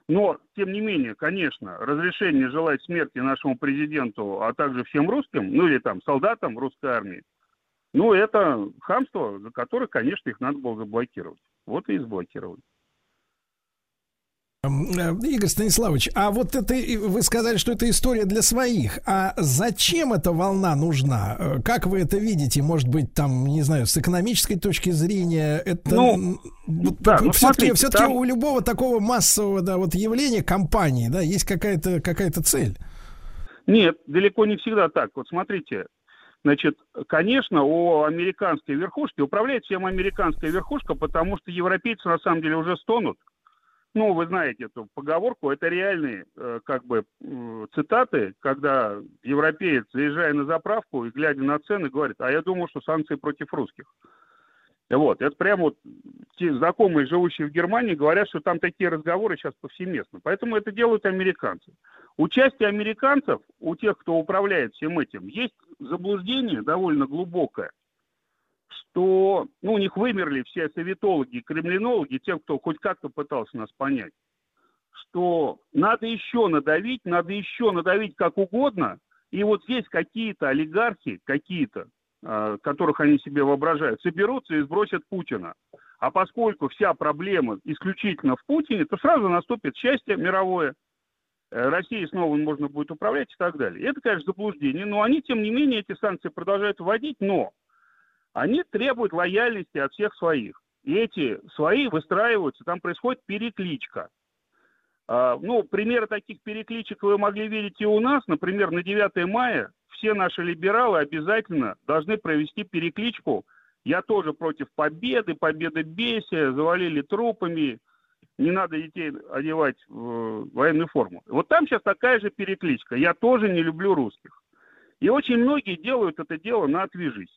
Но, тем не менее, конечно, разрешение желать смерти нашему президенту, а также всем русским, ну или там солдатам русской армии, ну это хамство, за которое, конечно, их надо было заблокировать. Вот и заблокировали. Э, Игорь Станиславович, а вот это, вы сказали, что это история для своих. А зачем эта волна нужна? Э, как вы это видите? Может быть, там, не знаю, с экономической точки зрения, это ну, вот, да, ну, все-таки, все-таки там... у любого такого массового да, вот явления компании, да, есть какая-то какая-то цель. Нет, далеко не всегда так. Вот смотрите, Значит, конечно, у американской верхушки управляет всем американская верхушка, потому что европейцы на самом деле уже стонут ну, вы знаете эту поговорку, это реальные э, как бы цитаты, когда европеец, заезжая на заправку и глядя на цены, говорит, а я думал, что санкции против русских. Вот, это прямо вот те знакомые, живущие в Германии, говорят, что там такие разговоры сейчас повсеместно. Поэтому это делают американцы. Участие американцев, у тех, кто управляет всем этим, есть заблуждение довольно глубокое – что ну, у них вымерли все советологи, кремлинологи, те, кто хоть как-то пытался нас понять, что надо еще надавить, надо еще надавить как угодно, и вот здесь какие-то олигархи, какие-то, э, которых они себе воображают, соберутся и сбросят Путина. А поскольку вся проблема исключительно в Путине, то сразу наступит счастье мировое. э, Россией снова можно будет управлять и так далее. Это, конечно, заблуждение, но они, тем не менее, эти санкции продолжают вводить, но они требуют лояльности от всех своих. И эти свои выстраиваются, там происходит перекличка. А, ну, примеры таких перекличек вы могли видеть и у нас. Например, на 9 мая все наши либералы обязательно должны провести перекличку. Я тоже против победы, победы бесия, завалили трупами, не надо детей одевать в военную форму. Вот там сейчас такая же перекличка. Я тоже не люблю русских. И очень многие делают это дело на «отвяжись».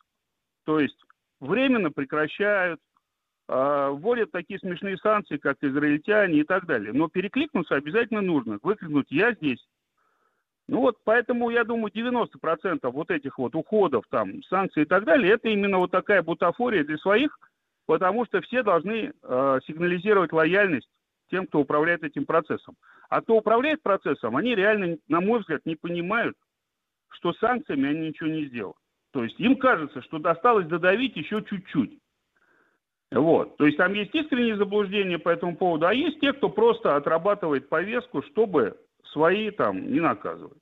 То есть временно прекращают, а, вводят такие смешные санкции, как израильтяне и так далее. Но перекликнуться обязательно нужно, выкрикнуть «я здесь». Ну вот, поэтому, я думаю, 90% вот этих вот уходов, там, санкций и так далее, это именно вот такая бутафория для своих, потому что все должны э, сигнализировать лояльность тем, кто управляет этим процессом. А кто управляет процессом, они реально, на мой взгляд, не понимают, что санкциями они ничего не сделают. То есть им кажется, что досталось додавить еще чуть-чуть. Вот. То есть там есть искренние заблуждения по этому поводу, а есть те, кто просто отрабатывает повестку, чтобы свои там не наказывать.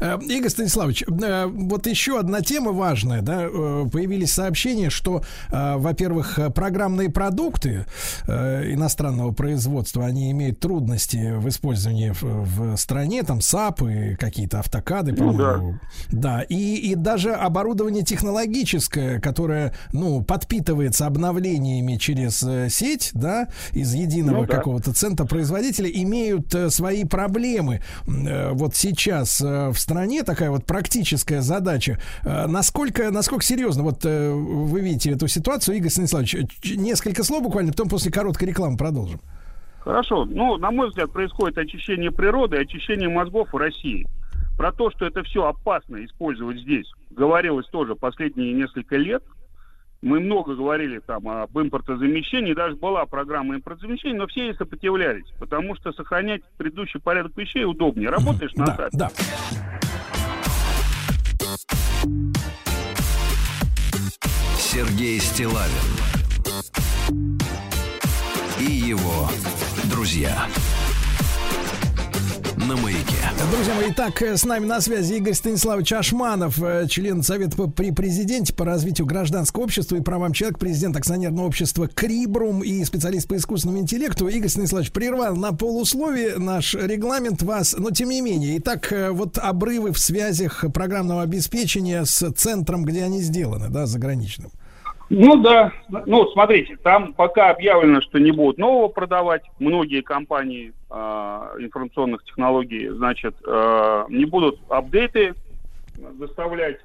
Э, Игорь Станиславович, э, вот еще одна тема важная, да, э, появились сообщения, что, во-первых, программные продукты иностранного производства, они имеют трудности в использовании в, стране, там САПы, какие-то автокады, ну, по-моему. Да, да и, и даже оборудование технологическое, которое, ну, подпитывается обновлениями через сеть, да, из единого ну, да. какого-то центра производителя, имеют свои проблемы. Вот сейчас в стране такая вот практическая задача. Э, насколько, насколько серьезно вот э, вы видите эту ситуацию, Игорь Станиславович? Несколько слов буквально, потом после короткой рекламы продолжим. Хорошо. Ну, на мой взгляд, происходит очищение природы, очищение мозгов в России. Про то, что это все опасно использовать здесь, говорилось тоже последние несколько лет. Мы много говорили там об импортозамещении, даже была программа импортозамещения, но все ей сопротивлялись, потому что сохранять предыдущий порядок вещей удобнее. Работаешь на да, Да. Сергей Стилавин и его друзья на маяке. Друзья мои, итак, с нами на связи Игорь Станиславович Ашманов, э, член Совета при президенте по развитию гражданского общества и правам человека, президент акционерного общества Крибрум и специалист по искусственному интеллекту. Игорь Станиславович прервал на полусловие наш регламент вас, но тем не менее. Итак, э, вот обрывы в связях программного обеспечения с центром, где они сделаны, да, заграничным. Ну да, ну смотрите, там пока объявлено, что не будут нового продавать, многие компании э, информационных технологий, значит, э, не будут апдейты заставлять.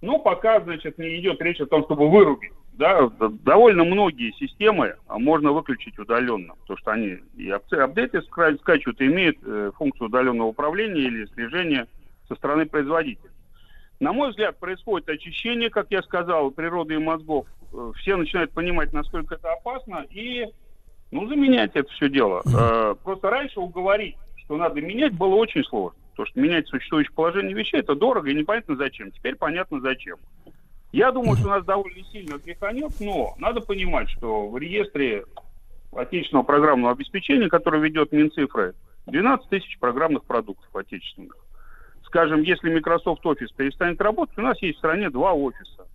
Но пока, значит, не идет речь о том, чтобы вырубить. Да, довольно многие системы можно выключить удаленно, потому что они и апдейты скачивают, и имеют э, функцию удаленного управления или слежения со стороны производителя. На мой взгляд, происходит очищение, как я сказал, природы и мозгов. Э, все начинают понимать, насколько это опасно, и ну, заменять это все дело. Э, просто раньше уговорить, что надо менять, было очень сложно. Потому что менять существующее положение вещей это дорого и непонятно зачем. Теперь понятно зачем. Я думаю, что у нас довольно сильно тряханет, но надо понимать, что в реестре отечественного программного обеспечения, который ведет Минцифры, 12 тысяч программных продуктов отечественных скажем, если Microsoft Office перестанет работать, у нас есть в стране два офиса.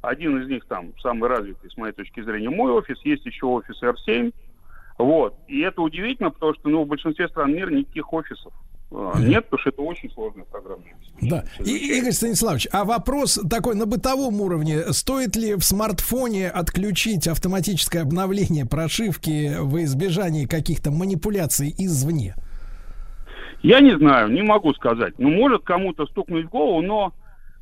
Один из них там самый развитый, с моей точки зрения, мой офис, есть еще офис R7. Вот. И это удивительно, потому что ну, в большинстве стран мира никаких офисов а, нет, потому что это очень сложная программа. Да. И, Игорь Станиславович, а вопрос такой на бытовом уровне. Стоит ли в смартфоне отключить автоматическое обновление прошивки в избежании каких-то манипуляций извне? Я не знаю, не могу сказать. Ну, может кому-то стукнуть в голову, но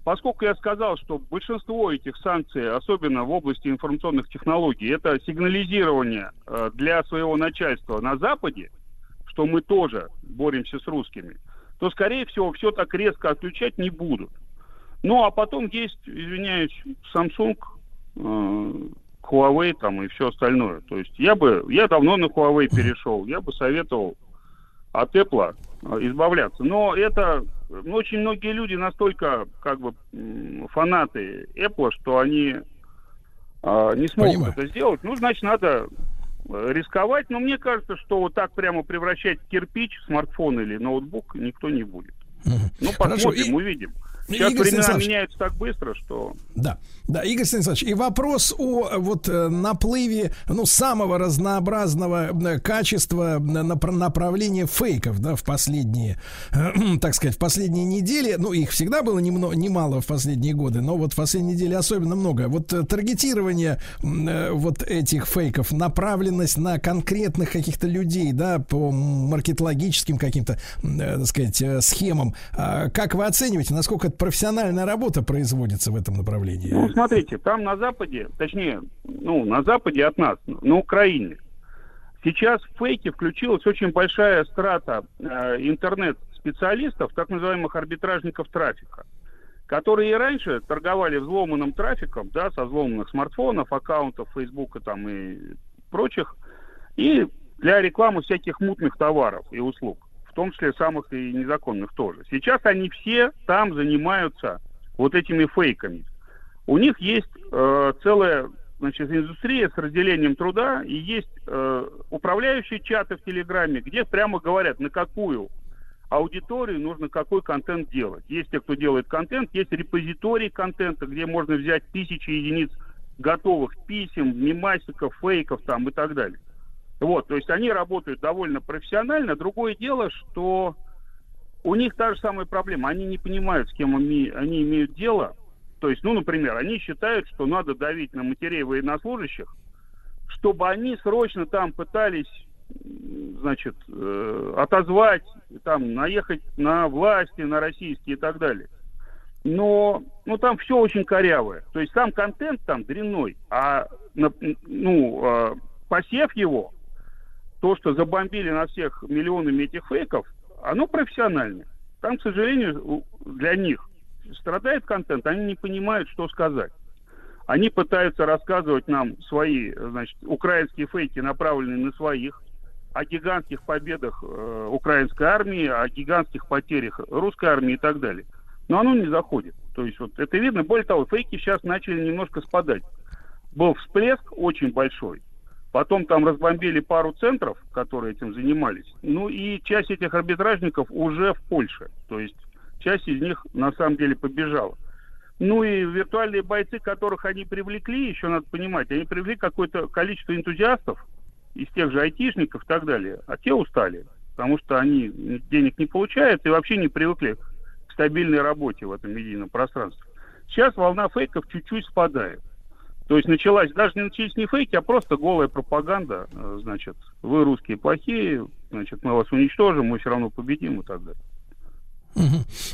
поскольку я сказал, что большинство этих санкций, особенно в области информационных технологий, это сигнализирование э, для своего начальства на Западе, что мы тоже боремся с русскими, то, скорее всего, все так резко отключать не будут. Ну, а потом есть, извиняюсь, Samsung, э, Huawei там и все остальное. То есть я бы, я давно на Huawei перешел, я бы советовал от Apple Э, избавляться. Но это ну, очень многие люди настолько как бы фанаты Apple, что они э, не смогут Понимаю. это сделать. Ну, значит, надо э, рисковать, но мне кажется, что вот так прямо превращать кирпич, смартфон или ноутбук никто не будет. Ну, посмотрим, и... увидим. Сейчас Игорь времена меняются так быстро, что... Да, да, Игорь Станиславович, и вопрос о вот э, наплыве, ну, самого разнообразного э, качества направления фейков, да, в последние, так сказать, в последние недели, ну, их всегда было немного, немало в последние годы, но вот в последние недели особенно много. Вот э, таргетирование вот этих фейков, направленность на конкретных каких-то людей, да, по маркетологическим каким-то, так сказать, схемам. А как вы оцениваете, насколько профессиональная работа производится в этом направлении? Ну, смотрите, там на Западе, точнее, ну, на Западе от нас, на Украине, сейчас в фейке включилась очень большая страта э, интернет-специалистов, так называемых арбитражников трафика, которые и раньше торговали взломанным трафиком, да, со взломанных смартфонов, аккаунтов Фейсбука там и прочих, и для рекламы всяких мутных товаров и услуг том числе самых и незаконных тоже. Сейчас они все там занимаются вот этими фейками. У них есть э, целая значит, индустрия с разделением труда, и есть э, управляющие чаты в Телеграме, где прямо говорят, на какую аудиторию нужно какой контент делать. Есть те, кто делает контент, есть репозиторий контента, где можно взять тысячи единиц готовых писем, мемасиков, фейков там и так далее. Вот, то есть они работают довольно профессионально. Другое дело, что у них та же самая проблема. Они не понимают, с кем они, они имеют дело. То есть, ну, например, они считают, что надо давить на матерей военнослужащих, чтобы они срочно там пытались, значит, э, отозвать, там, наехать на власти, на российские и так далее. Но, ну, там все очень корявое. То есть сам контент там дрянной, а, ну, э, посев его то, что забомбили на всех миллионами этих фейков, оно профессиональное. Там, к сожалению, для них страдает контент, они не понимают, что сказать. Они пытаются рассказывать нам свои, значит, украинские фейки, направленные на своих, о гигантских победах э, украинской армии, о гигантских потерях русской армии и так далее. Но оно не заходит. То есть вот это видно. Более того, фейки сейчас начали немножко спадать. Был всплеск очень большой. Потом там разбомбили пару центров, которые этим занимались. Ну и часть этих арбитражников уже в Польше. То есть часть из них на самом деле побежала. Ну и виртуальные бойцы, которых они привлекли, еще надо понимать, они привлекли какое-то количество энтузиастов из тех же айтишников и так далее, а те устали, потому что они денег не получают и вообще не привыкли к стабильной работе в этом медийном пространстве. Сейчас волна фейков чуть-чуть спадает. То есть началась, даже не начались не фейки, а просто голая пропаганда. Э, значит, вы русские плохие, значит, мы вас уничтожим, мы все равно победим и так далее.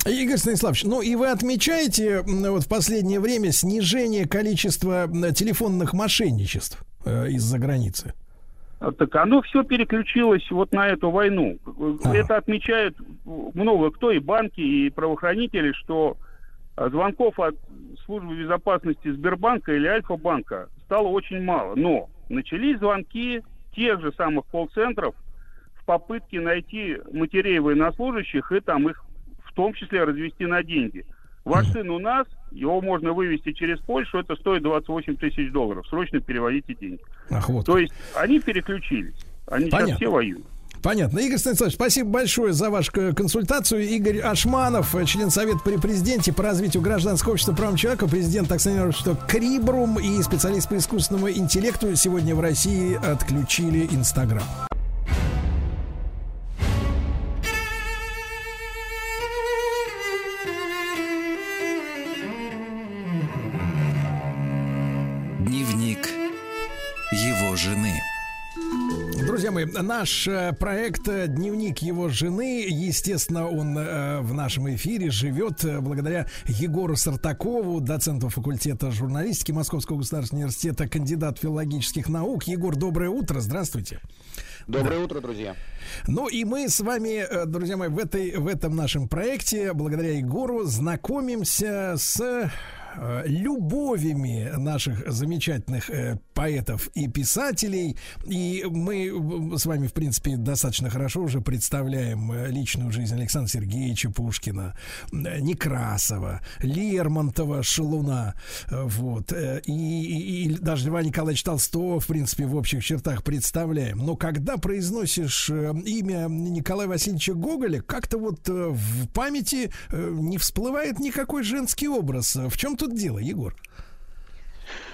Игорь Станиславович, ну и вы отмечаете вот в последнее время снижение количества телефонных мошенничеств э, из-за границы? А, так оно все переключилось вот на эту войну. Ага. Это отмечают много кто, и банки, и правоохранители, что а звонков от службы безопасности Сбербанка или Альфа-банка стало очень мало. Но начались звонки тех же самых колл-центров в попытке найти матерей военнослужащих и там их в том числе развести на деньги. Ваш сын у нас, его можно вывести через Польшу, это стоит 28 тысяч долларов. Срочно переводите деньги. Ах, вот. То есть они переключились. Они Понятно. сейчас все воюют. Понятно. Игорь Станиславович, спасибо большое за вашу консультацию. Игорь Ашманов, член Совета при президенте по развитию гражданского общества прав человека, президент акционерного общества Крибрум и специалист по искусственному интеллекту сегодня в России отключили Инстаграм. Мои, наш э, проект э, «Дневник его жены», естественно, он э, в нашем эфире живет благодаря Егору Сартакову, доценту факультета журналистики Московского государственного университета, кандидат филологических наук. Егор, доброе утро, здравствуйте. Доброе да. утро, друзья. Ну и мы с вами, друзья мои, в, этой, в этом нашем проекте, благодаря Егору, знакомимся с любовями наших замечательных поэтов и писателей. И мы с вами, в принципе, достаточно хорошо уже представляем э, личную жизнь Александра Сергеевича Пушкина, э, Некрасова, Лермонтова, Шалуна, э, вот, и, и, и даже Льва Николаевича Толстого, в принципе, в общих чертах представляем. Но когда произносишь имя Николая Васильевича Гоголя, как-то вот в памяти не всплывает никакой женский образ. В чем тут дело, Егор?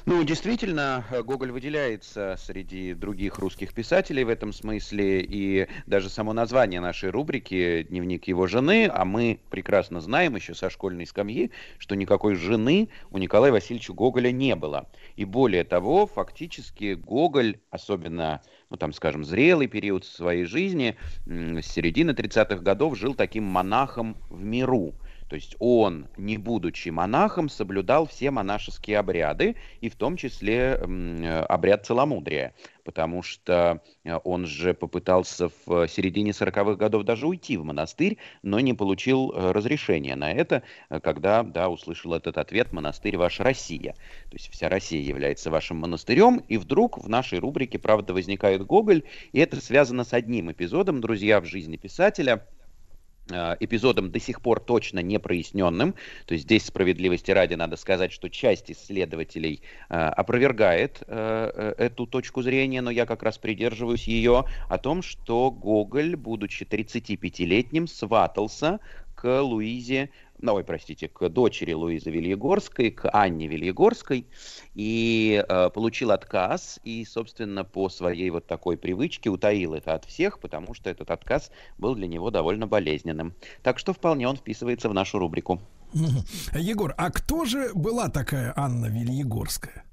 Ну, действительно, Гоголь выделяется среди других русских писателей в этом смысле, и даже само название нашей рубрики «Дневник его жены», а мы прекрасно знаем еще со школьной скамьи, что никакой жены у Николая Васильевича Гоголя не было. И более того, фактически Гоголь, особенно, ну там, скажем, зрелый период своей жизни, с середины 30-х годов жил таким монахом в миру – то есть он, не будучи монахом, соблюдал все монашеские обряды, и в том числе обряд целомудрия, потому что э, он же попытался в середине 40-х годов даже уйти в монастырь, но не получил э, разрешения на это, э, когда да, услышал этот ответ «Монастырь ваш Россия». То есть вся Россия является вашим монастырем, и вдруг в нашей рубрике «Правда возникает Гоголь», и это связано с одним эпизодом, друзья, в жизни писателя – Э, эпизодом до сих пор точно не проясненным. То есть здесь справедливости ради надо сказать, что часть исследователей э, опровергает э эту точку зрения, но я как раз придерживаюсь ее о том, что Гоголь, будучи 35-летним, сватался к Луизе ну, ой, простите, к дочери Луизы Вильегорской, к Анне Вильегорской, и э, получил отказ, и, собственно, по своей вот такой привычке утаил это от всех, потому что этот отказ был для него довольно болезненным. Так что вполне он вписывается в нашу рубрику. Егор, а кто же была такая Анна Вильегорская?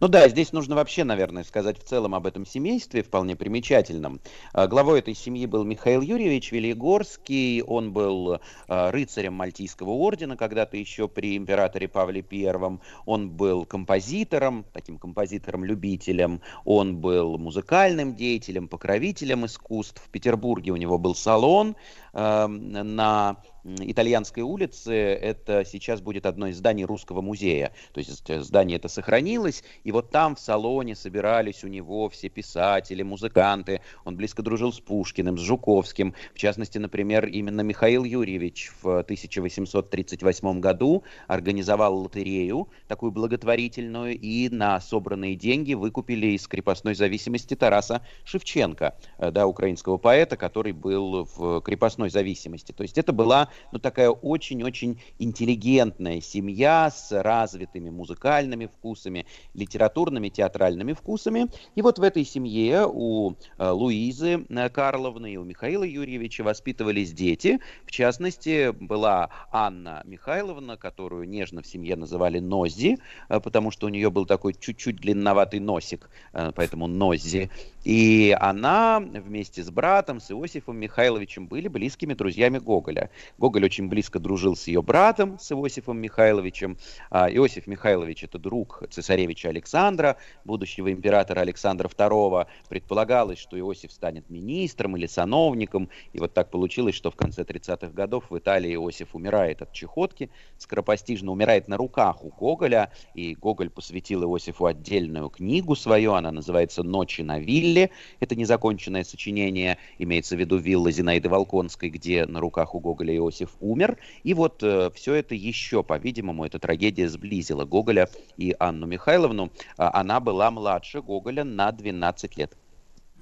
Ну да, здесь нужно вообще, наверное, сказать в целом об этом семействе, вполне примечательном. А, главой этой семьи был Михаил Юрьевич Велигорский, он был а, рыцарем Мальтийского ордена, когда-то еще при императоре Павле Первом, он был композитором, таким композитором-любителем, он был музыкальным деятелем, покровителем искусств. В Петербурге у него был салон на Итальянской улице, это сейчас будет одно из зданий Русского музея. То есть э, здание это сохранилось, и вот там в салоне собирались у него все писатели, музыканты. Он близко дружил с Пушкиным, с Жуковским. В частности, например, именно Михаил Юрьевич в 1838 году организовал лотерею, такую благотворительную, и на собранные деньги выкупили из крепостной зависимости Тараса Шевченко, э, да, украинского поэта, который был в крепостной зависимости. То есть это была ну, такая очень-очень интеллигентная семья с развитыми музыкальными вкусами, литературными, театральными вкусами. И вот в этой семье у э, Луизы э, Карловны и у Михаила Юрьевича воспитывались дети. В частности, была Анна Михайловна, которую нежно в семье называли Нози, э, потому что у нее был такой чуть-чуть длинноватый носик, поэтому Нози. И она вместе с братом, с Иосифом Михайловичем были близкими друзьями Гоголя. Гоголь очень близко дружил с ее братом, с Иосифом Михайловичем. А Иосиф Михайлович – это друг цесаревича Александра, будущего императора Александра II. Предполагалось, что Иосиф станет министром или сановником. И вот так получилось, что в конце 30-х годов в Италии Иосиф умирает от чехотки, скоропостижно умирает на руках у Гоголя. И Гоголь посвятил Иосифу отдельную книгу свою, она называется «Ночи на вилле». Это незаконченное сочинение, имеется в виду вилла Зинаиды Волконской, где на руках у Гоголя Иосиф Иосиф умер. И вот э, все это еще, по-видимому, эта трагедия сблизила Гоголя и Анну Михайловну. А она была младше Гоголя на 12 лет.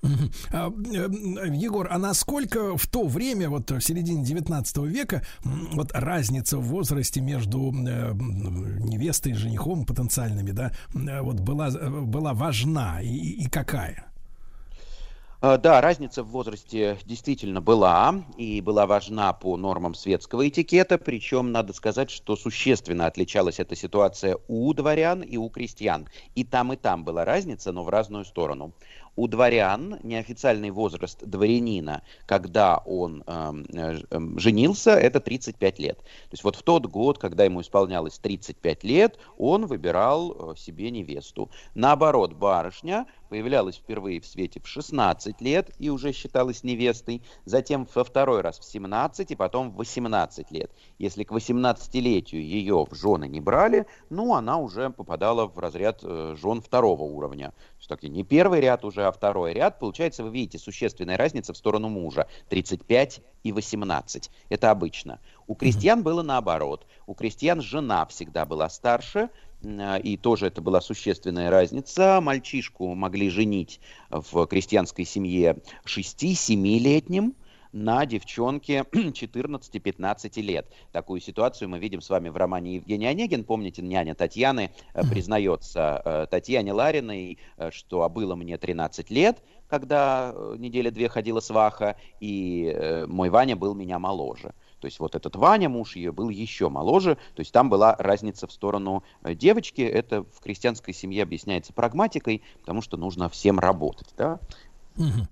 А, э, Егор, а насколько в то время, вот в середине 19 века, вот разница в возрасте между э, невестой и женихом потенциальными, да, э, вот была, была важна и, и какая? А, да, разница в возрасте действительно была и была важна по нормам светского этикета, причем надо сказать, что существенно отличалась эта ситуация у дворян и у крестьян. И там, и там была разница, но в разную сторону у дворян неофициальный возраст дворянина, когда он эм, э, э, женился, это 35 лет. То есть вот в тот год, когда ему исполнялось 35 лет, он выбирал э, себе невесту. Наоборот, барышня появлялась впервые в свете в 16 лет и уже считалась невестой, затем во второй раз в 17 и потом в 18 лет. Если к 18-летию ее в жены не брали, ну, она уже попадала в разряд э, жен второго уровня. Так, не первый ряд уже, а второй ряд. Получается, вы видите, существенная разница в сторону мужа. 35 и 18. Это обычно. У крестьян было наоборот. У крестьян жена всегда была старше, и тоже это была существенная разница. Мальчишку могли женить в крестьянской семье 6-7-летним, на девчонке 14-15 лет. Такую ситуацию мы видим с вами в романе Евгений Онегин. Помните, няня Татьяны э, признается э, Татьяне Лариной, э, что было мне 13 лет, когда неделя две ходила сваха, и мой Ваня был меня моложе. То есть вот этот Ваня, муж ее, был еще моложе. То есть там была разница в сторону э, девочки. Это в крестьянской семье объясняется прагматикой, потому что нужно всем работать. Да? Угу.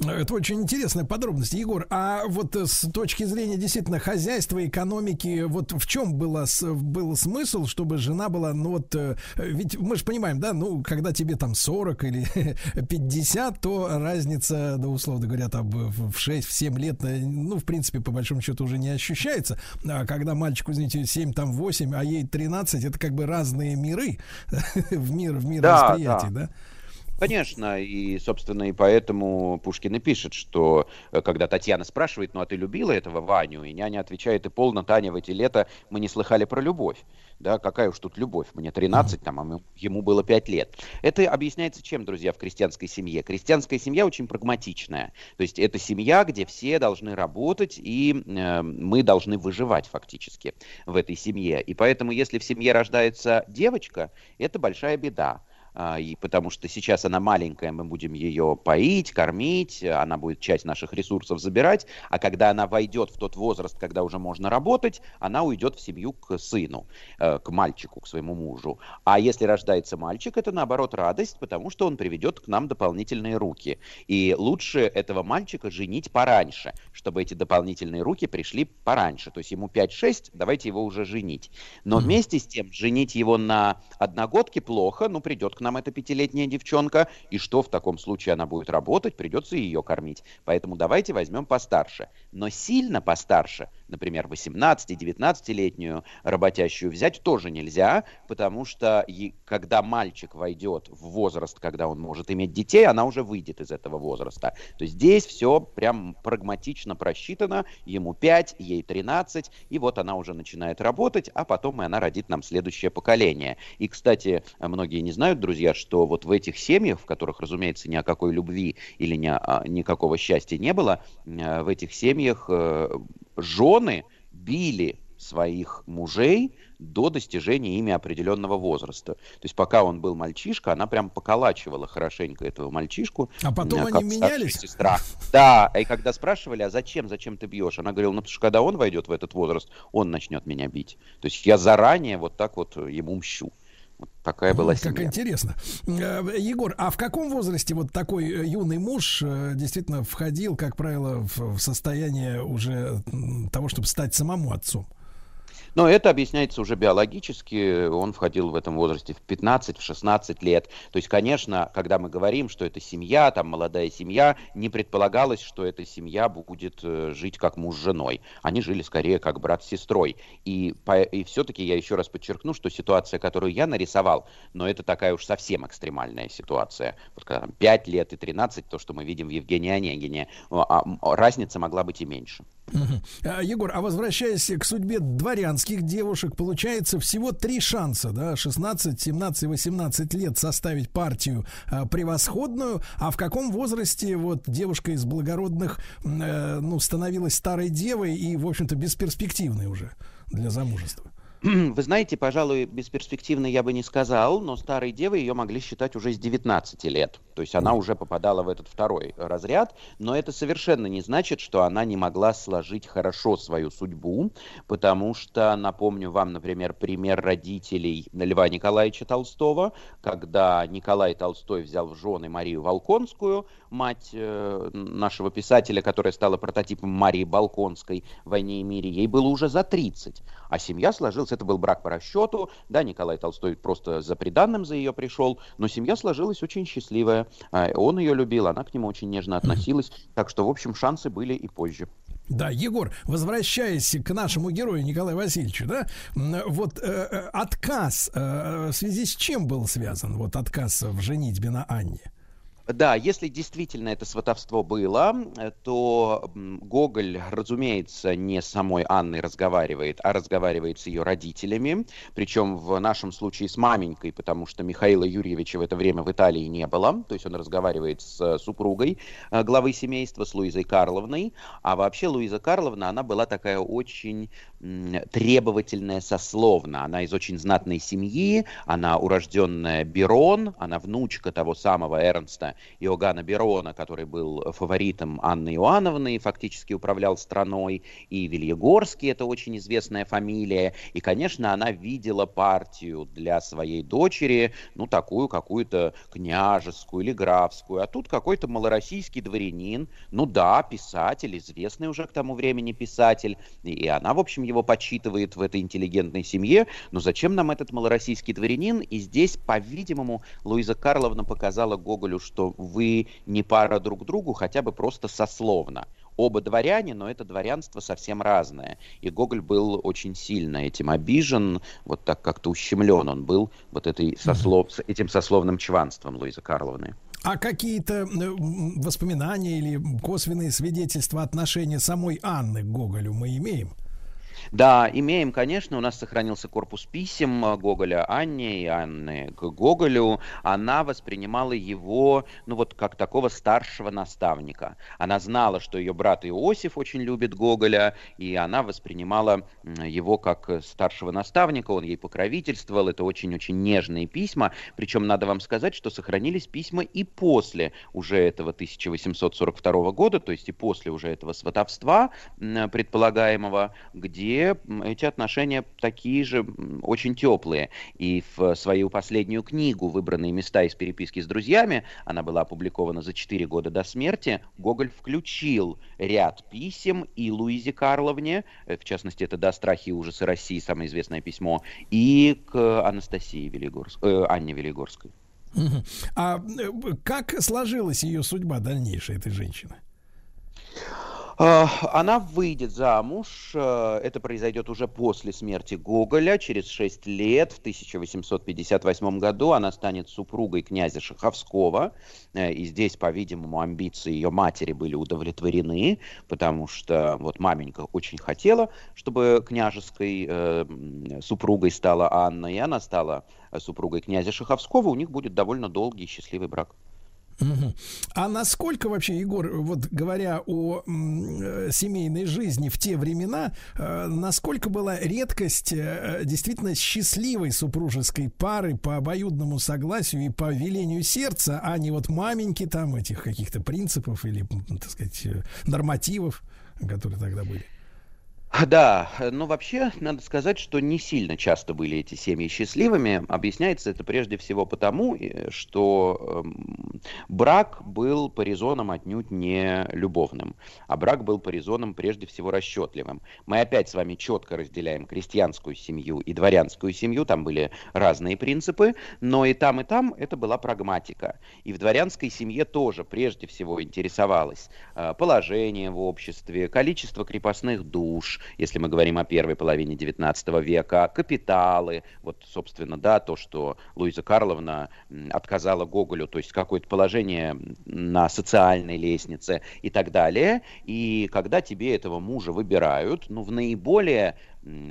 Это очень интересная подробность, Егор. А вот э, с точки зрения действительно хозяйства, экономики, вот в чем было, был смысл, чтобы жена была, ну вот, э, ведь мы же понимаем, да, ну, когда тебе там 40 или 50, то разница, да, условно говоря, там в 6-7 лет, э, ну, в принципе, по большому счету уже не ощущается. А когда мальчику, извините, 7, там 8, а ей 13, это как бы разные миры в мир, в мир да, восприятий, да? да? Конечно, и, собственно, и поэтому Пушкин и пишет, что э, когда Татьяна спрашивает, ну а ты любила этого Ваню? И няня отвечает, и полно, Таня, в эти лета мы не слыхали про любовь. Да, какая уж тут любовь? Мне 13, там, а ему было 5 лет. Это объясняется чем, друзья, в крестьянской семье? Крестьянская семья очень прагматичная. То есть это семья, где все должны работать, и э, мы должны выживать фактически в этой семье. И поэтому, если в семье рождается девочка, это большая беда. А, и потому что сейчас она маленькая, мы будем ее поить, кормить, она будет часть наших ресурсов забирать, а когда она войдет в тот возраст, когда уже можно работать, она уйдет в семью к сыну, э, к мальчику, к своему мужу. А если рождается мальчик, это наоборот радость, потому что он приведет к нам дополнительные руки. И лучше этого мальчика женить пораньше, чтобы эти дополнительные руки пришли пораньше. То есть ему 5-6, давайте его уже женить. Но вместе с тем, женить его на одногодке плохо, ну придет к нам эта пятилетняя девчонка, и что в таком случае она будет работать, придется ее кормить. Поэтому давайте возьмем постарше. Но сильно постарше, например, 18-19-летнюю работящую взять тоже нельзя, потому что когда мальчик войдет в возраст, когда он может иметь детей, она уже выйдет из этого возраста. То есть здесь все прям прагматично просчитано, ему 5, ей 13, и вот она уже начинает работать, а потом и она родит нам следующее поколение. И, кстати, многие не знают, друзья, что вот в этих семьях, в которых, разумеется, ни о какой любви или ни, а, никакого счастья не было, э, в этих семьях э, жены били своих мужей до достижения ими определенного возраста. То есть пока он был мальчишка, она прям поколачивала хорошенько этого мальчишку. А потом они менялись? Сестра. Да, и когда спрашивали, а зачем, зачем ты бьешь? Она говорила, ну потому что когда он войдет в этот возраст, он начнет меня бить. То есть я заранее вот так вот ему мщу. Такая была семья. Как интересно. Э, Егор, а в каком возрасте вот такой э, юный муж э, действительно входил, как правило, в состояние уже того, чтобы стать самому отцом? Но это объясняется уже биологически. Он входил в этом возрасте в 15-16 лет. То есть, конечно, когда мы говорим, что это семья, там молодая семья, не предполагалось, что эта семья будет э, жить как муж с женой. Они жили скорее как брат с сестрой. И, по, и все-таки я еще раз подчеркну, что ситуация, которую я нарисовал, но это такая уж совсем экстремальная ситуация. Вот когда там 5 лет и 13, то, что мы видим в Евгении Онегине, а, разница могла быть и меньше. Угу. Егор, а возвращаясь к судьбе дворянских девушек, получается всего три шанса, да, 16, 17 18 лет составить партию а, превосходную, а в каком возрасте вот девушка из благородных, э, ну, становилась старой девой и, в общем-то, бесперспективной уже для замужества? Вы знаете, пожалуй, бесперспективно я бы не сказал, но старой девой ее могли считать уже с 19 лет. То есть она уже попадала в этот второй разряд, но это совершенно не значит, что она не могла сложить хорошо свою судьбу, потому что, напомню вам, например, пример родителей Льва Николаевича Толстого, когда Николай Толстой взял в жены Марию Волконскую, мать э, нашего писателя, которая стала прототипом Марии Балконской в «Войне и мире», ей было уже за 30, а семья сложилась, это был брак по расчету, да, Николай Толстой просто за приданным за ее пришел, но семья сложилась очень счастливая. А, он ее любил, она к нему очень нежно относилась. Так что, в общем, шансы были и позже. Да, Егор, возвращаясь к нашему герою Николаю Васильевичу, да, вот э, э, отказ э, в связи с чем был связан? Вот отказ в женитьбе на Анне. Да, если действительно это сватовство было, э, то Гоголь, разумеется, не с самой Анной разговаривает, а разговаривает с ее родителями, причем в нашем случае с маменькой, потому что Михаила Юрьевича в это время в Италии не было, то есть он разговаривает с супругой э, главы семейства, с Луизой Карловной, а вообще Луиза Карловна, она была такая очень требовательная сословно, она из очень знатной семьи, она урожденная Берон, она внучка того самого Эрнста Иоганна Берона, который был фаворитом Анны Иоанновны фактически управлял страной, и Вильегорский, это очень известная фамилия, и, конечно, она видела партию для своей дочери, ну, такую какую-то княжескую или графскую, а тут какой-то малороссийский дворянин, ну да, писатель, известный уже к тому времени писатель, и она, в общем, его почитывает в этой интеллигентной семье, но зачем нам этот малороссийский дворянин? И здесь, по-видимому, Луиза Карловна показала Гоголю, что вы не пара друг другу, хотя бы просто сословно. Оба дворяне, но это дворянство совсем разное. И Гоголь был очень сильно этим обижен, вот так как-то ущемлен он был вот этой сослов... этим сословным чванством Луизы Карловны. А какие-то воспоминания или косвенные свидетельства отношения самой Анны к Гоголю мы имеем? Да, имеем, конечно, у нас сохранился корпус писем э, Гоголя Анне и Анны к Гоголю. Она воспринимала его, ну вот, как такого старшего наставника. Она знала, что ее брат Иосиф очень любит Гоголя, и она воспринимала его как старшего наставника, он ей покровительствовал. Это очень-очень нежные письма. Причем надо вам сказать, что сохранились письма и после уже этого 1842 года, то есть и после уже этого сватовства предполагаемого, где эти отношения такие же очень теплые. И в свою последнюю книгу «Выбранные места из переписки с друзьями», она была опубликована за 4 года до смерти, Гоголь включил ряд писем и Луизе Карловне, э, в частности, это «Да, страхи и ужасы России», самое известное письмо, и к Анастасии Велигорской, э, Анне Велигорской. А э, как сложилась ее судьба дальнейшая, этой женщины? А, она выйдет замуж, э, это произойдет уже после смерти Гоголя, через 6 лет, в 1858 году, она станет супругой князя Шаховского, э, и здесь, по-видимому, амбиции ее матери были удовлетворены, потому что вот маменька очень хотела, чтобы княжеской э, супругой стала Анна, и она стала супругой князя Шаховского, у них будет довольно долгий и счастливый брак. А насколько вообще, Егор, вот говоря о э, семейной жизни в те времена, э, насколько была редкость э, действительно счастливой супружеской пары по обоюдному согласию и по велению сердца, а не вот маменьки там этих каких-то принципов или, так сказать, нормативов, которые тогда были? Да, ну вообще надо сказать, что не сильно часто были эти семьи счастливыми. Объясняется это прежде всего потому, э, что э, брак был по резонам отнюдь не любовным, а брак был по резонам прежде всего расчетливым. Мы опять с вами четко разделяем крестьянскую семью и дворянскую семью, там были разные принципы, но и там, и там это была прагматика. И в дворянской семье тоже прежде всего интересовалось э, положение в обществе, количество крепостных душ, если мы говорим о первой половине XIX века, капиталы, вот, собственно, да, то, что Луиза Карловна отказала Гоголю, то есть какое-то положение на социальной лестнице и так далее. И когда тебе этого мужа выбирают, ну, в наиболее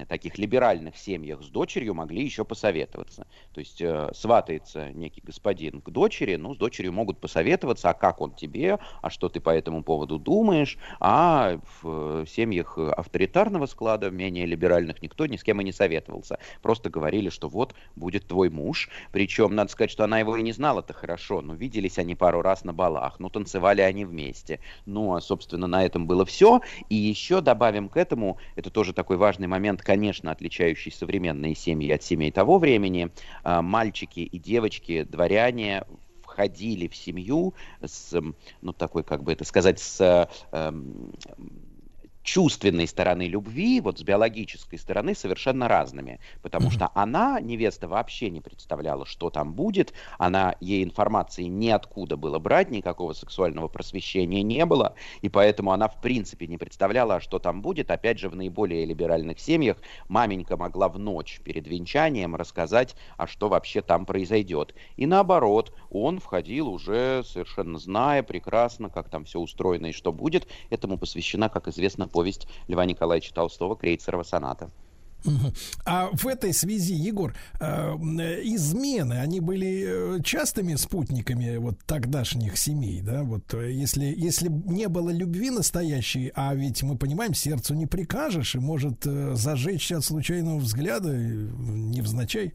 таких либеральных семьях с дочерью могли еще посоветоваться. То есть э, сватается некий господин к дочери, ну, с дочерью могут посоветоваться, а как он тебе, а что ты по этому поводу думаешь, а в семьях авторитарного склада, менее либеральных, никто ни с кем и не советовался. Просто говорили, что вот будет твой муж, причем, надо сказать, что она его и не знала-то хорошо, но виделись они пару раз на балах, ну, танцевали они вместе. Ну, а, собственно, на этом было все. И еще добавим к этому, это тоже такой важный момент, момент, конечно, отличающий современные семьи от семей того времени. А, мальчики и девочки, дворяне входили в семью с, ну, такой, как бы это сказать, с э, чувственной стороны любви, вот с биологической стороны, совершенно разными. Потому mm-hmm. что она, невеста, вообще не представляла, что там будет. Она, ей информации ниоткуда было брать, никакого сексуального просвещения не было. И поэтому она, в принципе, не представляла, что там будет. Опять же, в наиболее либеральных семьях маменька могла в ночь перед венчанием рассказать, а что вообще там произойдет. И наоборот, он входил уже совершенно зная прекрасно, как там все устроено и что будет. Этому посвящена, как известно, повесть Льва Николаевича Толстого «Крейцерова соната». А в этой связи, Егор, э, измены, они были э, частыми спутниками вот тогдашних семей, да? Вот э, если, если не было любви настоящей, а ведь мы понимаем, сердцу не прикажешь и может зажечься от случайного взгляда невзначай.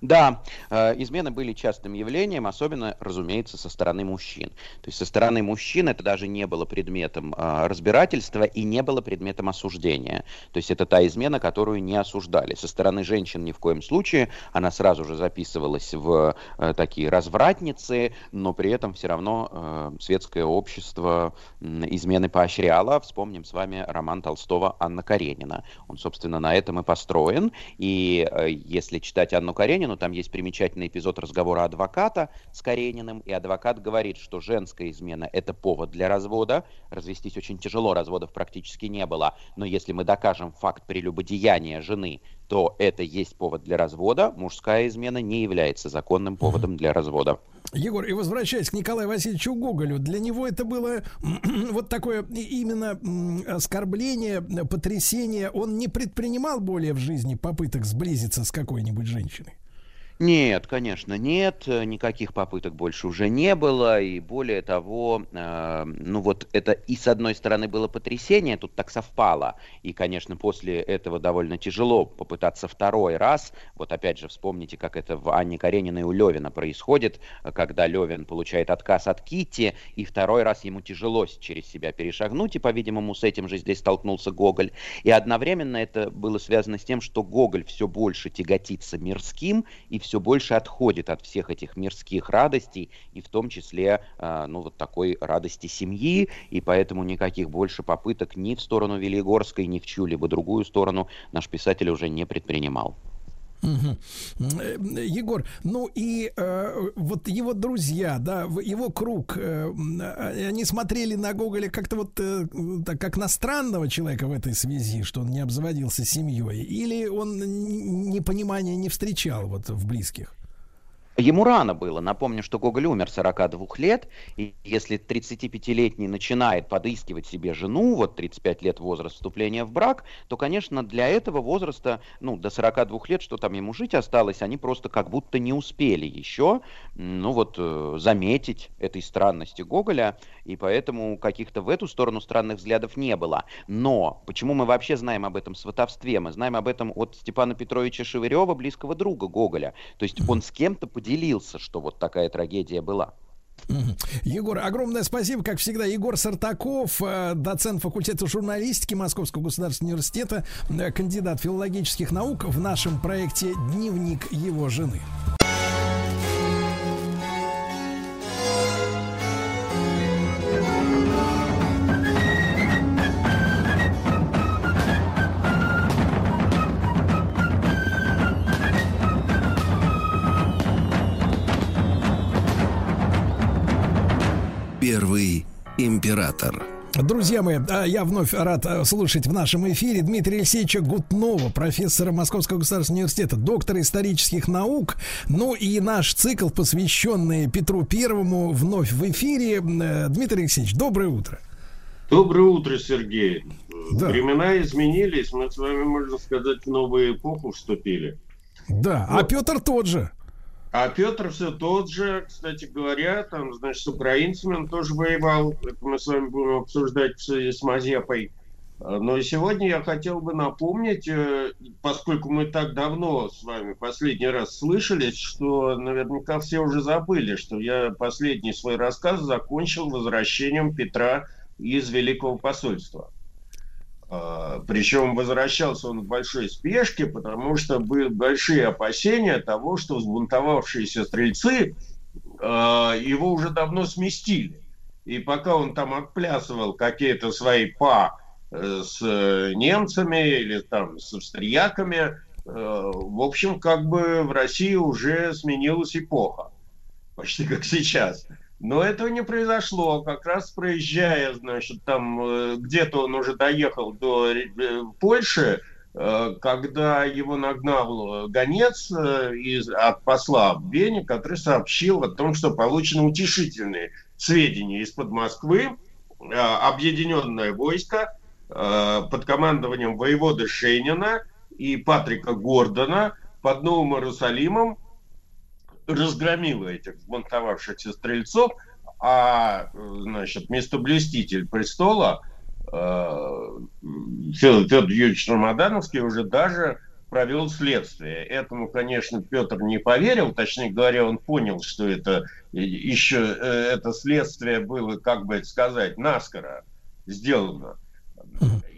Да, э, измены были частым явлением, особенно, разумеется, со стороны мужчин. То есть со стороны мужчин это даже не было предметом э, разбирательства и не было предметом осуждения. То есть это та измена, которую не осуждали. Со стороны женщин ни в коем случае она сразу же записывалась в э, такие развратницы, но при этом все равно светское общество измены поощряло. Вспомним с вами роман Толстого «Анна Каренина». Он, собственно, на этом и построен. И если читать Анну Каренину, Каренину. Там есть примечательный эпизод разговора адвоката с Карениным, и адвокат говорит, что женская измена – это повод для развода. Развестись очень тяжело, разводов практически не было. Но если мы докажем факт прелюбодеяния жены, то это есть повод для развода. Мужская измена не является законным поводом для развода. Егор, и возвращаясь к Николаю Васильевичу Гоголю, для него это было вот такое именно оскорбление, потрясение. Он не предпринимал более в жизни попыток сблизиться с какой-нибудь женщиной. Нет, конечно, нет. Никаких попыток больше уже не было. И более того, э, ну вот это и с одной стороны было потрясение, тут так совпало. И, конечно, после этого довольно тяжело попытаться второй раз. Вот опять же, вспомните, как это в Анне Карениной у Левина происходит, когда Левин получает отказ от Кити, и второй раз ему тяжело через себя перешагнуть, и, по-видимому, с этим же здесь столкнулся Гоголь. И одновременно это было связано с тем, что Гоголь все больше тяготится мирским, и все больше отходит от всех этих мирских радостей, и в том числе, э, ну, вот такой радости семьи, и поэтому никаких больше попыток ни в сторону Велигорской, ни в чью-либо другую сторону наш писатель уже не предпринимал. Угу. Егор, ну и э, вот его друзья, да, его круг, э, они смотрели на Гоголя как-то вот э, так, как на странного человека в этой связи, что он не обзаводился семьей, или он непонимания не встречал вот в близких? Ему рано было. Напомню, что Гоголь умер 42 лет, и если 35-летний начинает подыскивать себе жену, вот 35 лет возраст вступления в брак, то, конечно, для этого возраста, ну, до 42 лет, что там ему жить осталось, они просто как будто не успели еще, ну, вот, э, заметить этой странности Гоголя, и поэтому каких-то в эту сторону странных взглядов не было. Но почему мы вообще знаем об этом сватовстве? Мы знаем об этом от Степана Петровича Шевырева, близкого друга Гоголя. То есть он с кем-то поделился поделился, что вот такая трагедия была. Егор, огромное спасибо, как всегда. Егор Сартаков, э, доцент факультета журналистики Московского государственного университета, э, кандидат филологических наук в нашем проекте «Дневник его жены». Первый император. Друзья мои, я вновь рад э, слушать в нашем эфире Дмитрия Алексеевича Гутнова, профессора Московского государственного университета, доктора исторических наук. Ну и наш цикл, посвященный Петру Первому, вновь в эфире. Э, Дмитрий Алексеевич, доброе утро. Доброе утро, Сергей. Да. Времена изменились, мы с вами, можно сказать, в новую эпоху вступили. Да, вот. а Петр тот же. А Петр все тот же, кстати говоря, там, значит, с украинцами он тоже воевал. Это мы с вами будем обсуждать с Мазепой. Но сегодня я хотел бы напомнить, э, поскольку мы так давно с вами последний раз слышались, что наверняка все уже забыли, что я последний свой рассказ закончил возвращением Петра из Великого посольства. А, Причем возвращался он в большой спешке, потому что были большие опасения того, что взбунтовавшиеся стрельцы а, его уже давно сместили. И пока он там отплясывал какие-то свои па с немцами или там с австрияками. В общем, как бы в России уже сменилась эпоха, почти как сейчас. Но этого не произошло. Как раз проезжая, значит, там где-то он уже доехал до Польши, Э, когда его нагнал э, гонец э, из, от посла в который сообщил о том, что получены утешительные сведения из-под Москвы, объединенное войско под командованием воеводы Шейнина и Патрика Гордона под Новым Иерусалимом разгромило этих сбунтовавшихся стрельцов, а значит, местоблюститель престола – Федор, Федор Юрьевич Рамадановский уже даже провел следствие. Этому, конечно, Петр не поверил, точнее говоря, он понял, что это еще э, это следствие было, как бы это сказать, наскоро сделано.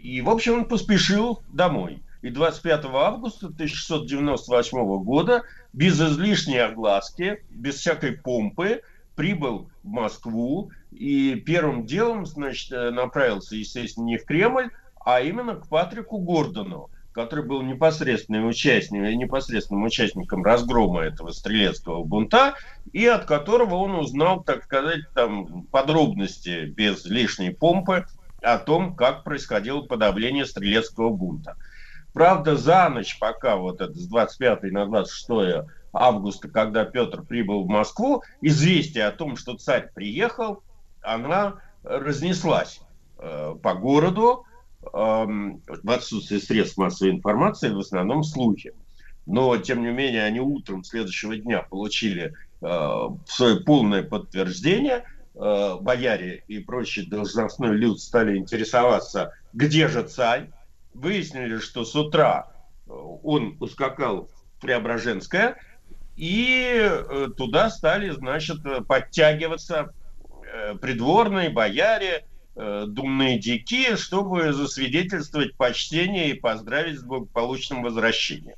И, в общем, он поспешил домой. И 25 августа 1698 года без излишней огласки, без всякой помпы, прибыл в Москву и первым делом, значит, э, направился, естественно, не в Кремль, а именно к Патрику Гордону, который был непосредственным участником, непосредственным участником разгрома этого стрелецкого бунта, и от которого он узнал, так сказать, там, подробности без лишней помпы о том, как происходило подавление стрелецкого бунта. Правда, за ночь, пока вот это с 25 на 26 августа, когда Петр прибыл в Москву, известие о том, что царь приехал, она разнеслась э, по городу э, в отсутствие средств массовой информации, в основном слухи. Но, тем не менее, они утром следующего дня получили э, свое полное подтверждение. Э, бояре и прочий должностной люд стали интересоваться, где же царь. Выяснили, что с утра э, он ускакал в Преображенское, и э, туда стали, значит, подтягиваться Э, придворные, бояре, думные дики, чтобы засвидетельствовать почтение и поздравить с благополучным возвращением.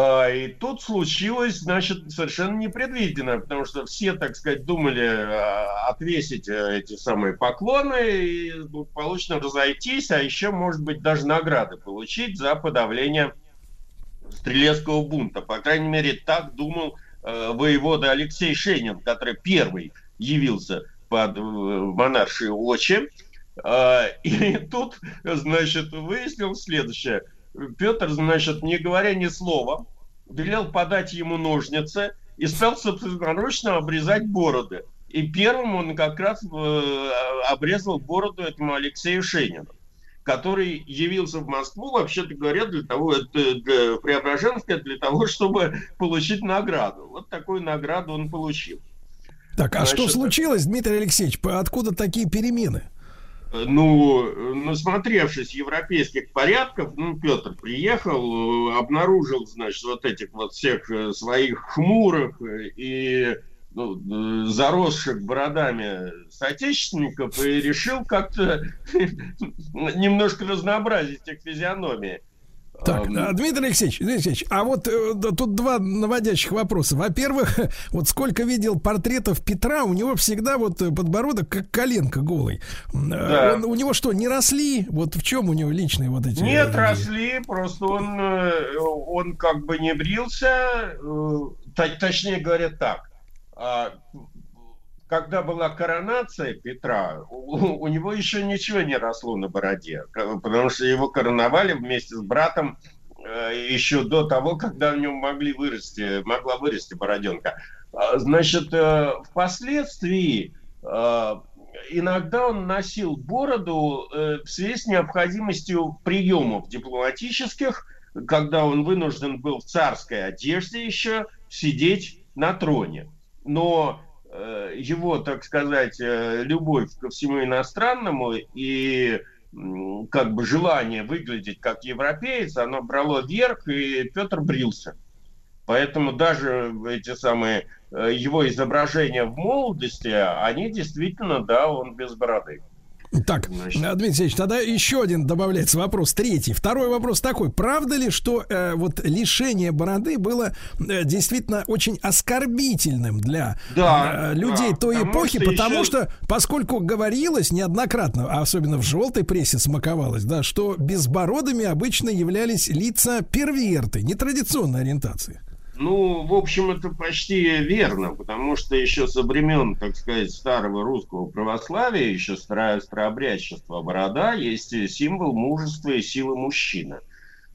А, и тут случилось, значит, совершенно непредвиденно, потому что все, так сказать, думали а, отвесить э, эти самые поклоны и благополучно разойтись, а еще, может быть, даже награды получить за подавление стрелецкого бунта. По крайней мере, так думал воевода Алексей Шенин, который первый явился под э, монаршей очи. А, и тут, значит, выяснил следующее. Петр, значит, не говоря ни слова, велел подать ему ножницы и стал собственноручно обрезать бороды. И первым он как раз э, обрезал бороду этому Алексею Шенину, который явился в Москву, вообще-то говоря, для того, для Преображенска, для того, чтобы получить награду. Вот такую награду он получил. Так, а Значит, что случилось, Дмитрий Алексеевич? Откуда такие перемены? Ну, насмотревшись европейских порядков, ну, Петр приехал, обнаружил, значит, вот этих вот всех э, своих хмурых и ну, заросших бородами соотечественников и решил как-то немножко разнообразить их физиономии. Так, а, Дмитрий Алексеевич, Дмитрий Алексеевич, а вот э, тут два наводящих вопроса. Во-первых, вот сколько видел портретов Петра, у него всегда вот подбородок как коленка голый. Э, да. Он, у него что, не росли? Вот в чем у него личные вот эти... Нет, э, росли, просто он, он как бы не брился, точнее говоря так а, когда была коронация Петра, у, у него еще ничего не росло на бороде, потому что его короновали вместе с братом э, еще до того, когда в нем могли вырасти, могла вырасти бороденка. А, значит, э, впоследствии э, иногда он носил бороду в связи с необходимостью приемов дипломатических, когда он вынужден был в царской одежде еще сидеть на троне. Но его, так сказать, э, любовь ко всему иностранному и как бы желание выглядеть как европеец, оно брало верх, и Петр брился. Поэтому даже эти самые э, его изображения в молодости, они действительно, да, он без бороды. Так, Значит... Дмитрий Алексеевич, тогда еще один добавляется вопрос, третий. Второй вопрос такой. Правда ли, что э, вот лишение бороды было э, действительно очень оскорбительным для да, э, людей да, той потому эпохи, что потому еще... что, поскольку говорилось неоднократно, а особенно в желтой прессе смаковалось, да, что безбородыми обычно являлись лица перверты, нетрадиционной ориентации. Ну, в общем, это почти верно, потому что еще со времен, так сказать, старого русского православия, еще старообрядчества борода, есть символ мужества и силы мужчины.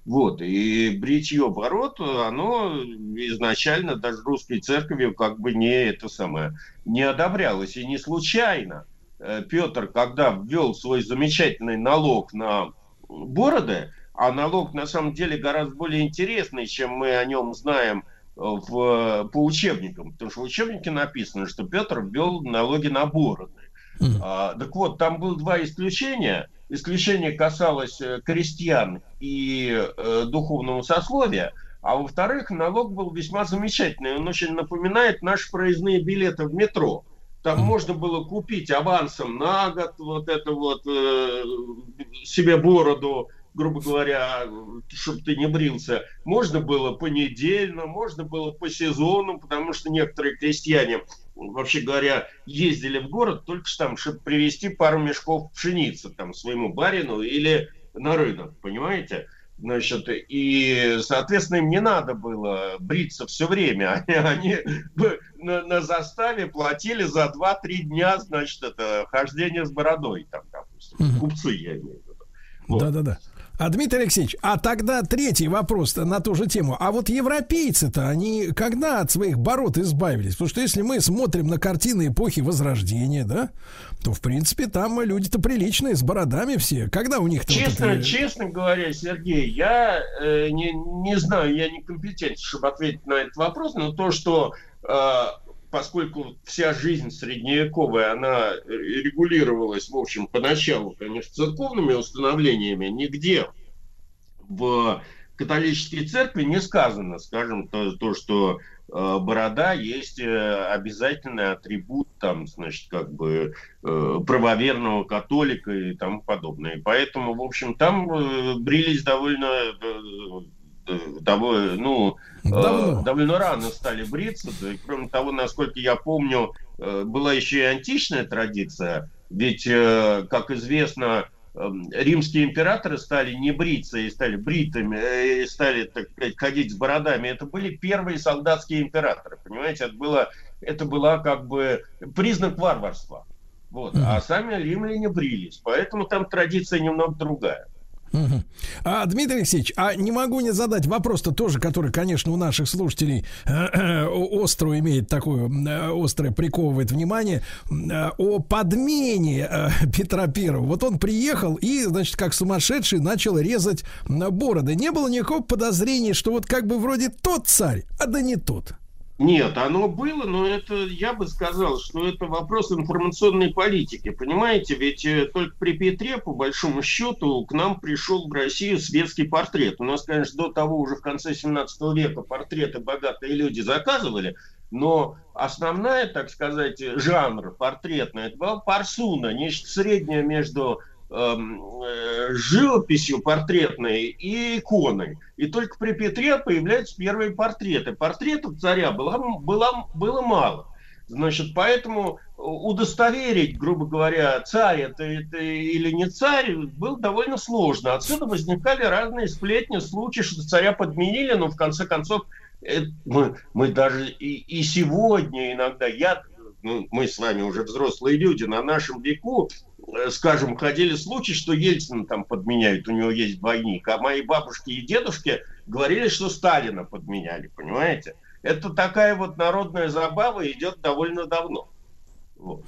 Вот, и бритье бород, оно изначально даже русской церковью как бы не это самое, не одобрялось. И не случайно э, Петр, когда ввел свой замечательный налог на бороды, а налог на самом деле гораздо более интересный, чем мы о нем знаем в, по учебникам, потому что в учебнике написано, что Петр ввел налоги на бороды. Mm. А, так вот, там было два исключения. Исключение касалось э, крестьян и э, духовного сословия, а во-вторых, налог был весьма замечательный. Он очень напоминает наши проездные билеты в метро. Там mm. можно было купить авансом на год вот это вот э, себе бороду, грубо говоря, чтобы ты не брился, можно было понедельно, можно было по сезону, потому что некоторые крестьяне, вообще говоря, ездили в город только что там, чтобы привезти пару мешков пшеницы там своему барину или на рынок, понимаете? Значит, и, соответственно, им не надо было бриться все время. Они, они на, на заставе платили за 2-3 дня, значит, это хождение с бородой, там, допустим, купцы, я имею в виду. Вот. А, Дмитрий Алексеевич, а тогда третий вопрос на ту же тему. А вот европейцы-то, они когда от своих бород избавились? Потому что если мы смотрим на картины эпохи Возрождения, да, то, в принципе, там люди-то приличные, с бородами все. Когда у них Честно, вот это... честно говоря, Сергей, я э, не, не знаю, я не компетентен, чтобы ответить на этот вопрос, но то, что э, поскольку вся жизнь средневековая, она регулировалась, в общем, поначалу, конечно, церковными установлениями, нигде в католической церкви не сказано, скажем, то, то что э, борода есть э, обязательный атрибут, там, значит, как бы э, правоверного католика и тому подобное. Поэтому, в общем, там э, брились довольно э, довольно, ну, э, довольно рано стали бриться. И, кроме того, насколько я помню, э, была еще и античная традиция. Ведь, э, как известно, э, римские императоры стали не бриться и стали бритыми, э, и стали, так сказать, ходить с бородами. Это были первые солдатские императоры, понимаете? Это, было, это была как бы признак варварства. Вот. А сами римляне брились. Поэтому там традиция немного другая. Угу. А, Дмитрий Алексеевич, а не могу не задать вопрос-то тоже, который, конечно, у наших слушателей остро имеет такое, э, острое приковывает внимание, э, о подмене э, Петра Первого. Вот он приехал и, значит, как сумасшедший начал резать бороды. Не было никакого подозрения, что вот как бы вроде тот царь, а да не тот. Нет, оно было, но это, я бы сказал, что это вопрос информационной политики. Понимаете, ведь э, только при Петре, по большому счету, к нам пришел в Россию светский портрет. У нас, конечно, до того уже в конце 17 века портреты богатые люди заказывали, но основная, так сказать, жанр портретный, это была парсуна, нечто среднее между живописью портретной и иконой. И только при Петре появляются первые портреты. Портретов царя было, было, было мало. Значит, поэтому удостоверить, грубо говоря, царь это, это или не царь, было довольно сложно. Отсюда возникали разные сплетни, случаи, что царя подменили, но в конце концов это, мы, мы даже и, и сегодня иногда, я, ну, мы с вами уже взрослые люди, на нашем веку Э, скажем, ходили случаи, что Ельцина там подменяют, у него есть двойник, а мои бабушки и дедушки говорили, что Сталина подменяли, понимаете? Это такая вот народная забава идет довольно давно. Вот.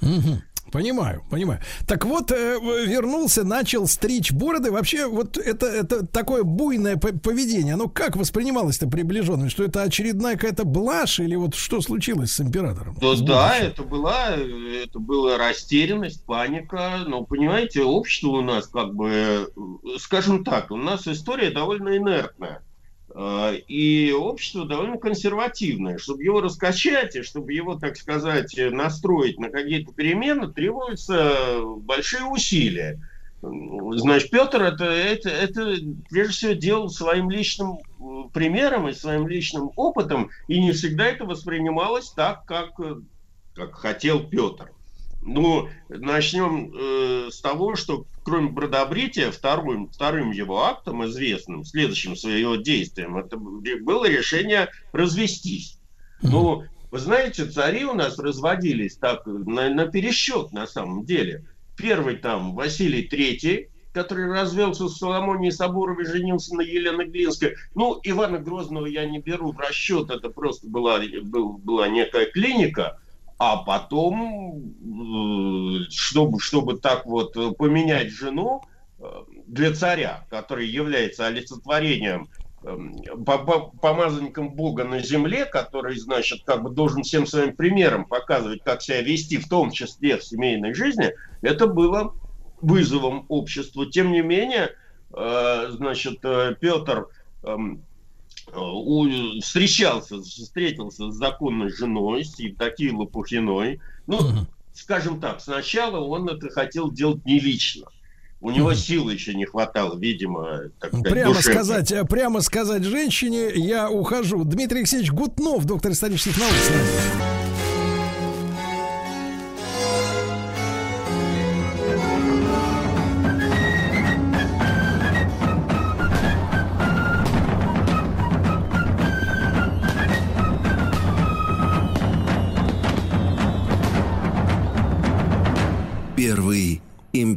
Понимаю, понимаю. Так вот, э, вернулся, начал стричь бороды. Вообще, вот это, это такое буйное поведение, оно как воспринималось-то приближенным? Что это очередная какая-то блажь или вот что случилось с императором? Да, да это была, это была растерянность, паника. Но, понимаете, общество у нас как бы, скажем так, у нас история довольно инертная. Э, и общество довольно консервативное. Чтобы его раскачать и чтобы его, так сказать, настроить на какие-то перемены, требуются большие усилия. Значит, Петр это, это, это прежде всего делал своим личным э, примером и своим личным опытом, и не всегда это воспринималось так, как, как хотел Петр. Ну, начнем э, с того, что кроме бродобрития, вторым, вторым его актом известным, следующим своего действием, это было решение развестись. Ну, вы знаете, цари у нас разводились так на, на пересчет на самом деле. Первый там Василий Третий, который развелся с Соломонией Соборовой, женился на Елене Глинской. Ну, Ивана Грозного я не беру в расчет, это просто была, был, была некая клиника а потом, э, чтобы, чтобы так вот поменять жену э, для царя, который является олицетворением эм, помазанником Бога на земле, который, значит, как бы должен всем своим примером показывать, как себя вести, в том числе в семейной жизни, это было вызовом обществу. Тем не менее, э, значит, Петр эм, у, встречался, встретился с законной женой, с Евдокией Лопухиной. Ну, uh-huh. скажем так, сначала он это хотел делать не лично. У него силы еще не хватало, видимо, так сказать, прямо душевно. сказать, э, прямо сказать женщине, я ухожу. Дмитрий Алексеевич Гутнов, доктор исторических наук с нами.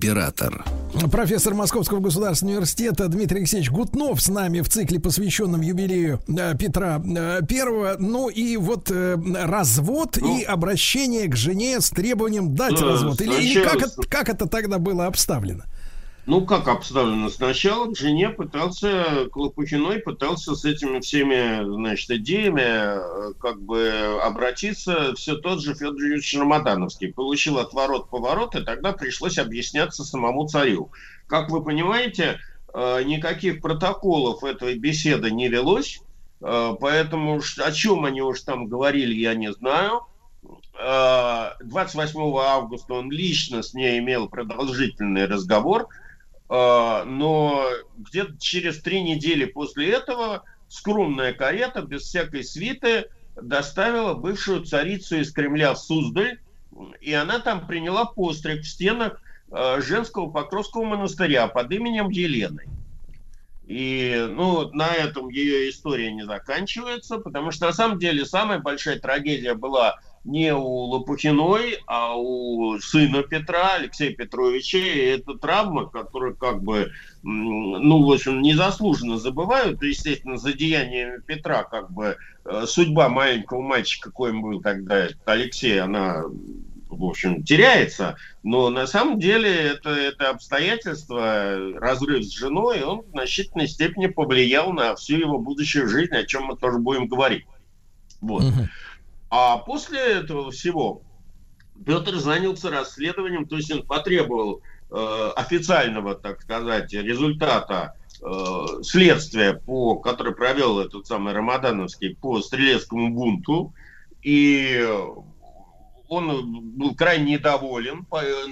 Император. Профессор Московского государственного университета Дмитрий Алексеевич Гутнов с нами в цикле, посвященном юбилею э, Петра э, Первого. Ну и вот э, развод ну, и обращение к жене с требованием дать да, развод. Или, или как, это, как это тогда было обставлено? Ну, как обставлено? Сначала жене пытался, Клопухиной пытался с этими всеми, значит, идеями э, как бы обратиться все тот же Федор Юрьевич Рамадановский. Получил отворот-поворот, и тогда пришлось объясняться самому царю. Как вы понимаете, э, никаких протоколов этой беседы не велось, э, поэтому о чем они уж там говорили, я не знаю. 28 августа он лично с ней имел продолжительный разговор – но где-то через три недели после этого скромная карета без всякой свиты доставила бывшую царицу из Кремля в Суздаль, и она там приняла постриг в стенах а, женского Покровского монастыря под именем Елены. И ну, на этом ее история не заканчивается, потому что на самом деле самая большая трагедия была не у Лопухиной, а у сына Петра, Алексея Петровича. И это травма, которую как бы, ну, в общем, незаслуженно забывают. Естественно, за деяниями Петра как бы э, судьба маленького мальчика, какой был тогда Алексей, она в общем, теряется, но на самом деле это, это обстоятельство, разрыв с женой, он в значительной степени повлиял на всю его будущую жизнь, о чем мы тоже будем говорить. Вот. Uh-huh. А после этого всего Петр занялся расследованием, то есть он потребовал э, официального, так сказать, результата э, следствия, по, который провел этот самый Рамадановский по стрелецкому бунту, и он был крайне недоволен,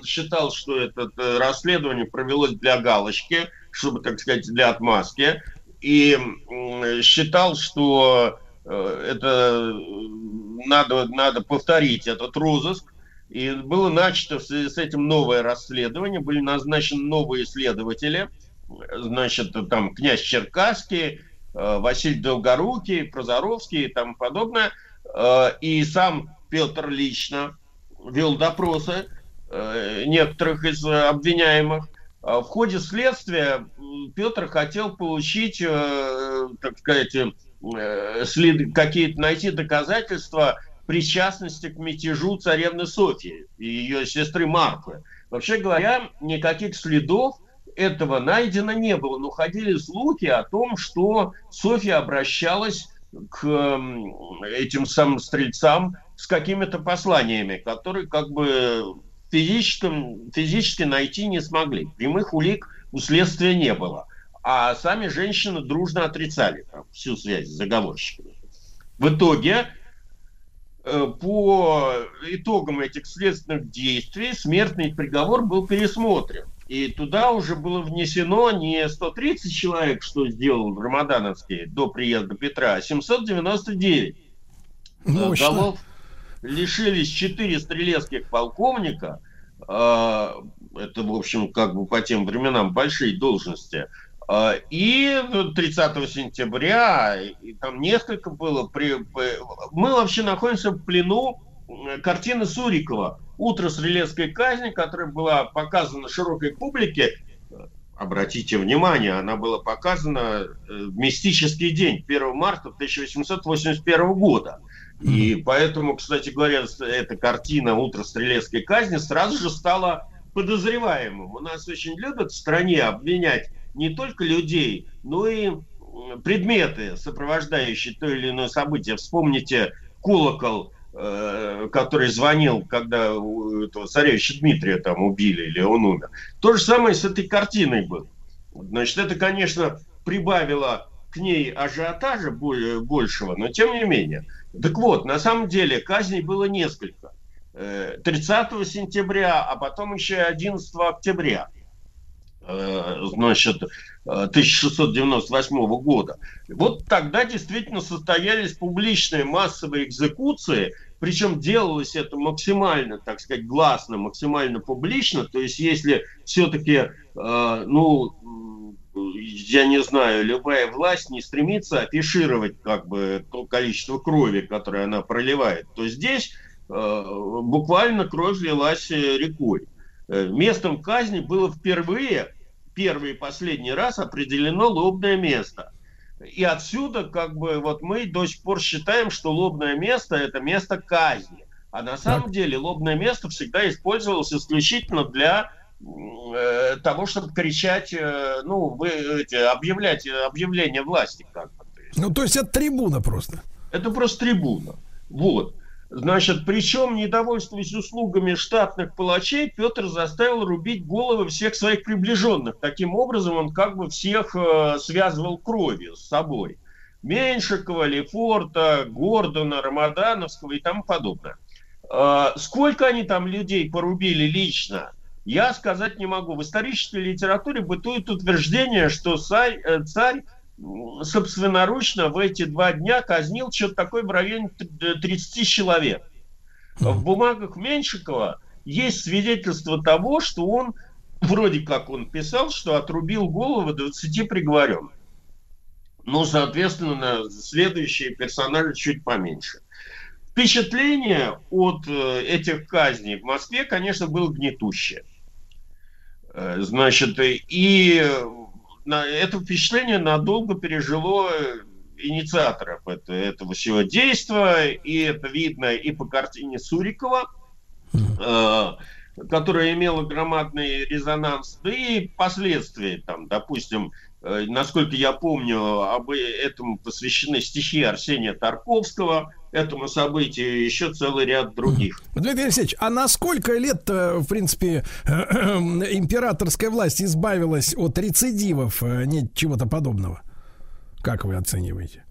считал, что это э, расследование провелось для галочки, чтобы, так сказать, для отмазки, и считал, что это надо, надо повторить этот розыск. И было начато в связи с этим новое расследование, были назначены новые следователи, значит, там князь Черкасский, э, Василий Долгорукий, Прозоровский и тому подобное. Э, и сам Петр лично вел допросы некоторых из обвиняемых. В ходе следствия Петр хотел получить, так сказать, Э, след, какие-то найти доказательства причастности к мятежу царевны Софии и ее сестры Марфы. Вообще говоря, никаких следов этого найдено не было, но ходили слухи о том, что Софья обращалась к этим самым стрельцам с какими-то посланиями, которые как бы физически, физически найти не смогли. Прямых улик у следствия не было. А сами женщины дружно отрицали там, всю связь с заговорщиками. В итоге, э, по итогам этих следственных действий, смертный приговор был пересмотрен. И туда уже было внесено не 130 человек, что сделал Рамадановский до приезда Петра, а 799. Мощно. Голов лишились 4 стрелецких полковника. Э, это, в общем, как бы по тем временам большие должности. А, и 30 сентября, и там несколько было, при, мы вообще находимся в плену картины Сурикова «Утро стрелецкой казни», которая была показана широкой публике. Обратите внимание, она была показана э, в мистический день, 1 марта 1881 года. И поэтому, кстати говоря, эта картина «Утро стрелецкой казни» сразу же стала подозреваемым. У нас очень любят в стране обвинять не только людей, но и предметы, сопровождающие то или иное событие. Вспомните колокол, э, который звонил, когда этого царевича Дмитрия там убили или он умер. То же самое с этой картиной было. Значит, это, конечно, прибавило к ней ажиотажа большего, но тем не менее. Так вот, на самом деле казней было несколько. 30 э, сентября, а потом еще и 11 октября. Э, значит, 1698 э, года. Вот тогда действительно состоялись публичные массовые экзекуции, причем делалось это максимально, так сказать, гласно, максимально публично. То есть, если все-таки, э, ну, я не знаю, любая власть не стремится афишировать как бы то количество крови, которое она проливает, то здесь буквально кровь лилась рекой. Местом казни было впервые первый и последний раз определено лобное место. И отсюда, как бы, вот мы до сих пор считаем, что лобное место – это место казни. А на самом так. деле лобное место всегда использовалось исключительно для э, того, чтобы кричать, э, ну, вы, эти, объявлять объявление власти. Как бы. Ну, то есть это трибуна просто. Это просто трибуна. Вот. Значит, причем, недовольствуясь услугами штатных палачей, Петр заставил рубить головы всех своих приближенных. Таким образом, он как бы всех э, связывал кровью с собой. Меньшикова, Лефорта, Гордона, Рамадановского и тому подобное. Э, сколько они там людей порубили лично, я сказать не могу. В исторической литературе бытует утверждение, что царь, э, царь собственноручно в эти два дня казнил что-то такое в районе 30 человек. В бумагах Меньшикова есть свидетельство того, что он, вроде как он писал, что отрубил голову 20 приговоренных. Ну, соответственно, следующие персонажи чуть поменьше. Впечатление от э, этих казней в Москве, конечно, было гнетущее. Э, значит, и на, это впечатление надолго пережило инициаторов это, этого всего действия, и это видно и по картине Сурикова, э, которая имела громадный резонанс, да и последствия, там, допустим, э, насколько я помню, об этом посвящены стихи Арсения Тарковского, этому событию еще целый ряд других. Дмитрий Алексеевич, а на сколько лет, в принципе, императорская власть избавилась от рецидивов, э, нет чего-то подобного? Как вы оцениваете?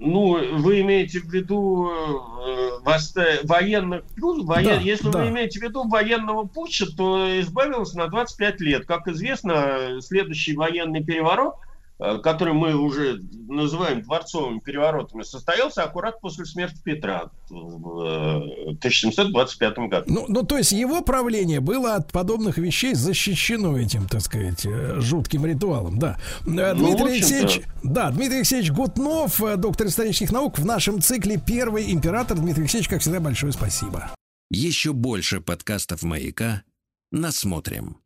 Ну, вы имеете в виду э, восста... военных... Ну, воен... да, Если да. вы имеете в виду военного путча, то избавилась на 25 лет. Как известно, следующий военный переворот – Э, который мы уже называем дворцовыми переворотами, состоялся аккурат после смерти Петра в 1725 э, году. Ну, ну, то есть его правление было от подобных вещей защищено этим, так сказать, э, жутким ритуалом, да. Ну, Дмитрий Алексеевич, да, Дмитрий Алексеевич Гутнов, доктор исторических наук, в нашем цикле «Первый император». Дмитрий Алексеевич, как всегда, большое спасибо. Еще больше подкастов «Маяка» насмотрим.